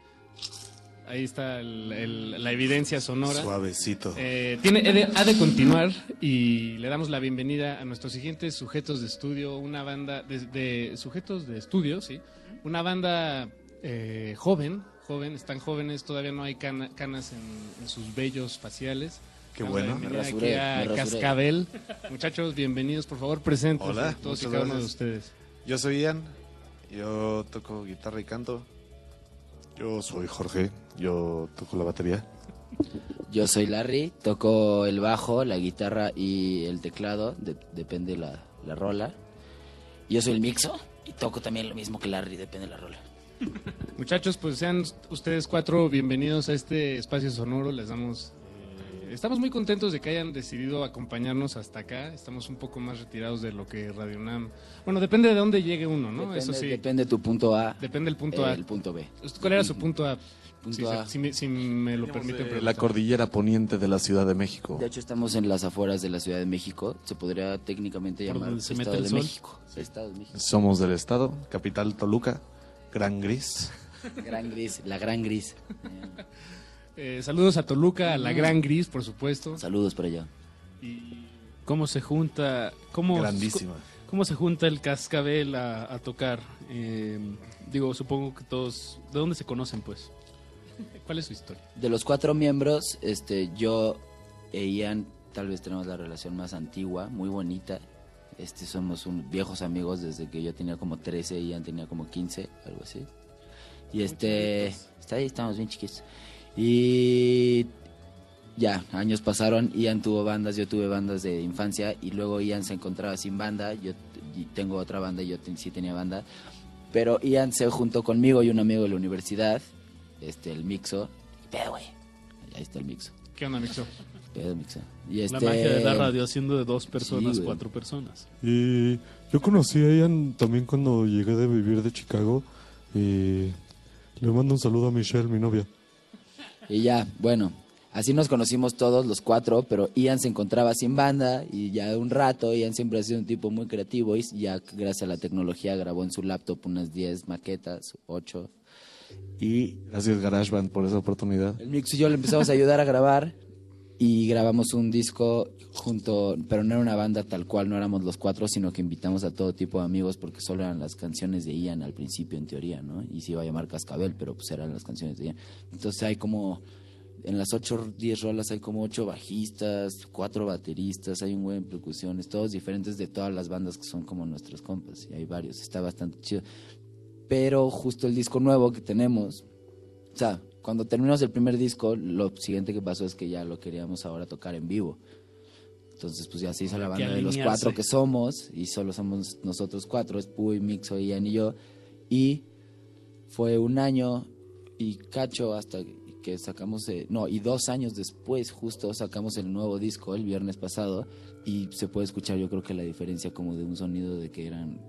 Ahí está el- el- la evidencia sonora. Suavecito. Eh, tiene, ha de, ha de continuar y le damos la bienvenida a nuestros siguientes sujetos de estudio, una banda de, de sujetos de estudio, sí, una banda eh, joven, joven, están jóvenes, todavía no hay cana- canas en, en sus vellos faciales. Qué bueno. Me aquí a me. Cascabel. Muchachos, bienvenidos, por favor, presenten Hola, todos y cada uno de ustedes. Yo soy Ian, yo toco guitarra y canto. Yo soy Jorge, yo toco la batería. Yo soy Larry, toco el bajo, la guitarra y el teclado, de- depende la, la rola. Yo soy el mixo y toco también lo mismo que Larry, depende de la rola. Muchachos, pues sean ustedes cuatro bienvenidos a este espacio sonoro. Les damos. Estamos muy contentos de que hayan decidido acompañarnos hasta acá. Estamos un poco más retirados de lo que Radio Nam. Bueno, depende de dónde llegue uno, ¿no? Depende, Eso sí. depende tu punto A. Depende el punto A. El punto B. ¿Cuál era su punto A? Punto A. si me, si me lo permiten Eh, preguntar. la cordillera poniente de la Ciudad de México. De hecho, estamos en las afueras de la Ciudad de México. Se podría técnicamente llamar se Estado el de sol. México. Estado de México. Somos del estado, capital Toluca, Gran Gris. Gran gris, la gran gris. *laughs* Eh, saludos a Toluca, a la Gran Gris, por supuesto. Saludos para allá. ¿Cómo se junta? Cómo, Grandísima. ¿Cómo se junta el cascabel a, a tocar? Eh, digo, supongo que todos... ¿De dónde se conocen, pues? ¿Cuál es su historia? De los cuatro miembros, este, yo e Ian tal vez tenemos la relación más antigua, muy bonita. Este, somos un, viejos amigos desde que yo tenía como 13 y Ian tenía como 15, algo así. Y este, está ahí, estamos bien chiquitos. Y ya, años pasaron, Ian tuvo bandas, yo tuve bandas de infancia y luego Ian se encontraba sin banda, yo tengo otra banda y yo ten- sí tenía banda. Pero Ian se juntó conmigo y un amigo de la universidad, este, el Mixo. Pedo, güey. Ahí está el Mixo. ¿Qué onda, Mixo? Pedo, Mixo. Y La este... magia de la radio haciendo de dos personas, cuatro personas. Y yo conocí a Ian también cuando llegué de vivir de Chicago y le mando un saludo a Michelle, mi novia. Y ya, bueno, así nos conocimos todos los cuatro, pero Ian se encontraba sin banda y ya un rato, Ian siempre ha sido un tipo muy creativo y ya gracias a la tecnología grabó en su laptop unas 10 maquetas, 8. Y Gracias GarageBand por esa oportunidad. el Mix y yo le empezamos a ayudar a grabar y grabamos un disco junto, pero no era una banda tal cual, no éramos los cuatro, sino que invitamos a todo tipo de amigos porque solo eran las canciones de Ian al principio en teoría, ¿no? Y se iba a llamar Cascabel, pero pues eran las canciones de Ian. Entonces hay como, en las ocho, diez rolas hay como ocho bajistas, cuatro bateristas, hay un buen percusiones, todos diferentes de todas las bandas que son como nuestros compas, y hay varios, está bastante chido. Pero justo el disco nuevo que tenemos, o sea, cuando terminamos el primer disco, lo siguiente que pasó es que ya lo queríamos ahora tocar en vivo. Entonces, pues ya se hizo la banda de los cuatro que somos, y solo somos nosotros cuatro, es Puy, Mixo, Ian y yo. Y fue un año y cacho hasta que sacamos, eh, no, y dos años después justo sacamos el nuevo disco el viernes pasado y se puede escuchar yo creo que la diferencia como de un sonido de que eran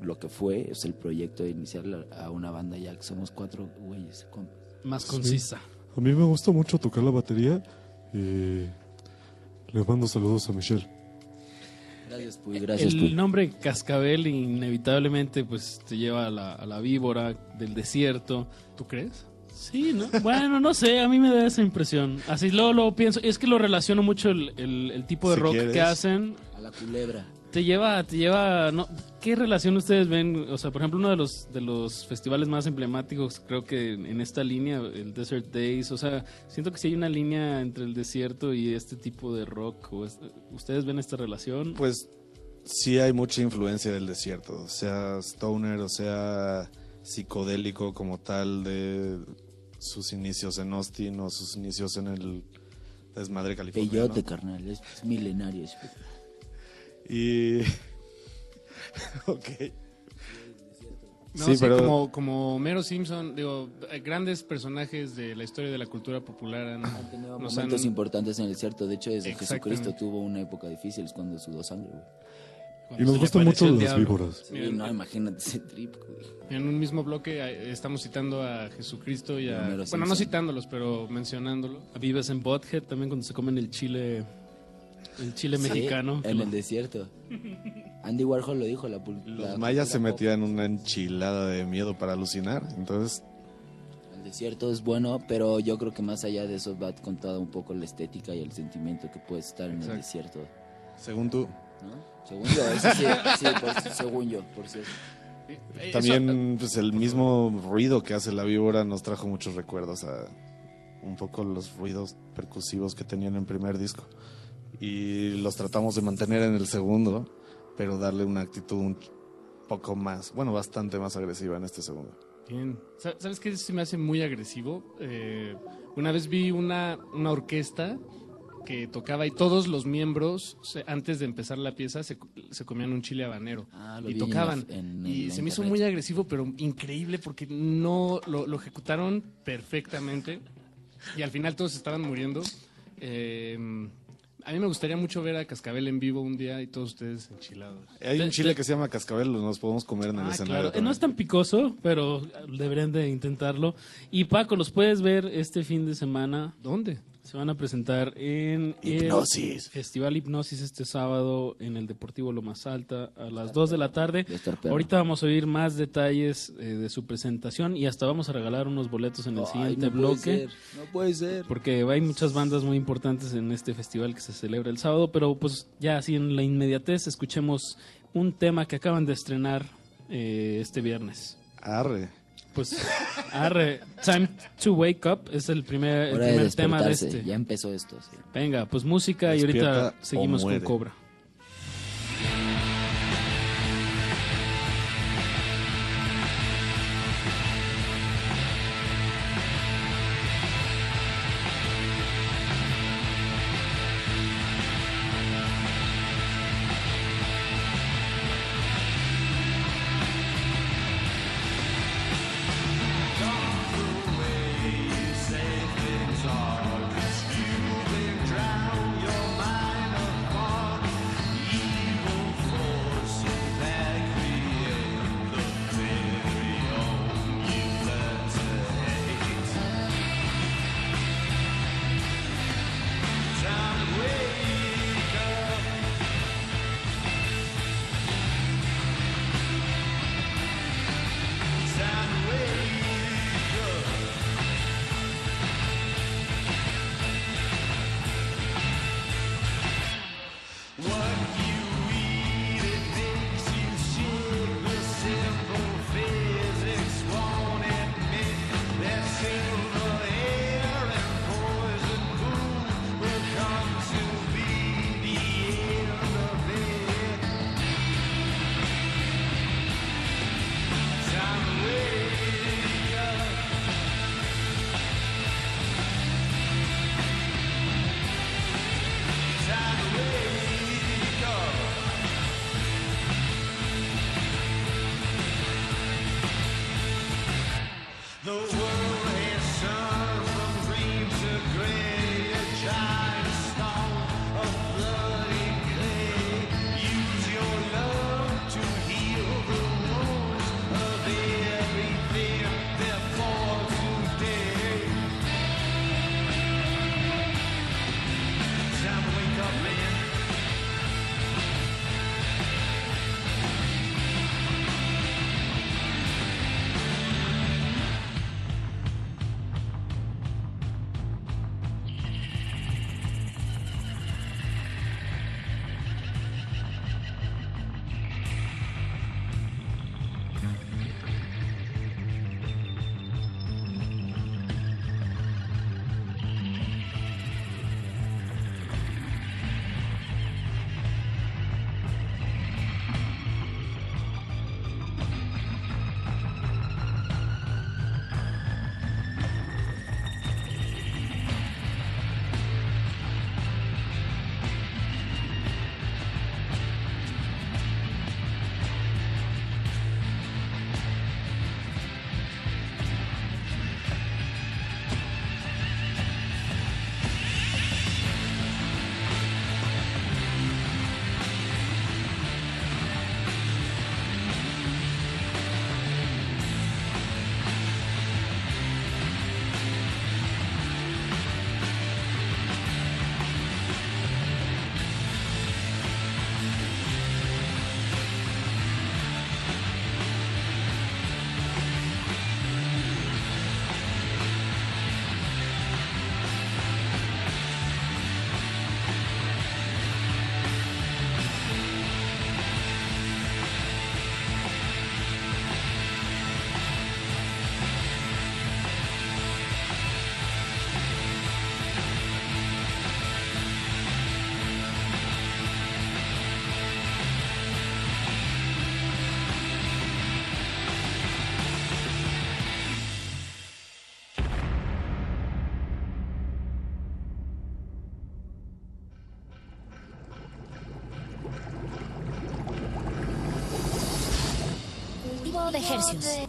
lo que fue, es el proyecto de iniciar a una banda ya que somos cuatro güeyes. Más Sí. concisa. A mí me gusta mucho tocar la batería. y le mando saludos a Michelle. Gracias, Puy, gracias, El Puy. nombre Cascabel inevitablemente pues te lleva a la, a la víbora del desierto. ¿Tú crees? Sí, ¿no? *laughs* Bueno, no sé, a mí me da esa impresión. Así luego lo pienso, es que lo relaciono mucho el, el- el tipo de Si rock quieres. que hacen. A la culebra. Te lleva, te lleva, no, ¿qué relación ustedes ven? O sea, por ejemplo, uno de los de los festivales más emblemáticos, creo que en esta línea, el Desert Days, o sea, siento que sí hay una línea entre el desierto y este tipo de rock. o es- ¿Ustedes ven esta relación? Pues sí hay mucha influencia del desierto, sea stoner o sea psicodélico como tal de sus inicios en Austin o sus inicios en el desmadre californiano. Peyote, carnal, es, es milenario. es- Y *laughs* ok. No, sí, sí, pero como, como Homero Simpson, digo, eh, grandes personajes de la historia de la cultura popular han, nos Momentos han- importantes en el desierto. De hecho, desde. Jesucristo tuvo una época difícil, es cuando sudó sangre, güey. Y nos gustan mucho las víboras. Sí, no, imagínate ese trip, güey. En un mismo bloque eh, estamos citando a Jesucristo y a... Homero Bueno, no citándolos, pero mencionándolo. A Vives en Bothead también cuando se comen el chile, el chile Sí, mexicano. en el desierto. Andy Warhol lo dijo, la, pul- los la mayas se metían en una enchilada de miedo para alucinar, entonces El desierto es bueno, pero yo creo que más allá de eso va contada un poco la estética y el sentimiento que puede estar en el Exacto. desierto. según tú. ¿no? Según yo, eso sí, sí, por- según yo, por cierto. También pues el mismo ruido que hace la víbora nos trajo muchos recuerdos a un poco los ruidos percusivos que tenían en el primer disco y los tratamos de mantener en el segundo, pero darle una actitud un poco más, bueno, bastante más agresiva en este segundo. Bien. Sa- ¿Sabes qué se me hace muy agresivo? Eh, una vez vi una, una orquesta que tocaba y todos los miembros, se- antes de empezar la pieza, se, se comían un chile habanero. Ah, lo y en tocaban. en- y en se me hizo muy agresivo, pero increíble porque no lo, lo ejecutaron perfectamente. Y al final todos estaban muriendo. Eh, a mí me gustaría mucho ver a Cascabel en vivo un día y todos ustedes enchilados. Hay un chile que se llama cascabel, lo nos podemos comer en el Ah, escenario. claro. No es tan picoso, pero deberían de intentarlo. Y Paco, los puedes ver este fin de semana. ¿Dónde? Se van a presentar en Hipnosis. el Festival Hipnosis este sábado en el Deportivo Lomas Alta a las 2 de la tarde. Ahorita vamos a oír más detalles eh, de su presentación y hasta vamos a regalar unos boletos en el Ay, siguiente no puede bloque. ser, no puede ser. Porque hay muchas bandas muy importantes en este festival que se celebra el sábado, pero pues ya así en la inmediatez escuchemos un tema que acaban de estrenar eh, este viernes. Arre. Pues, arre, Time to Wake Up es el primer, el de primer tema de este. ya empezó esto. sí. Venga, pues música y ahorita seguimos con. Cobra. De hercios.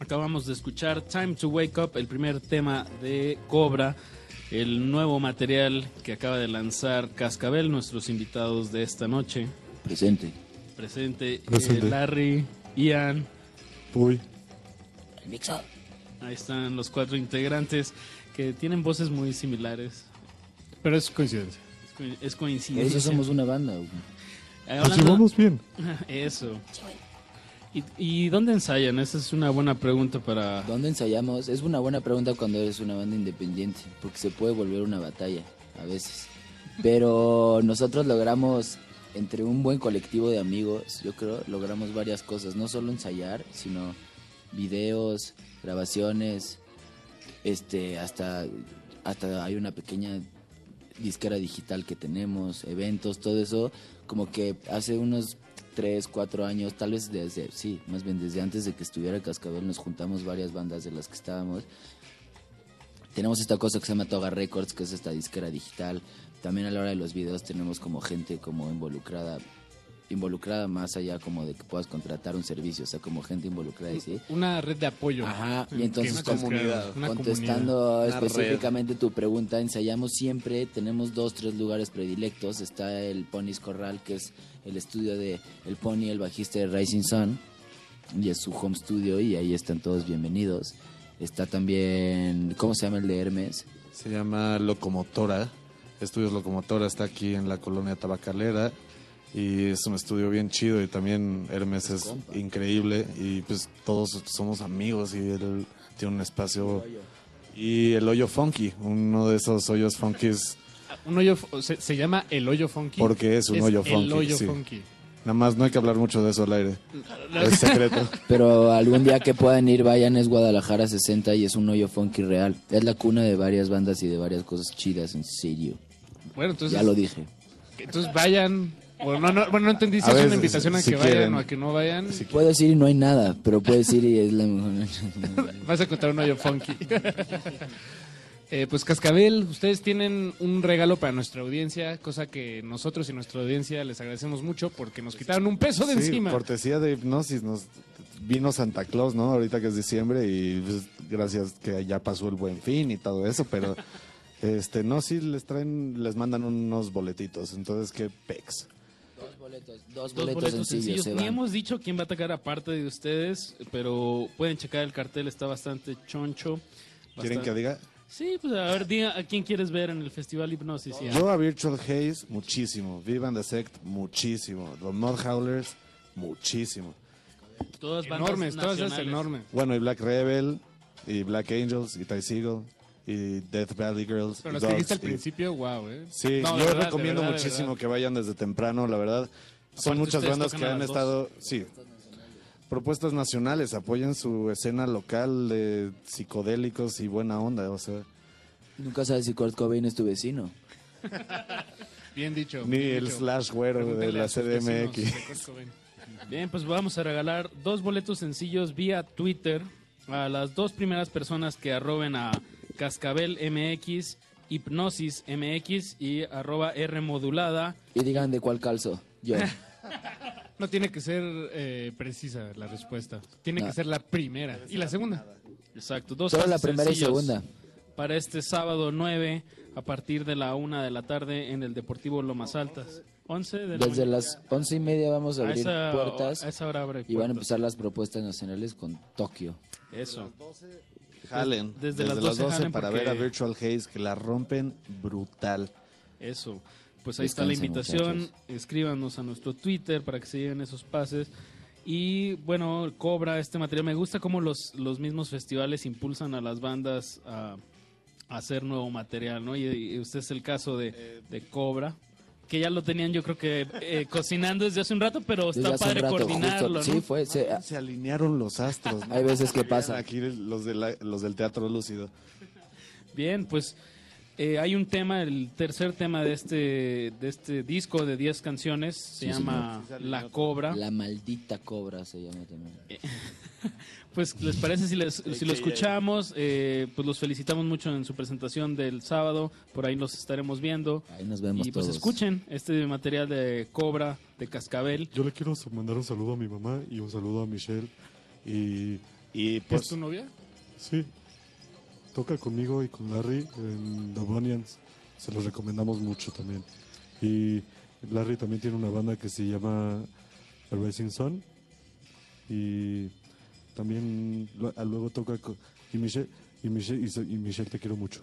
Acabamos de escuchar Time to Wake Up, el primer tema de Cobra, el nuevo material que acaba de lanzar Cascabel, nuestros invitados de esta noche. Presente. Presente, eh. Larry, Ian, Uy. Ahí están los cuatro integrantes que tienen voces muy similares. Pero es coincidencia. Es, co- es coincidencia. eso somos una banda. Eh, Nos llevamos bien. *laughs* Eso. ¿Y, ¿Y dónde ensayan? Esa es una buena pregunta para... ¿Dónde ensayamos? Es una buena pregunta cuando eres una banda independiente, porque se puede volver una batalla a veces. Pero *laughs* nosotros logramos, entre un buen colectivo de amigos, yo creo, logramos varias cosas. No solo ensayar, sino videos, grabaciones, este, hasta, hasta hay una pequeña disquera digital que tenemos, eventos, todo eso, como que hace unos 3, 4 años, tal vez desde, sí, más bien desde antes de que estuviera Cascabel, nos juntamos varias bandas de las que estábamos. Tenemos esta cosa que se llama Toga Records, que es esta disquera digital. También a la hora de los videos tenemos como gente como involucrada, involucrada más allá como de que puedas contratar un servicio, o sea, como gente involucrada y sí. Una red de apoyo. Ajá, y entonces que- comunidad. contestando comunidad. específicamente tu pregunta, ensayamos siempre, tenemos dos, tres lugares predilectos. Está el Pony's Corral, que es el estudio de el Pony, el bajista de Rising Sun, y es su home studio, y ahí están todos bienvenidos. Está también, ¿cómo se llama el de Hermes? Se llama Locomotora. Estudios Locomotora está aquí en la colonia tabacalera y es un estudio bien chido y también Hermes es increíble y pues todos somos amigos y él tiene un espacio y el hoyo funky, uno de esos hoyos funkis Un hoyo, se, se llama el hoyo funky. porque es un hoyo funky. El hoyo sí. funky. Nada más no hay que hablar mucho de eso al aire. Es secreto. *laughs* Pero algún día que puedan ir, vayan, es Guadalajara 60 y es un hoyo funky real. Es la cuna de varias bandas y de varias cosas chidas, en serio. Bueno, entonces. Ya lo dije. Entonces vayan. Bueno, no, no, bueno, no entendí si A es una invitación a si que vayan o a que no vayan. Puedes ir y no hay nada, pero puedes ir y es la mejor. *laughs* Vas a encontrar un hoyo funky. *laughs* Eh, pues Cascabel, ustedes tienen un regalo para nuestra audiencia, cosa que nosotros y nuestra audiencia les agradecemos mucho porque nos quitaron un peso de Sí, encima. cortesía de hipnosis. Nos vino Santa Claus, ¿no? Ahorita que es diciembre y pues, gracias que ya pasó el buen fin y todo eso, pero *laughs* este no, sí les traen, les mandan unos boletitos. Entonces, ¿qué pex? Dos boletos, dos Dos boletos, boletos sencillos, sencillos. se Ni hemos dicho quién va a atacar aparte de ustedes, pero pueden checar el cartel, está bastante choncho. ¿Quieren bastante- que diga? Sí, pues a ver, diga a quién quieres ver en el Festival Hipnosis. Yo a Virtual Haze, muchísimo. Vivan the Sect, muchísimo. Los Mud Howlers, muchísimo. Todas bandas Enormes, todas esas nacionales. enormes. Bueno, y Black Rebel, y Black Angels, y Ty Seagull, y Death Valley Girls. Pero los que dijiste al y- principio, wow, ¿eh? Sí, No, yo verdad, recomiendo verdad, muchísimo que vayan desde temprano, la verdad. Son Aparte, muchas bandas que han estado, sí, propuestas nacionales, apoyen su escena local de psicodélicos y buena onda, o sea, Nunca sabes si Kurt Cobain es tu vecino. *laughs* Bien dicho. ni bien el dicho. slash güero de la CDMX. *laughs* Bien, pues vamos a regalar dos boletos sencillos vía Twitter a las dos primeras personas que arroben a Cascabel MX, Hipnosis MX y arroba R modulada. Y digan de cuál calzo. Yo. *laughs* No tiene que ser eh, precisa la respuesta. Tiene No. que ser la primera. Y la segunda. Exacto, dos Solo la primera y segunda. Para este sábado 9 a partir de la una de la tarde en el Deportivo Lomas Altas. 11 de la Desde mañana. las once y media vamos a A abrir esa- puertas. a esa hora abre y van a empezar las propuestas nacionales con Tokio. Eso. Jalen, Desde desde, las las 12 12, jalen para porque- ver a Virtual Haze, que la rompen brutal. Eso. Pues ahí está la invitación. muchachos. Escríbanos a nuestro Twitter para que se lleven esos pases. Y bueno, Cobra este material. Me gusta cómo los, los mismos festivales impulsan a las bandas a, a hacer nuevo material, ¿no? Y, y usted es el caso de, de Cobra, que ya lo tenían yo creo que eh, *laughs* cocinando desde hace un rato, pero Desde está padre rato, coordinarlo, justo. ¿no? Sí, fue. Se, Se alinearon los astros. ¿no? Hay veces que pasa. Aquí los, de la- los del Teatro Lúcido. Bien, pues eh, hay un tema, el tercer tema de este, de este disco de 10 canciones, se Sí, llama señor. La Cobra. La maldita cobra se llama también. *laughs* Pues, ¿les parece si, les- si lo escuchamos? Eh, pues los felicitamos mucho en su presentación del sábado. Por ahí los estaremos viendo. Ahí nos vemos Y pues todos. escuchen este material de Cobra, de Cascabel. Yo le quiero mandar un saludo a mi mamá y un saludo a Michelle. Y, y ¿Es tu novia? Sí. Toca conmigo y con Larry en The Bunions. Se los recomendamos mucho también. Y Larry también tiene una banda que se llama The Rising Sun. Y también lo- ah, luego toca con... Y Michelle, y Michelle, y, Michelle te quiero mucho.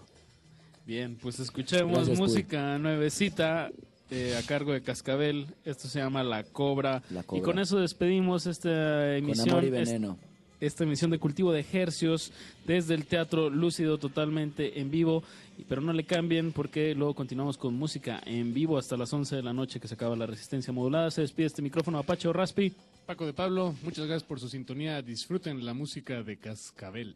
Bien, pues escuchemos Gracias, música nuevecita eh, a cargo de Cascabel. Esto se llama La Cobra. Cobra. Y con eso despedimos esta emisión. amor y es- veneno. esta emisión de Cultivo de Hercios desde el Teatro Lúcido totalmente en vivo. Pero no le cambien porque luego continuamos con música en vivo hasta las 11 de la noche que se acaba la resistencia modulada. Se despide este micrófono Apache o Raspi. Paco de Pablo, muchas gracias por su sintonía. Disfruten la música de Cascabel.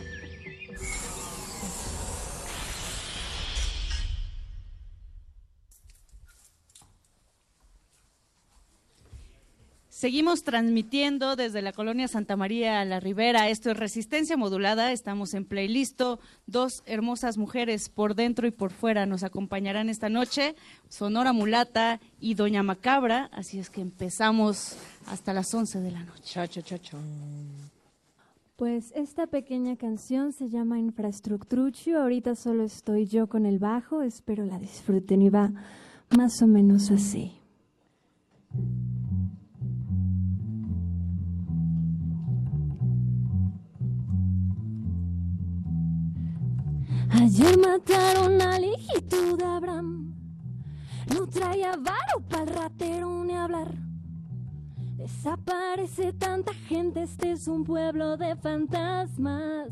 Seguimos transmitiendo desde la colonia Santa María a la Ribera. Esto es Resistencia Modulada. Estamos en playlisto. Dos hermosas mujeres por dentro y por fuera nos acompañarán esta noche. Sonora Mulata y Doña Macabra. Así es que empezamos hasta las 11 de la noche. Pues esta pequeña canción se llama Infrastructurucho. Ahorita solo estoy yo con el bajo. Espero la disfruten y va más o menos así. Ayer mataron al hijito de Abraham. No traía varo para el ratero ni hablar. Desaparece tanta gente, este es un pueblo de fantasmas.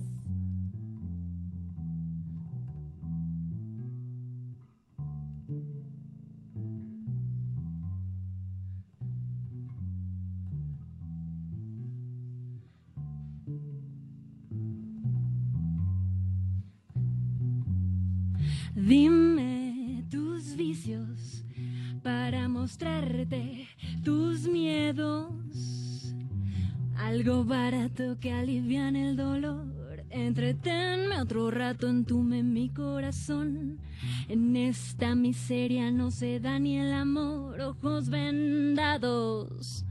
Se da ni el amor, ojos vendados.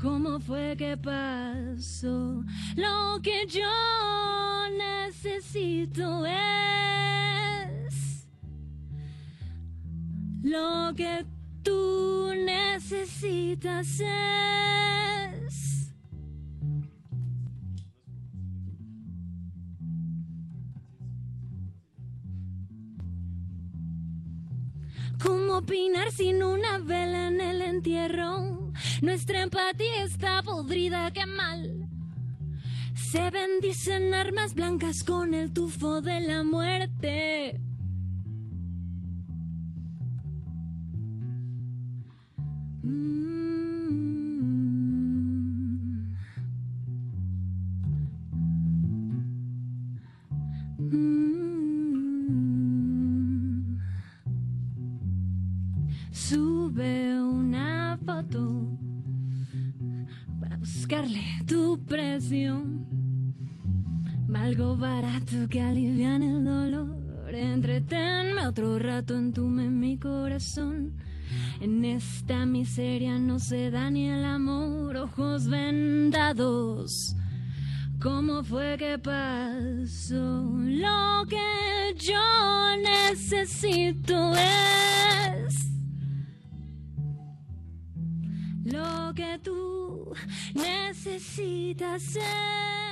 ¿Cómo fue que pasó? Lo que yo necesito es lo que tú necesitas es ¿Cómo opinar sin una vela en el entierro? Nuestra empatía está podrida, qué mal. Se bendicen armas blancas con el tufo de la muerte. Barato que aliviane el dolor. Entretenme otro rato, entume mi corazón. En esta miseria no se da ni el amor, ojos vendados. ¿Cómo fue que pasó? Lo que yo necesito es lo que tú necesitas es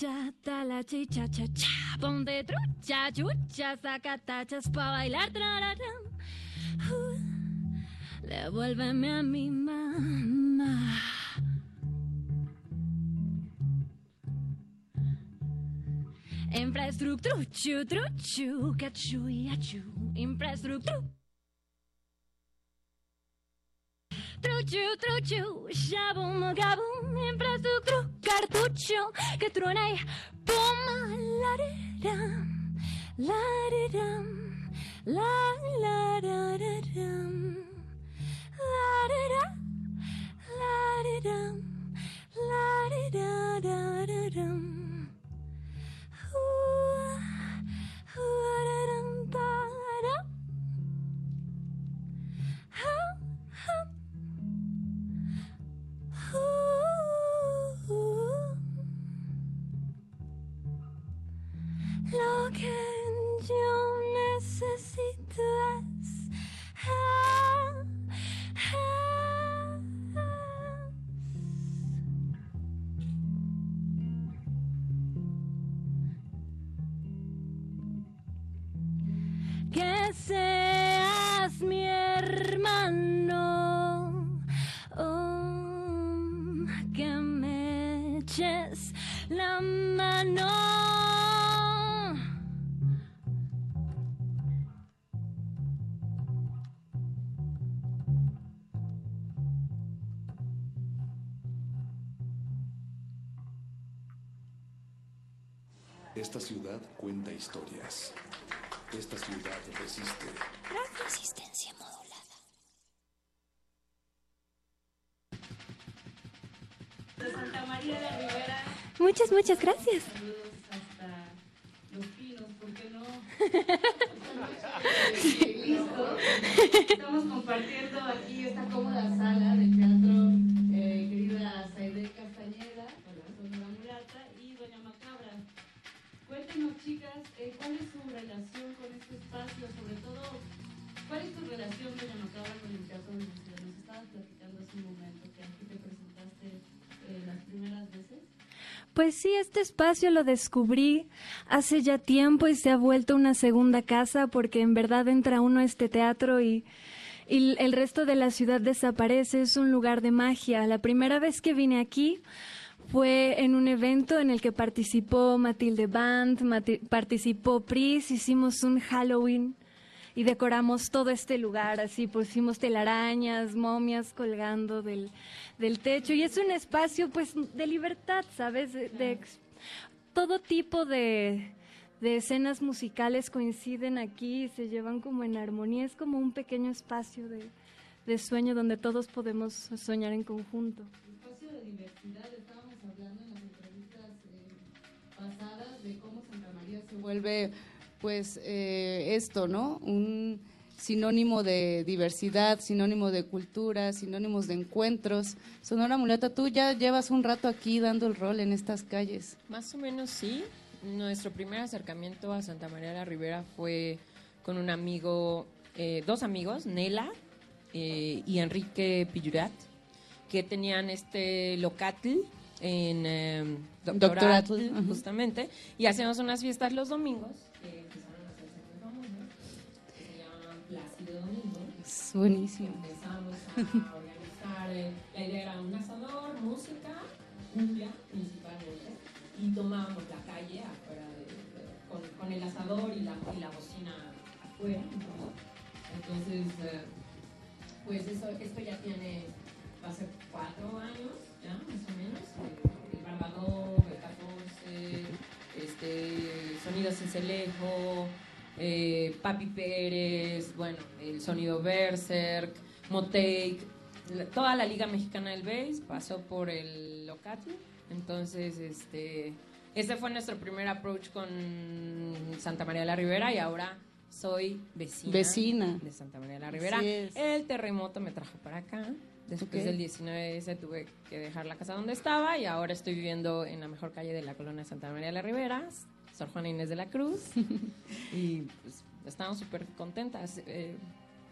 está la chicha, cha, cha, ponte trucha, chucha, saca tachas pa' bailar, trarara. Uh, devuélveme a mi mamá. Infraestructura, chu, truchu, cachu y achu, infraestructura. Truccio, truccio, shabum, gabum, impresso cru, cartuccio, che tronai, pum, la ridam, la ridam, la la da da dam, la da la dam, la da da da dam, ooh, ooh da dam. Ciudad cuenta historias. Esta ciudad resiste. Resistencia modulada. De Santa María de la Ribera. Muchas, muchas gracias. Saludos hasta Los Pinos, ¿por qué no? *laughs* Listo. Estamos compartiendo aquí esta cómoda sala del ¿cuál es su relación con este espacio? Sobre todo, ¿cuál es tu relación, Doña Macabra, con el teatro de ciudad? Nos estabas platicando hace un momento que aquí te presentaste eh, las primeras veces. Pues sí, este espacio lo descubrí hace ya tiempo y se ha vuelto una segunda casa porque en verdad entra uno a este teatro y, y el resto de la ciudad desaparece. Es un lugar de magia. La primera vez que vine aquí fue en un evento en el que participó Matilde Band, Mati- participó Pris, hicimos un Halloween y decoramos todo este lugar, así pusimos telarañas, momias colgando del, del techo y es un espacio pues de libertad, ¿sabes? De, todo tipo de, de escenas musicales coinciden aquí y se llevan como en armonía, es como un pequeño espacio de, de sueño donde todos podemos soñar en conjunto. espacio de diversidad, vuelve, pues, eh, esto, ¿no? Un sinónimo de diversidad, sinónimo de cultura, sinónimos de encuentros. Sonora Mulata, tú ya llevas un rato aquí dando el rol en estas calles. Más o menos sí. Nuestro primer acercamiento a Santa María de la Ribera fue con un amigo, eh, dos amigos, Nela eh, y Enrique Pillurat, que tenían este locatl en eh, Doctoratl, Doctoratl, ajá. justamente, y hacemos unas fiestas los domingos, que que se llaman Plácido Domingo. Es buenísimo. Empezamos a organizar, eh, la idea era un asador, música, cumbia principalmente, y tomábamos la calle afuera de- de- con, con el asador y la, y la bocina afuera. Entonces, eh, pues eso, esto ya tiene, va a ser cuatro años, ya, más o menos. eh, El Barbador, el 14, este, Sonido Cincelejo, eh, Papi Pérez, bueno, el Sonido Berserk, Motake, toda la Liga Mexicana del Bass pasó por el Locati. Entonces, este, ese fue nuestro primer approach con Santa María de la Ribera y ahora soy vecina, Vecina. de Santa María de la Ribera. El terremoto me trajo para acá. Después Ok. del 19S tuve que dejar la casa donde estaba y ahora estoy viviendo en la mejor calle de la colonia Santa María de la Ribera, Sor Juana Inés de la Cruz. *laughs* y pues, estamos súper contentas. eh,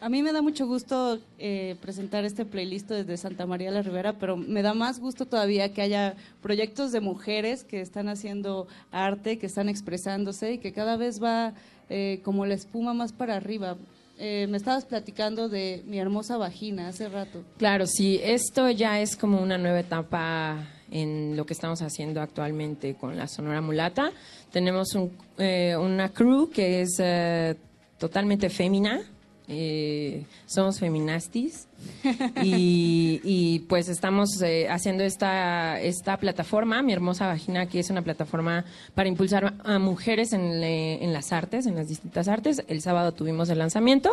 A mí me da mucho gusto eh, presentar este playlist desde Santa María la Ribera, pero me da más gusto todavía que haya proyectos de mujeres que están haciendo arte, que están expresándose y que cada vez va eh, como la espuma más para arriba. Eh, me estabas platicando de mi hermosa vagina hace rato. Claro, sí, esto ya es como una nueva etapa en lo que estamos haciendo actualmente con la Sonora Mulata. Tenemos un, eh, una crew que es eh, totalmente fémina. Eh, somos feminastis *laughs* y, y, pues estamos eh, haciendo esta, esta plataforma, Mi Hermosa Vagina, que es una plataforma para impulsar a mujeres en, le- en las artes, en las distintas artes. El sábado tuvimos el lanzamiento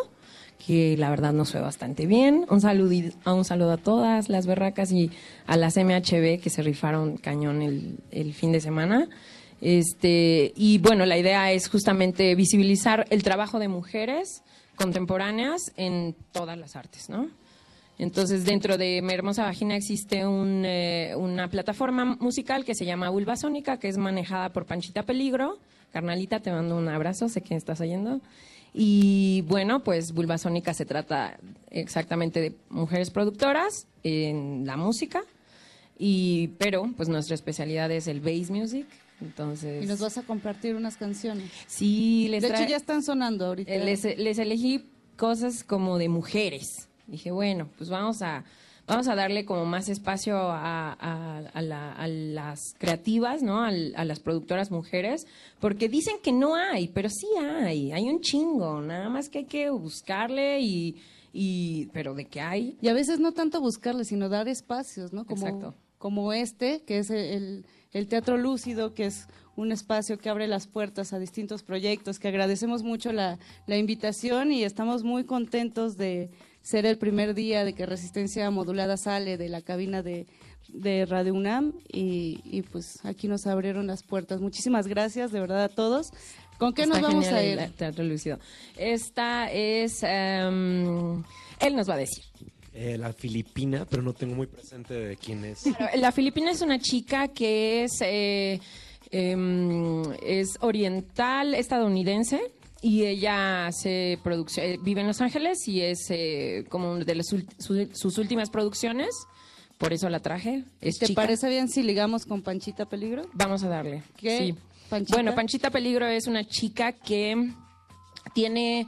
que la verdad nos fue bastante bien. Un saludo, un saludo a todas las berracas y a las MHB que se rifaron cañón el, el fin de semana. Este, y bueno, la idea es justamente visibilizar el trabajo de mujeres contemporáneas en todas las artes, ¿no? Entonces, dentro de Mi Hermosa Vagina existe un, eh, una plataforma musical que se llama Vulva Sónica, que es manejada por Panchita Peligro. Carnalita, te mando un abrazo, sé que estás oyendo. Y bueno, pues Vulva Sónica se trata exactamente de mujeres productoras en la música, y, pero pues nuestra especialidad es el bass music. Entonces, Y nos vas a compartir unas canciones. Sí, les De hecho, ya están sonando ahorita. eh, Les, les elegí cosas como de mujeres. Dije, bueno, pues vamos a, vamos a darle como más espacio a, a- a la- a las creativas, ¿no? A las productoras mujeres, porque dicen que no hay, pero sí hay, hay un chingo, nada más que hay que buscarle y, y pero de que hay. Y a veces no tanto buscarle, sino dar espacios, ¿no? Como, Exacto. como este, que es el, el Teatro Lúcido, que es un espacio que abre las puertas a distintos proyectos, que agradecemos mucho la, la invitación y estamos muy contentos de ser el primer día de que Resistencia Modulada sale de la cabina de, de Radio UNAM y, y pues aquí nos abrieron las puertas. Muchísimas gracias, de verdad, a todos. ¿Con qué nos vamos a ir? el Teatro Lúcido. Esta es, em, él nos va a decir. Eh, la filipina, pero no tengo muy presente de quién es. Claro, La Filipina es una chica que es, eh, em, es oriental estadounidense y ella hace producción, eh, vive en Los Ángeles y es eh, como de las ult- su- sus últimas producciones. Por eso la traje. Es ¿Te chica. parece bien si ligamos con Panchita Peligro? Vamos a darle. ¿Qué? Sí. Panchita? Bueno, Panchita Peligro es una chica que tiene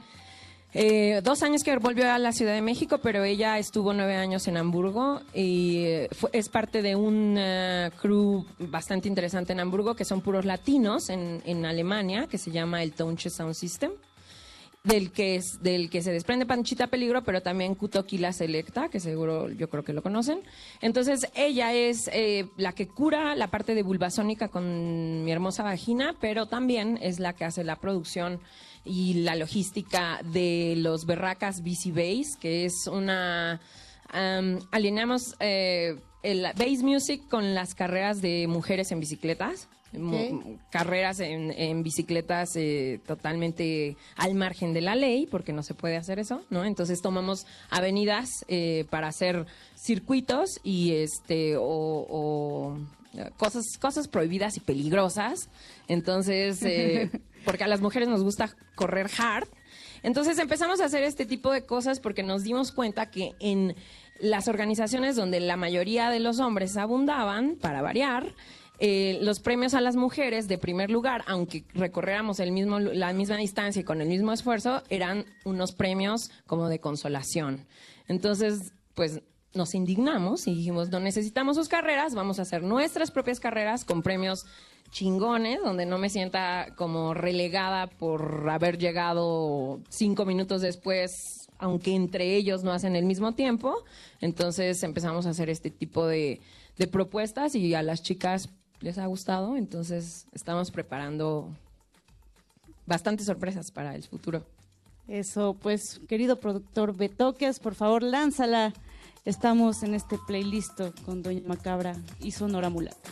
eh, dos años que volvió a la Ciudad de México, pero ella estuvo nueve años en Hamburgo y eh, es parte de un eh, crew bastante interesante en Hamburgo, que son puros latinos en, Alemania, que se llama el Tonsche Sound System del que es del que se desprende Panchita Peligro, pero también Kutoki la Selecta, que seguro yo creo que lo conocen. Entonces ella es eh, la que cura la parte de vulvasónica con mi hermosa vagina, pero también es la que hace la producción y la logística de los Berracas BC Bass, que es una am, alineamos eh, el bass music con las carreras de mujeres en bicicletas. Carreras en, en bicicletas eh, totalmente al margen de la ley, porque no se puede hacer eso, ¿no? Entonces tomamos avenidas eh, para hacer circuitos y este o, o, cosas cosas prohibidas y peligrosas. Entonces, eh, *laughs* porque a las mujeres nos gusta correr hard. Entonces empezamos a hacer este tipo de cosas porque nos dimos cuenta que en las organizaciones donde la mayoría de los hombres abundaban, para variar, eh, los premios a las mujeres de primer lugar, aunque recorriéramos el mismo, la misma distancia y con el mismo esfuerzo, eran unos premios como de consolación. Entonces, pues nos indignamos y dijimos, no necesitamos sus carreras, vamos a hacer nuestras propias carreras con premios chingones, donde no me sienta como relegada por haber llegado cinco minutos después, aunque entre ellos no hacen el mismo tiempo. Entonces empezamos a hacer este tipo de, de propuestas y a las chicas les ha gustado, entonces estamos preparando bastantes sorpresas para el futuro. Eso, pues, querido productor Betoques, por favor, lánzala. Estamos en este playlist con Doña Macabra y Sonora Mulata.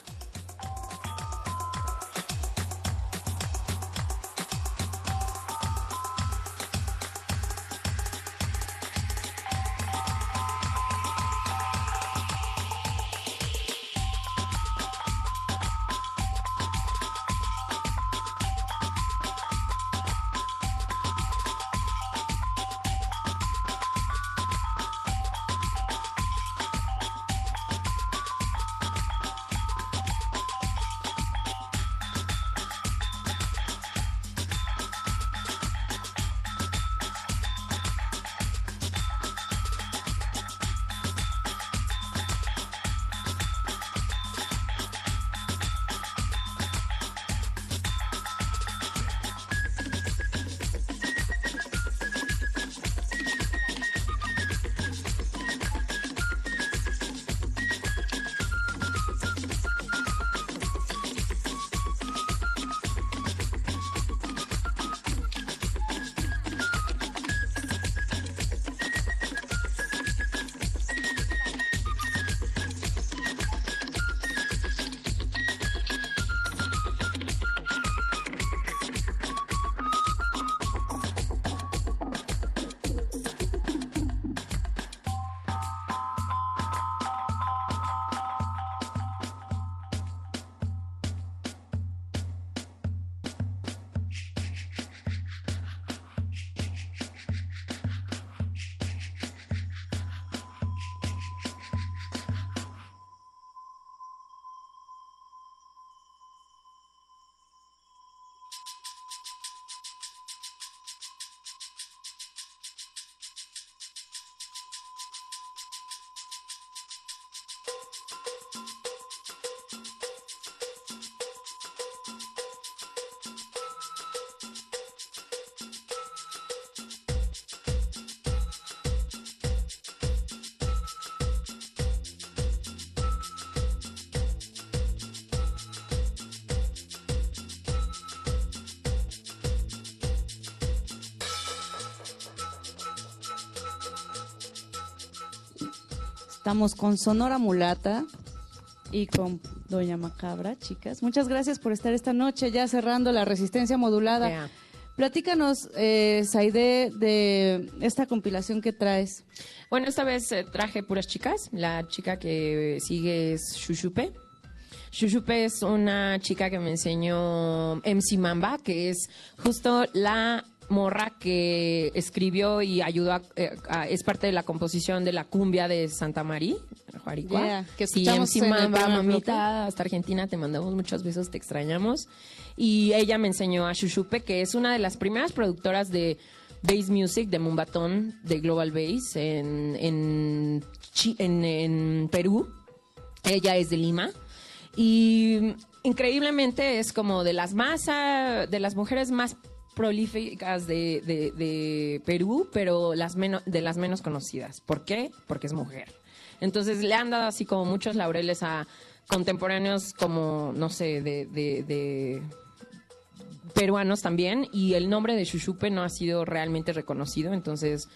Estamos con Sonora Mulata y con Doña Macabra, chicas. Muchas gracias por estar esta noche ya cerrando la resistencia modulada. Yeah. Platícanos, eh, Saide, de esta compilación que traes. Bueno, esta vez eh, traje puras chicas. La chica que sigue es Shushupe. Shushupe es una chica que me enseñó MC Mamba, que es justo la morra que escribió y ayudó a, eh, a- es parte de la composición de la cumbia de Santa María, Juaricua. Yeah, que sí, escuchamos en primer mamita, hasta Argentina, te mandamos muchos besos, te extrañamos. Y ella me enseñó a Shushupe, que es una de las primeras productoras de bass music de Mumbatón, de Global Bass, en, en, en Perú. Ella es de Lima. Y increíblemente es como de las más, ah, de las mujeres más prolíficas de, de- Perú, pero las menos, de las menos conocidas. ¿Por qué? Porque es mujer. Entonces le han dado así como muchos laureles a contemporáneos como, no sé, de, de- peruanos también, y el nombre de Shushupe no ha sido realmente reconocido, entonces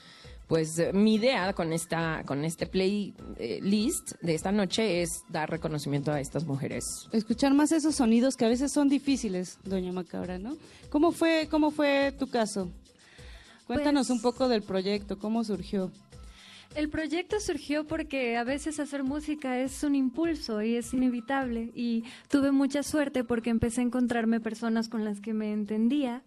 pues mi idea con esta con este playlist de esta noche es dar reconocimiento a estas mujeres. Escuchar más esos sonidos que a veces son difíciles, Doña Macabra, ¿no? ¿Cómo fue, cómo fue tu caso? Cuéntanos Pues- un poco del proyecto, cómo surgió. El proyecto surgió porque a veces hacer música es un impulso y es inevitable. Y tuve mucha suerte porque empecé a encontrarme personas con las que me entendía.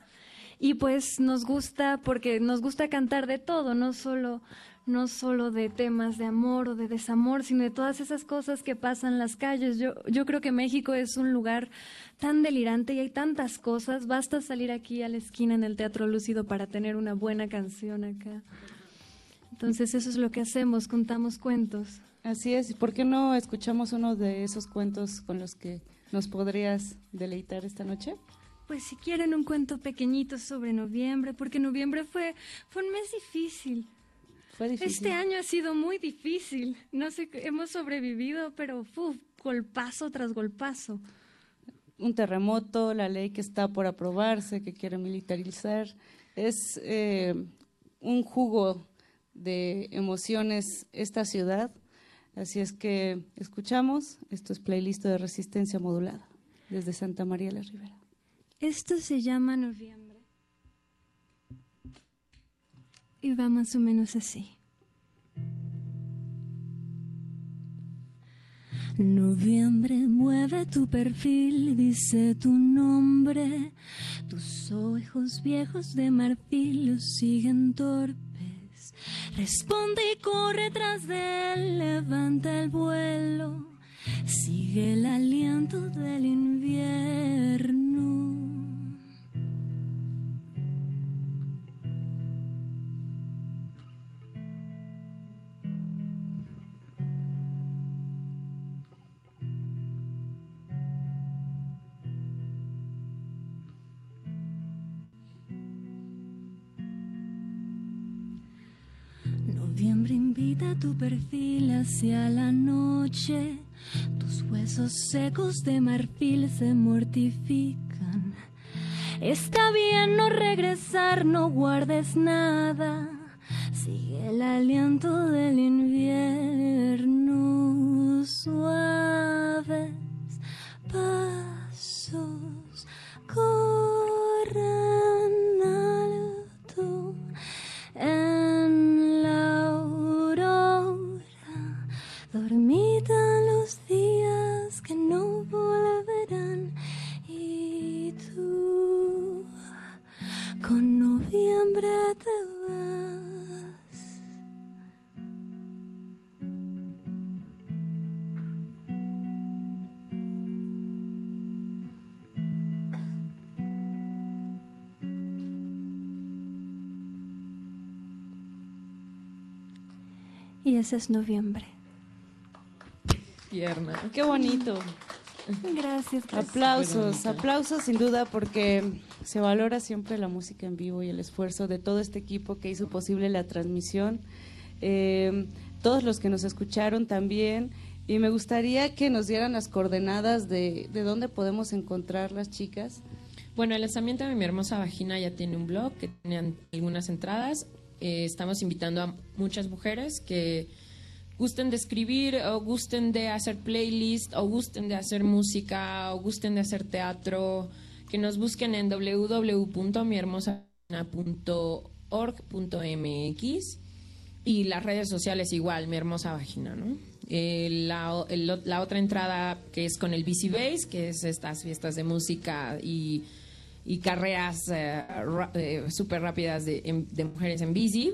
Y pues nos gusta, porque nos gusta cantar de todo, no solo, no solo de temas de amor o de desamor, sino de todas esas cosas que pasan en las calles. Yo, yo creo que México es un lugar tan delirante y hay tantas cosas. Basta salir aquí a la esquina en el Teatro Lúcido para tener una buena canción acá. Entonces eso es lo que hacemos, contamos cuentos. Así es, ¿y por qué no escuchamos uno de esos cuentos con los que nos podrías deleitar esta noche? Pues si quieren un cuento pequeñito sobre noviembre, porque noviembre fue, fue un mes difícil. Fue difícil. Este año ha sido muy difícil. No sé, hemos sobrevivido, pero uf, golpazo tras golpazo. Un terremoto, la ley que está por aprobarse, que quiere militarizar, es eh, un jugo de emociones esta ciudad. Así es que escuchamos, esto es playlist de resistencia modulada desde Santa María la Ribera. Esto se llama noviembre. Y va más o menos así. Noviembre mueve tu perfil, dice tu nombre. Tus ojos viejos de marfil los siguen torpes. Responde y corre tras de él, levanta el vuelo. Sigue el aliento del invierno. Hacia la noche. Tus huesos secos de marfil se mortifican. Está bien no regresar, no guardes nada. Sigue el aliento del invierno. Los días que no volverán. Y tú con noviembre te vas. Y ese es noviembre. Tierna. Qué bonito. Gracias. Aplausos, aplausos sin duda porque se valora siempre la música en vivo y el esfuerzo de todo este equipo que hizo posible la transmisión, eh, todos los que nos escucharon también y me gustaría que nos dieran las coordenadas de, de dónde podemos encontrar las chicas. Bueno, el lanzamiento de Mi Hermosa Vagina ya tiene un blog que tiene algunas entradas. Eh, estamos invitando a muchas mujeres que, gusten de escribir o gusten de hacer playlist o gusten de hacer música o gusten de hacer teatro, que nos busquen en www.mihermosa.org.mx y las redes sociales igual, mi hermosa vagina, ¿no? Eh, la, la otra entrada que es con el BC Base, que es estas fiestas de música y, y carreras eh, eh, súper rápidas de mujeres en bici.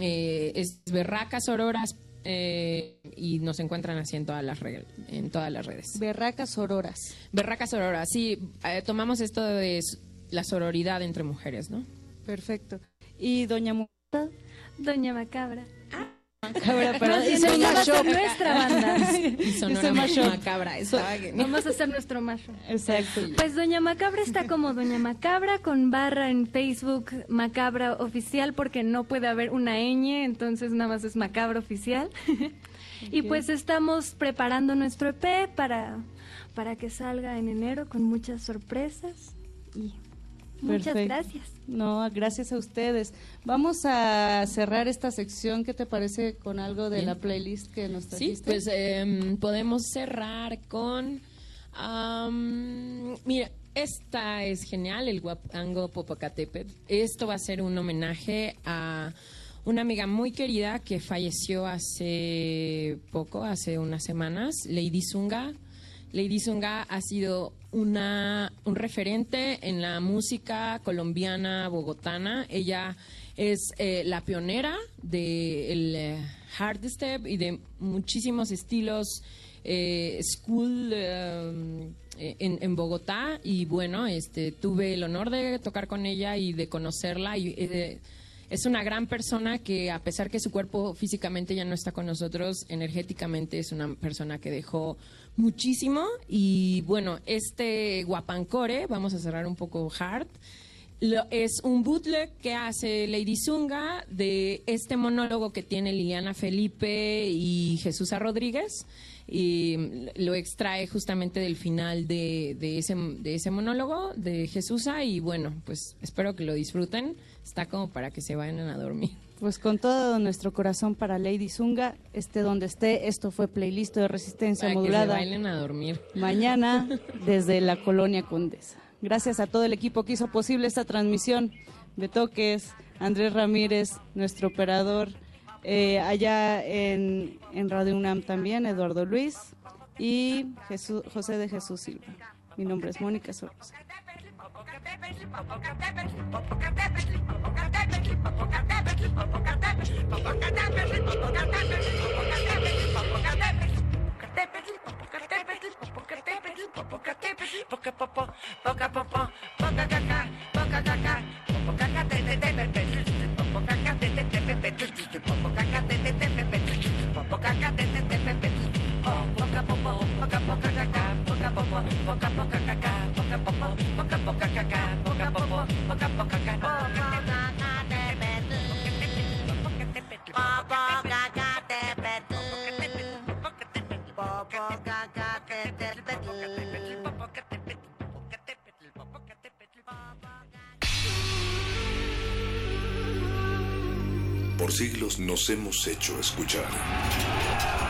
Eh, es Berracas Auroras eh, y nos encuentran así en todas las, re- en todas las redes. Berracas Auroras. Berracas Auroras, sí, eh, tomamos esto de la sororidad entre mujeres, ¿no? Perfecto. ¿Y Doña Mu- Doña Macabra. Macabra, pero ser mashup. nuestra banda. *laughs* Y sonora macabra. Vamos a hacer nuestro macho. Exacto. Pues Doña Macabra está como Doña Macabra con barra en Facebook Macabra Oficial porque no puede haber una ñ, entonces nada más es Macabra Oficial. *laughs* y pues estamos preparando nuestro EP para, para que salga en enero con muchas sorpresas y muchas Perfecto. gracias. No, gracias a ustedes. Vamos a cerrar esta sección. ¿Qué te parece con algo de Bien. la playlist que nos Sí, trajiste? pues em, podemos cerrar con. am, mira, esta es genial, el Guapango Popocatépetl. Esto va a ser un homenaje a una amiga muy querida que falleció hace poco, hace unas semanas, Lady Zunga. Lady Zunga ha sido una, un referente en la música colombiana bogotana. Ella es eh, la pionera del eh, hardstep y de muchísimos estilos eh, school eh, en, en Bogotá. Y bueno, este, tuve el honor de tocar con ella y de conocerla. Y, eh, es una gran persona que a pesar que su cuerpo físicamente ya no está con nosotros, energéticamente es una persona que dejó muchísimo. Y bueno, este guapancore, vamos a cerrar un poco hard, lo- es un bootleg que hace Lady Zunga de este monólogo que tiene Liliana Felipe y Jesús Rodríguez. Y lo extrae justamente del final de, de ese, de ese monólogo de Jesusa. Y bueno, pues espero que lo disfruten. Está como para que se vayan a dormir. Pues con todo nuestro corazón para Lady Zunga, esté donde esté, esto fue playlist de resistencia Para que se modulada. bailen a dormir. Mañana *laughs* desde la colonia Condesa. Gracias a todo el equipo que hizo posible esta transmisión. Betoques, Andrés Ramírez, nuestro operador, eh, allá en, en Radio UNAM también, Eduardo Luis y Jesús, José de Jesús Silva. Mi nombre es Mónica Soros. Por siglos nos hemos hecho escuchar.